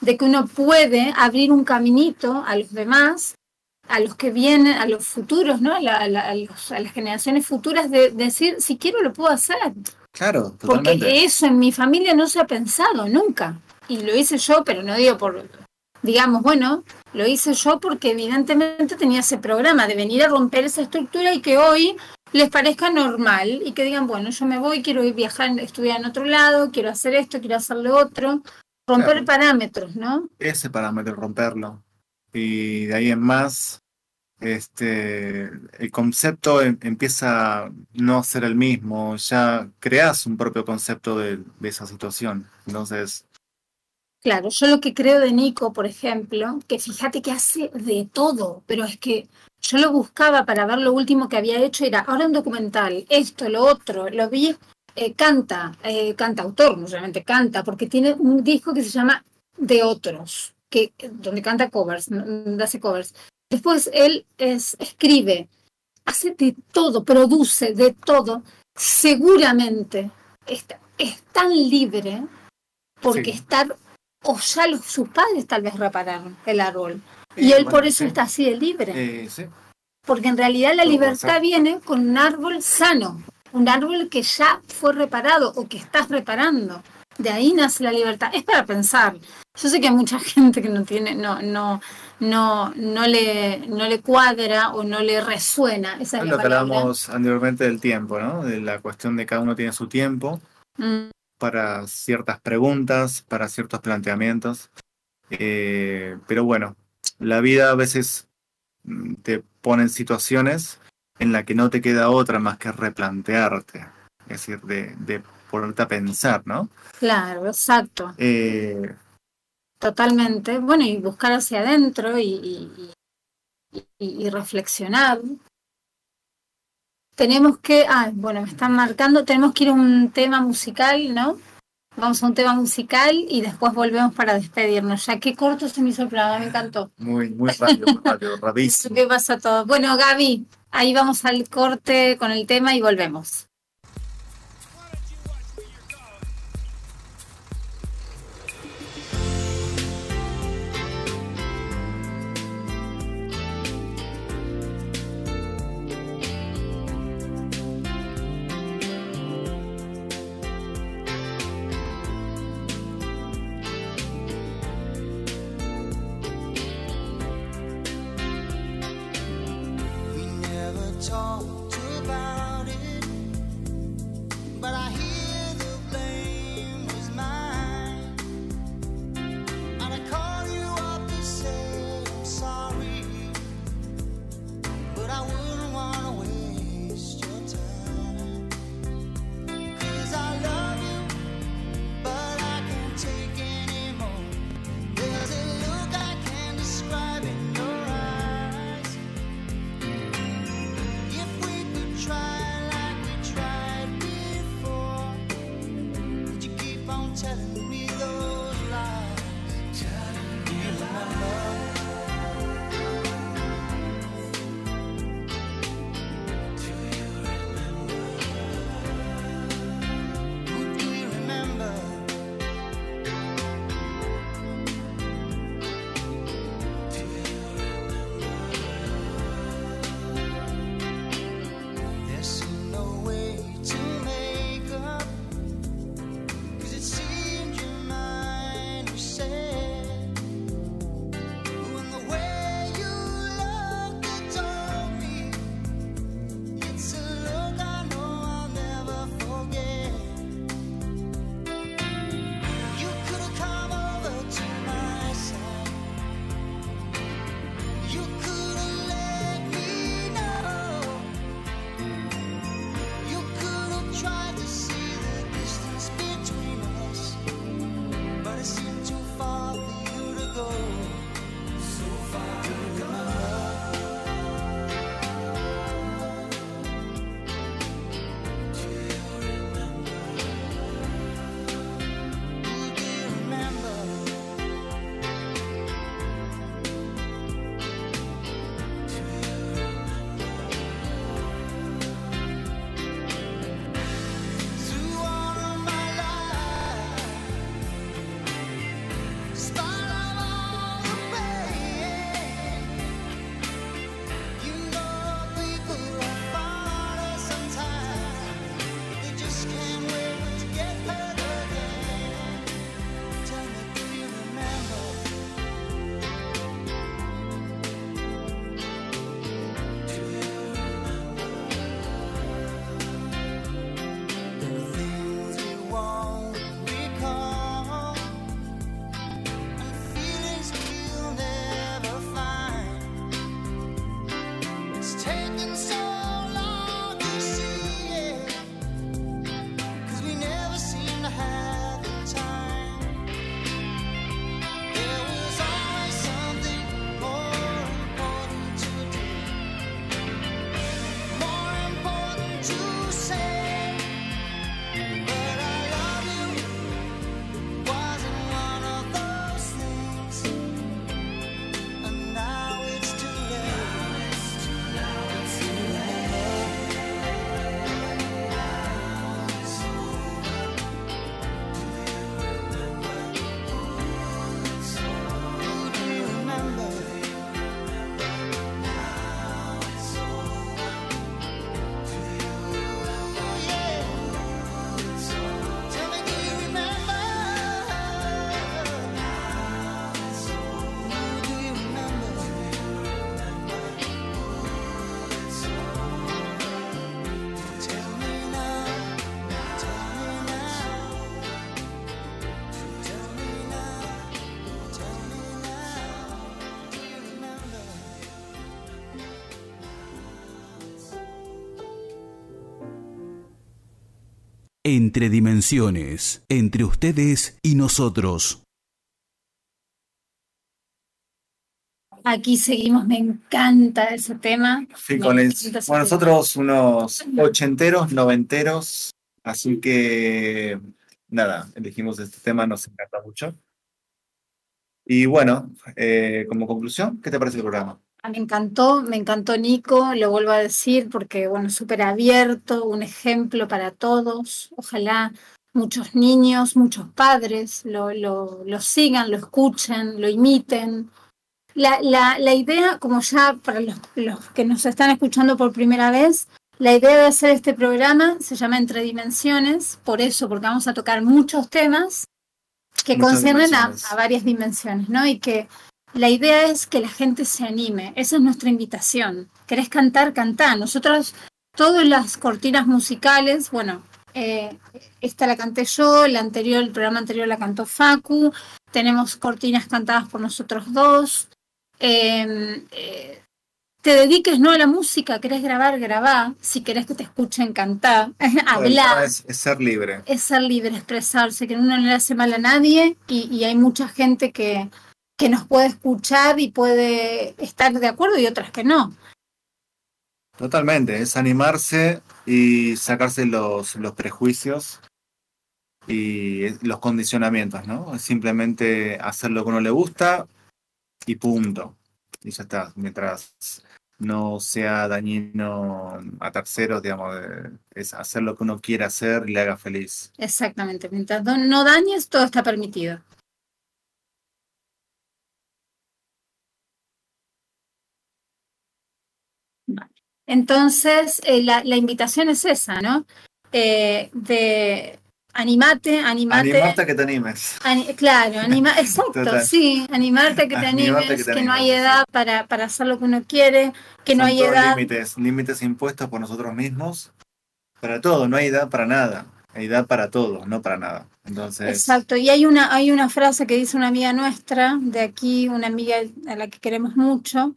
Speaker 3: de que uno puede abrir un caminito a los demás, a los que vienen, a los futuros, ¿no? A, la- a la- a los- a las generaciones futuras, de, decir, si quiero lo puedo hacer.
Speaker 2: Claro,
Speaker 3: Porque eso en mi familia no se ha pensado nunca. Y lo hice yo, pero no digo por, digamos, bueno, lo hice yo porque evidentemente tenía ese programa de venir a romper esa estructura y que hoy les parezca normal y que digan, bueno, yo me voy, quiero ir viajar, estudiar en otro lado, quiero hacer esto, quiero hacer lo otro. Romper
Speaker 2: Claro.
Speaker 3: parámetros, ¿no?
Speaker 2: Ese parámetro, romperlo. Y de ahí en más, este, el concepto em- empieza a no ser el mismo. Ya creas un propio concepto de, esa situación. Entonces,
Speaker 3: Claro, yo lo que creo de Nico, por ejemplo, que fíjate que hace de todo, pero es que yo lo buscaba para ver lo último que había hecho, era ahora un documental, esto, lo otro, lo vi, eh, canta, eh, no solamente canta, porque tiene un disco que se llama De Otros, que, donde canta covers, hace covers. Después él es, escribe, hace de todo, produce de todo, seguramente está, es tan libre porque
Speaker 2: Sí.
Speaker 3: estar o ya los, sus padres tal vez repararon el árbol. Y
Speaker 2: eh,
Speaker 3: él por
Speaker 2: bueno,
Speaker 3: eso
Speaker 2: sí.
Speaker 3: está así de libre.
Speaker 2: Eh, sí.
Speaker 3: Porque en realidad la libertad viene con un árbol sano, un árbol que ya fue reparado o que estás reparando. De ahí nace la libertad. Es para pensar. Yo sé que hay mucha gente que no tiene, no, no, no, no le, no le cuadra o no le resuena. Esa es
Speaker 2: lo que hablábamos anteriormente del tiempo, ¿no? De la cuestión de cada uno tiene su tiempo
Speaker 3: Mm,
Speaker 2: para ciertas preguntas, para ciertos planteamientos. Eh, pero bueno, la vida a veces mm, te pone en situaciones en la que no te queda otra más que replantearte, es decir, de, de ponerte a pensar, ¿no?
Speaker 3: claro, exacto.
Speaker 2: Eh,
Speaker 3: Totalmente. Bueno, y buscar hacia adentro y, y- y- y reflexionar. Tenemos que, ah, bueno, me están marcando, tenemos que ir a un tema musical, ¿no? Vamos a un tema musical y después volvemos para despedirnos. Ya qué corto se me hizo el programa, me encantó.
Speaker 2: muy, muy rápido, muy rápido, rapidísimo.
Speaker 3: ¿Qué pasa todo? Bueno, Gaby, ahí vamos al corte con el tema y volvemos.
Speaker 1: Entre dimensiones, entre ustedes y nosotros.
Speaker 3: Aquí seguimos, me encanta ese tema.
Speaker 2: Sí, con el- bueno, nosotros unos ochenteros, noventeros, así que nada, elegimos este tema, nos encanta mucho. Y bueno, eh, como conclusión, ¿qué te parece el programa?
Speaker 3: Ah, Me encantó, me encantó Nico, lo vuelvo a decir porque, bueno, súper abierto, un ejemplo para todos. Ojalá muchos niños, muchos padres lo, lo, lo sigan, lo escuchen, lo imiten. La, la, la idea, como ya para los, los que nos están escuchando por primera vez, la idea de hacer este programa se llama Entre Dimensiones, por eso, porque vamos a tocar muchos temas que
Speaker 2: Muchas
Speaker 3: conciernen a, a varias dimensiones, ¿no? Y que la idea es que la gente se anime. Esa es nuestra invitación. ¿Querés cantar? Cantá. Nosotros, todas las cortinas musicales, bueno, eh, esta la canté yo, la anterior, el programa anterior la cantó Facu. Tenemos cortinas cantadas por nosotros dos. Eh, eh, te dediques no a la música, querés grabar, grabá. Si querés que te escuchen cantar, hablar
Speaker 2: Es, es ser libre.
Speaker 3: es ser libre, expresarse, que uno no le hace mal a nadie y, y hay mucha gente que, que nos puede escuchar y puede estar de acuerdo y otras que no.
Speaker 2: Totalmente, es animarse y sacarse los, los prejuicios y los condicionamientos, ¿no? Es simplemente hacer lo que uno le gusta y punto. Y ya está, mientras no sea dañino a terceros, digamos, es hacer lo que uno quiera hacer y le haga feliz.
Speaker 3: Exactamente, mientras no, no dañes, todo está permitido. Vale. Entonces, eh, la, la invitación es esa, ¿no? Eh, de animate, animate.
Speaker 2: Animarte a que te animes.
Speaker 3: Ani- claro, anima, exacto,
Speaker 2: Total.
Speaker 3: sí, animarte a que te animes, que,
Speaker 2: que te
Speaker 3: no hay
Speaker 2: animes, sí.
Speaker 3: edad para, para hacer lo que uno quiere, que no
Speaker 2: Son
Speaker 3: hay
Speaker 2: todos
Speaker 3: edad.
Speaker 2: límites, límites impuestos por nosotros mismos. Para todo, no hay edad para nada. Hay edad para todo, no para nada. Entonces,
Speaker 3: Exacto, y hay una, hay una frase que dice una amiga nuestra, de aquí, una amiga a la que queremos mucho,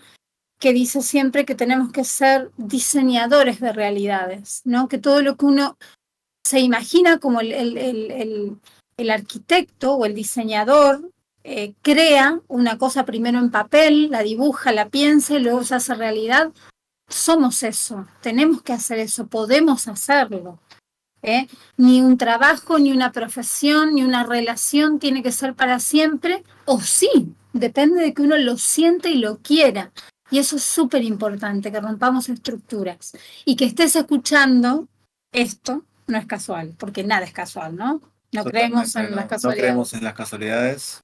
Speaker 3: que dice siempre que tenemos que ser diseñadores de realidades, ¿no? Que todo lo que uno se imagina como el, el, el, el- arquitecto o el diseñador eh, crea una cosa primero en papel, la dibuja, la piensa y luego se hace realidad. Somos eso, tenemos que hacer eso, podemos hacerlo. ¿eh? Ni un trabajo, ni una profesión, ni una relación tiene que ser para siempre, o sí, depende de que uno lo siente y lo quiera. Y eso es súper importante, que rompamos estructuras. Y que estés escuchando esto no es casual, porque nada es casual, ¿no? No creemos en las
Speaker 2: no-
Speaker 3: casualidades.
Speaker 2: No creemos en las casualidades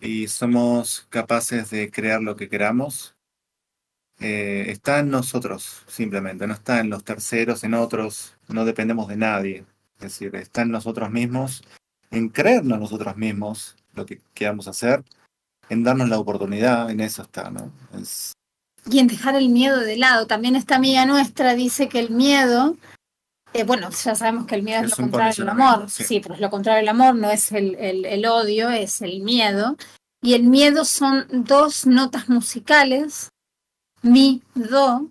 Speaker 2: y somos capaces de crear lo que queramos. Eh, está en nosotros, simplemente, no está en los terceros, en otros, no dependemos de nadie. Es decir, está en nosotros mismos, en creernos nosotros mismos lo que queramos hacer, en darnos la oportunidad, en eso está, ¿no? Es,
Speaker 3: y en dejar el miedo de lado. También esta amiga nuestra dice que el miedo, eh, bueno, ya sabemos que el miedo es,
Speaker 2: Es
Speaker 3: lo contrario del amor, sí.
Speaker 2: sí.
Speaker 3: pero es lo contrario del amor, no es el, el, el odio, es el miedo. Y el miedo son dos notas musicales, mi, do,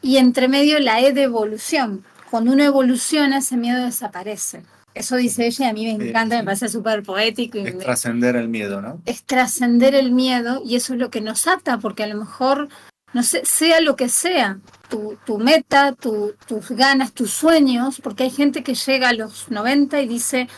Speaker 3: y entre medio la E de evolución. Cuando uno evoluciona, ese miedo desaparece. Eso dice ella y a mí me
Speaker 2: Sí,
Speaker 3: encanta, me parece súper poético. Y
Speaker 2: es
Speaker 3: me-
Speaker 2: trascender el miedo, ¿no?
Speaker 3: es trascender el miedo y eso es lo que nos ata, porque a lo mejor, no sé, sea lo que sea, tu, tu meta, tu- tus ganas, tus sueños, porque hay gente que llega a los 90 y dice,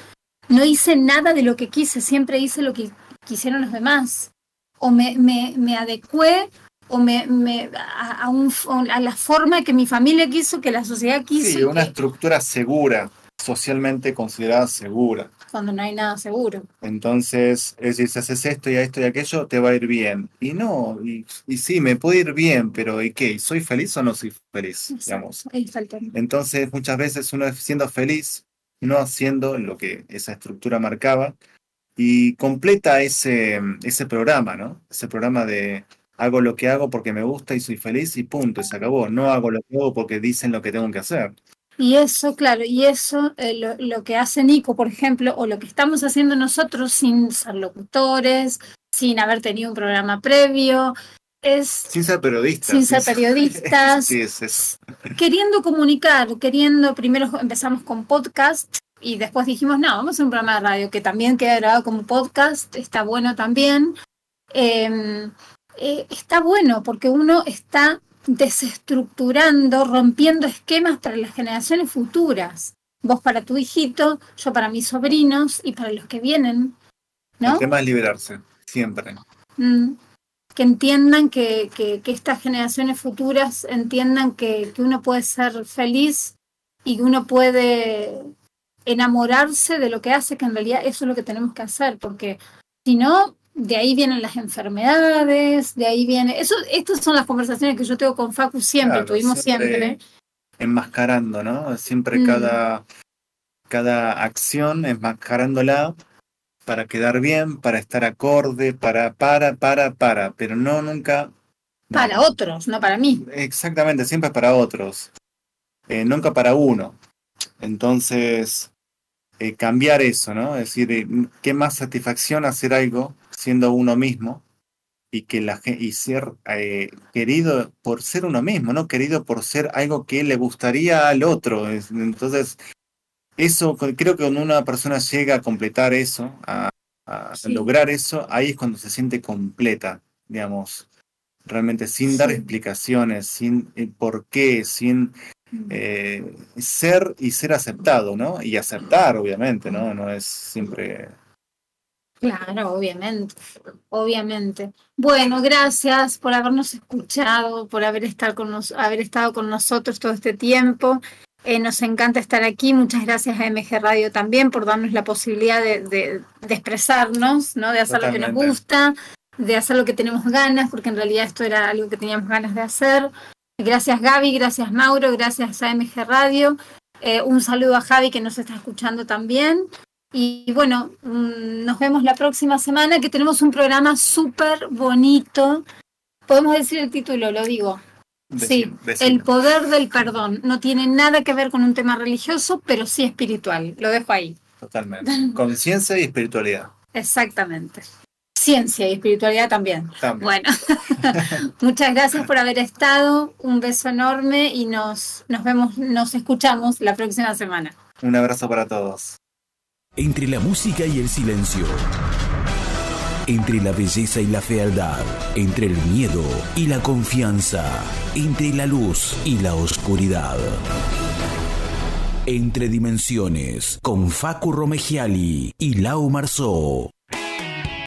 Speaker 3: no hice nada de lo que quise, siempre hice lo que quisieron los demás, o me, me, me adecué o me, me- a, a un- a la forma que mi familia quiso, que la sociedad quiso,
Speaker 2: Sí, una
Speaker 3: que-
Speaker 2: estructura segura, socialmente considerada segura.
Speaker 3: cuando no hay nada seguro.
Speaker 2: Entonces, es decir, si haces esto y esto y aquello, te va a ir bien. Y no, y, y sí, me puede ir bien, pero ¿y qué? ¿Soy feliz o no soy feliz? Digamos.
Speaker 3: Ahí.
Speaker 2: Entonces, muchas veces uno es siendo feliz, no haciendo lo que esa estructura marcaba, y completa ese, ese programa, ¿no? Ese programa de hago lo que hago porque me gusta y soy feliz y punto, y se acabó. No hago lo que hago porque dicen lo que tengo que hacer.
Speaker 3: Y eso, claro, y eso eh, lo, lo que hace Nico, por ejemplo, o lo que estamos haciendo nosotros sin ser locutores, sin haber tenido un programa previo, es
Speaker 2: Sin ser periodista.
Speaker 3: sin ser periodistas,
Speaker 2: Sí, es, es-
Speaker 3: queriendo comunicar, queriendo, primero empezamos con podcast y después dijimos, no, vamos a hacer un programa de radio que también queda grabado como podcast, está bueno también. Eh, eh, está bueno porque uno está desestructurando, rompiendo esquemas para las generaciones futuras. Vos para tu hijito, yo para mis sobrinos y para los que vienen, ¿no?
Speaker 2: El tema es liberarse, siempre.
Speaker 3: Mm, que entiendan que, que- que estas generaciones futuras entiendan que, que uno puede ser feliz y que uno puede enamorarse de lo que hace, que en realidad eso es lo que tenemos que hacer, porque si no, de ahí vienen las enfermedades, de ahí viene... Eso, estas son las conversaciones que yo tengo con Facu siempre,
Speaker 2: Claro,
Speaker 3: tuvimos
Speaker 2: siempre
Speaker 3: siempre.
Speaker 2: Enmascarando, ¿no? Siempre
Speaker 3: Mm.
Speaker 2: cada, cada acción enmascarándola para quedar bien, para estar acorde, para, para, para, para, pero no nunca. no.
Speaker 3: Para otros, no para mí.
Speaker 2: Exactamente, siempre para otros, eh, nunca para uno. Entonces, eh, cambiar eso, ¿no? Es decir, eh, qué más satisfacción hacer algo siendo uno mismo y que la y ser eh, querido por ser uno mismo, ¿no? Querido por ser algo que le gustaría al otro. Es- Entonces, eso creo que cuando una persona llega a completar eso, a, a
Speaker 3: Sí.
Speaker 2: lograr eso, ahí es cuando se siente completa, digamos, realmente sin dar explicaciones, sin el por qué, sin eh, ser y ser aceptado, ¿no? Y aceptar, obviamente, ¿no? No es siempre
Speaker 3: Claro, obviamente, obviamente. Bueno, gracias por habernos escuchado, por haber, estar con nos- haber estado con nosotros todo este tiempo. Eh, nos encanta estar aquí. Muchas gracias a MG Radio también por darnos la posibilidad de, de- de expresarnos, ¿no? de hacer lo que nos gusta, de hacer lo que tenemos ganas, porque en realidad esto era algo que teníamos ganas de hacer. Gracias Gaby, gracias Mauro, gracias a MG Radio. Eh, un saludo a Javi que nos está escuchando también. Y bueno, mm, nos vemos la próxima semana que tenemos un programa súper bonito. Podemos decir el título, lo digo. Sí, el poder del perdón. No tiene nada que ver con un tema religioso, pero sí espiritual. Lo dejo ahí.
Speaker 2: Totalmente. Conciencia y espiritualidad.
Speaker 3: Exactamente. Ciencia y espiritualidad también.
Speaker 2: También.
Speaker 3: Bueno, muchas gracias por haber estado. Un beso enorme y nos, nos vemos, nos escuchamos la próxima semana.
Speaker 2: Un abrazo para todos.
Speaker 1: Entre la música y el silencio. Entre la belleza y la fealdad. Entre el miedo y la confianza. Entre la luz y la oscuridad. Entre dimensiones. Con Facu Romegiali y Lau Marzó.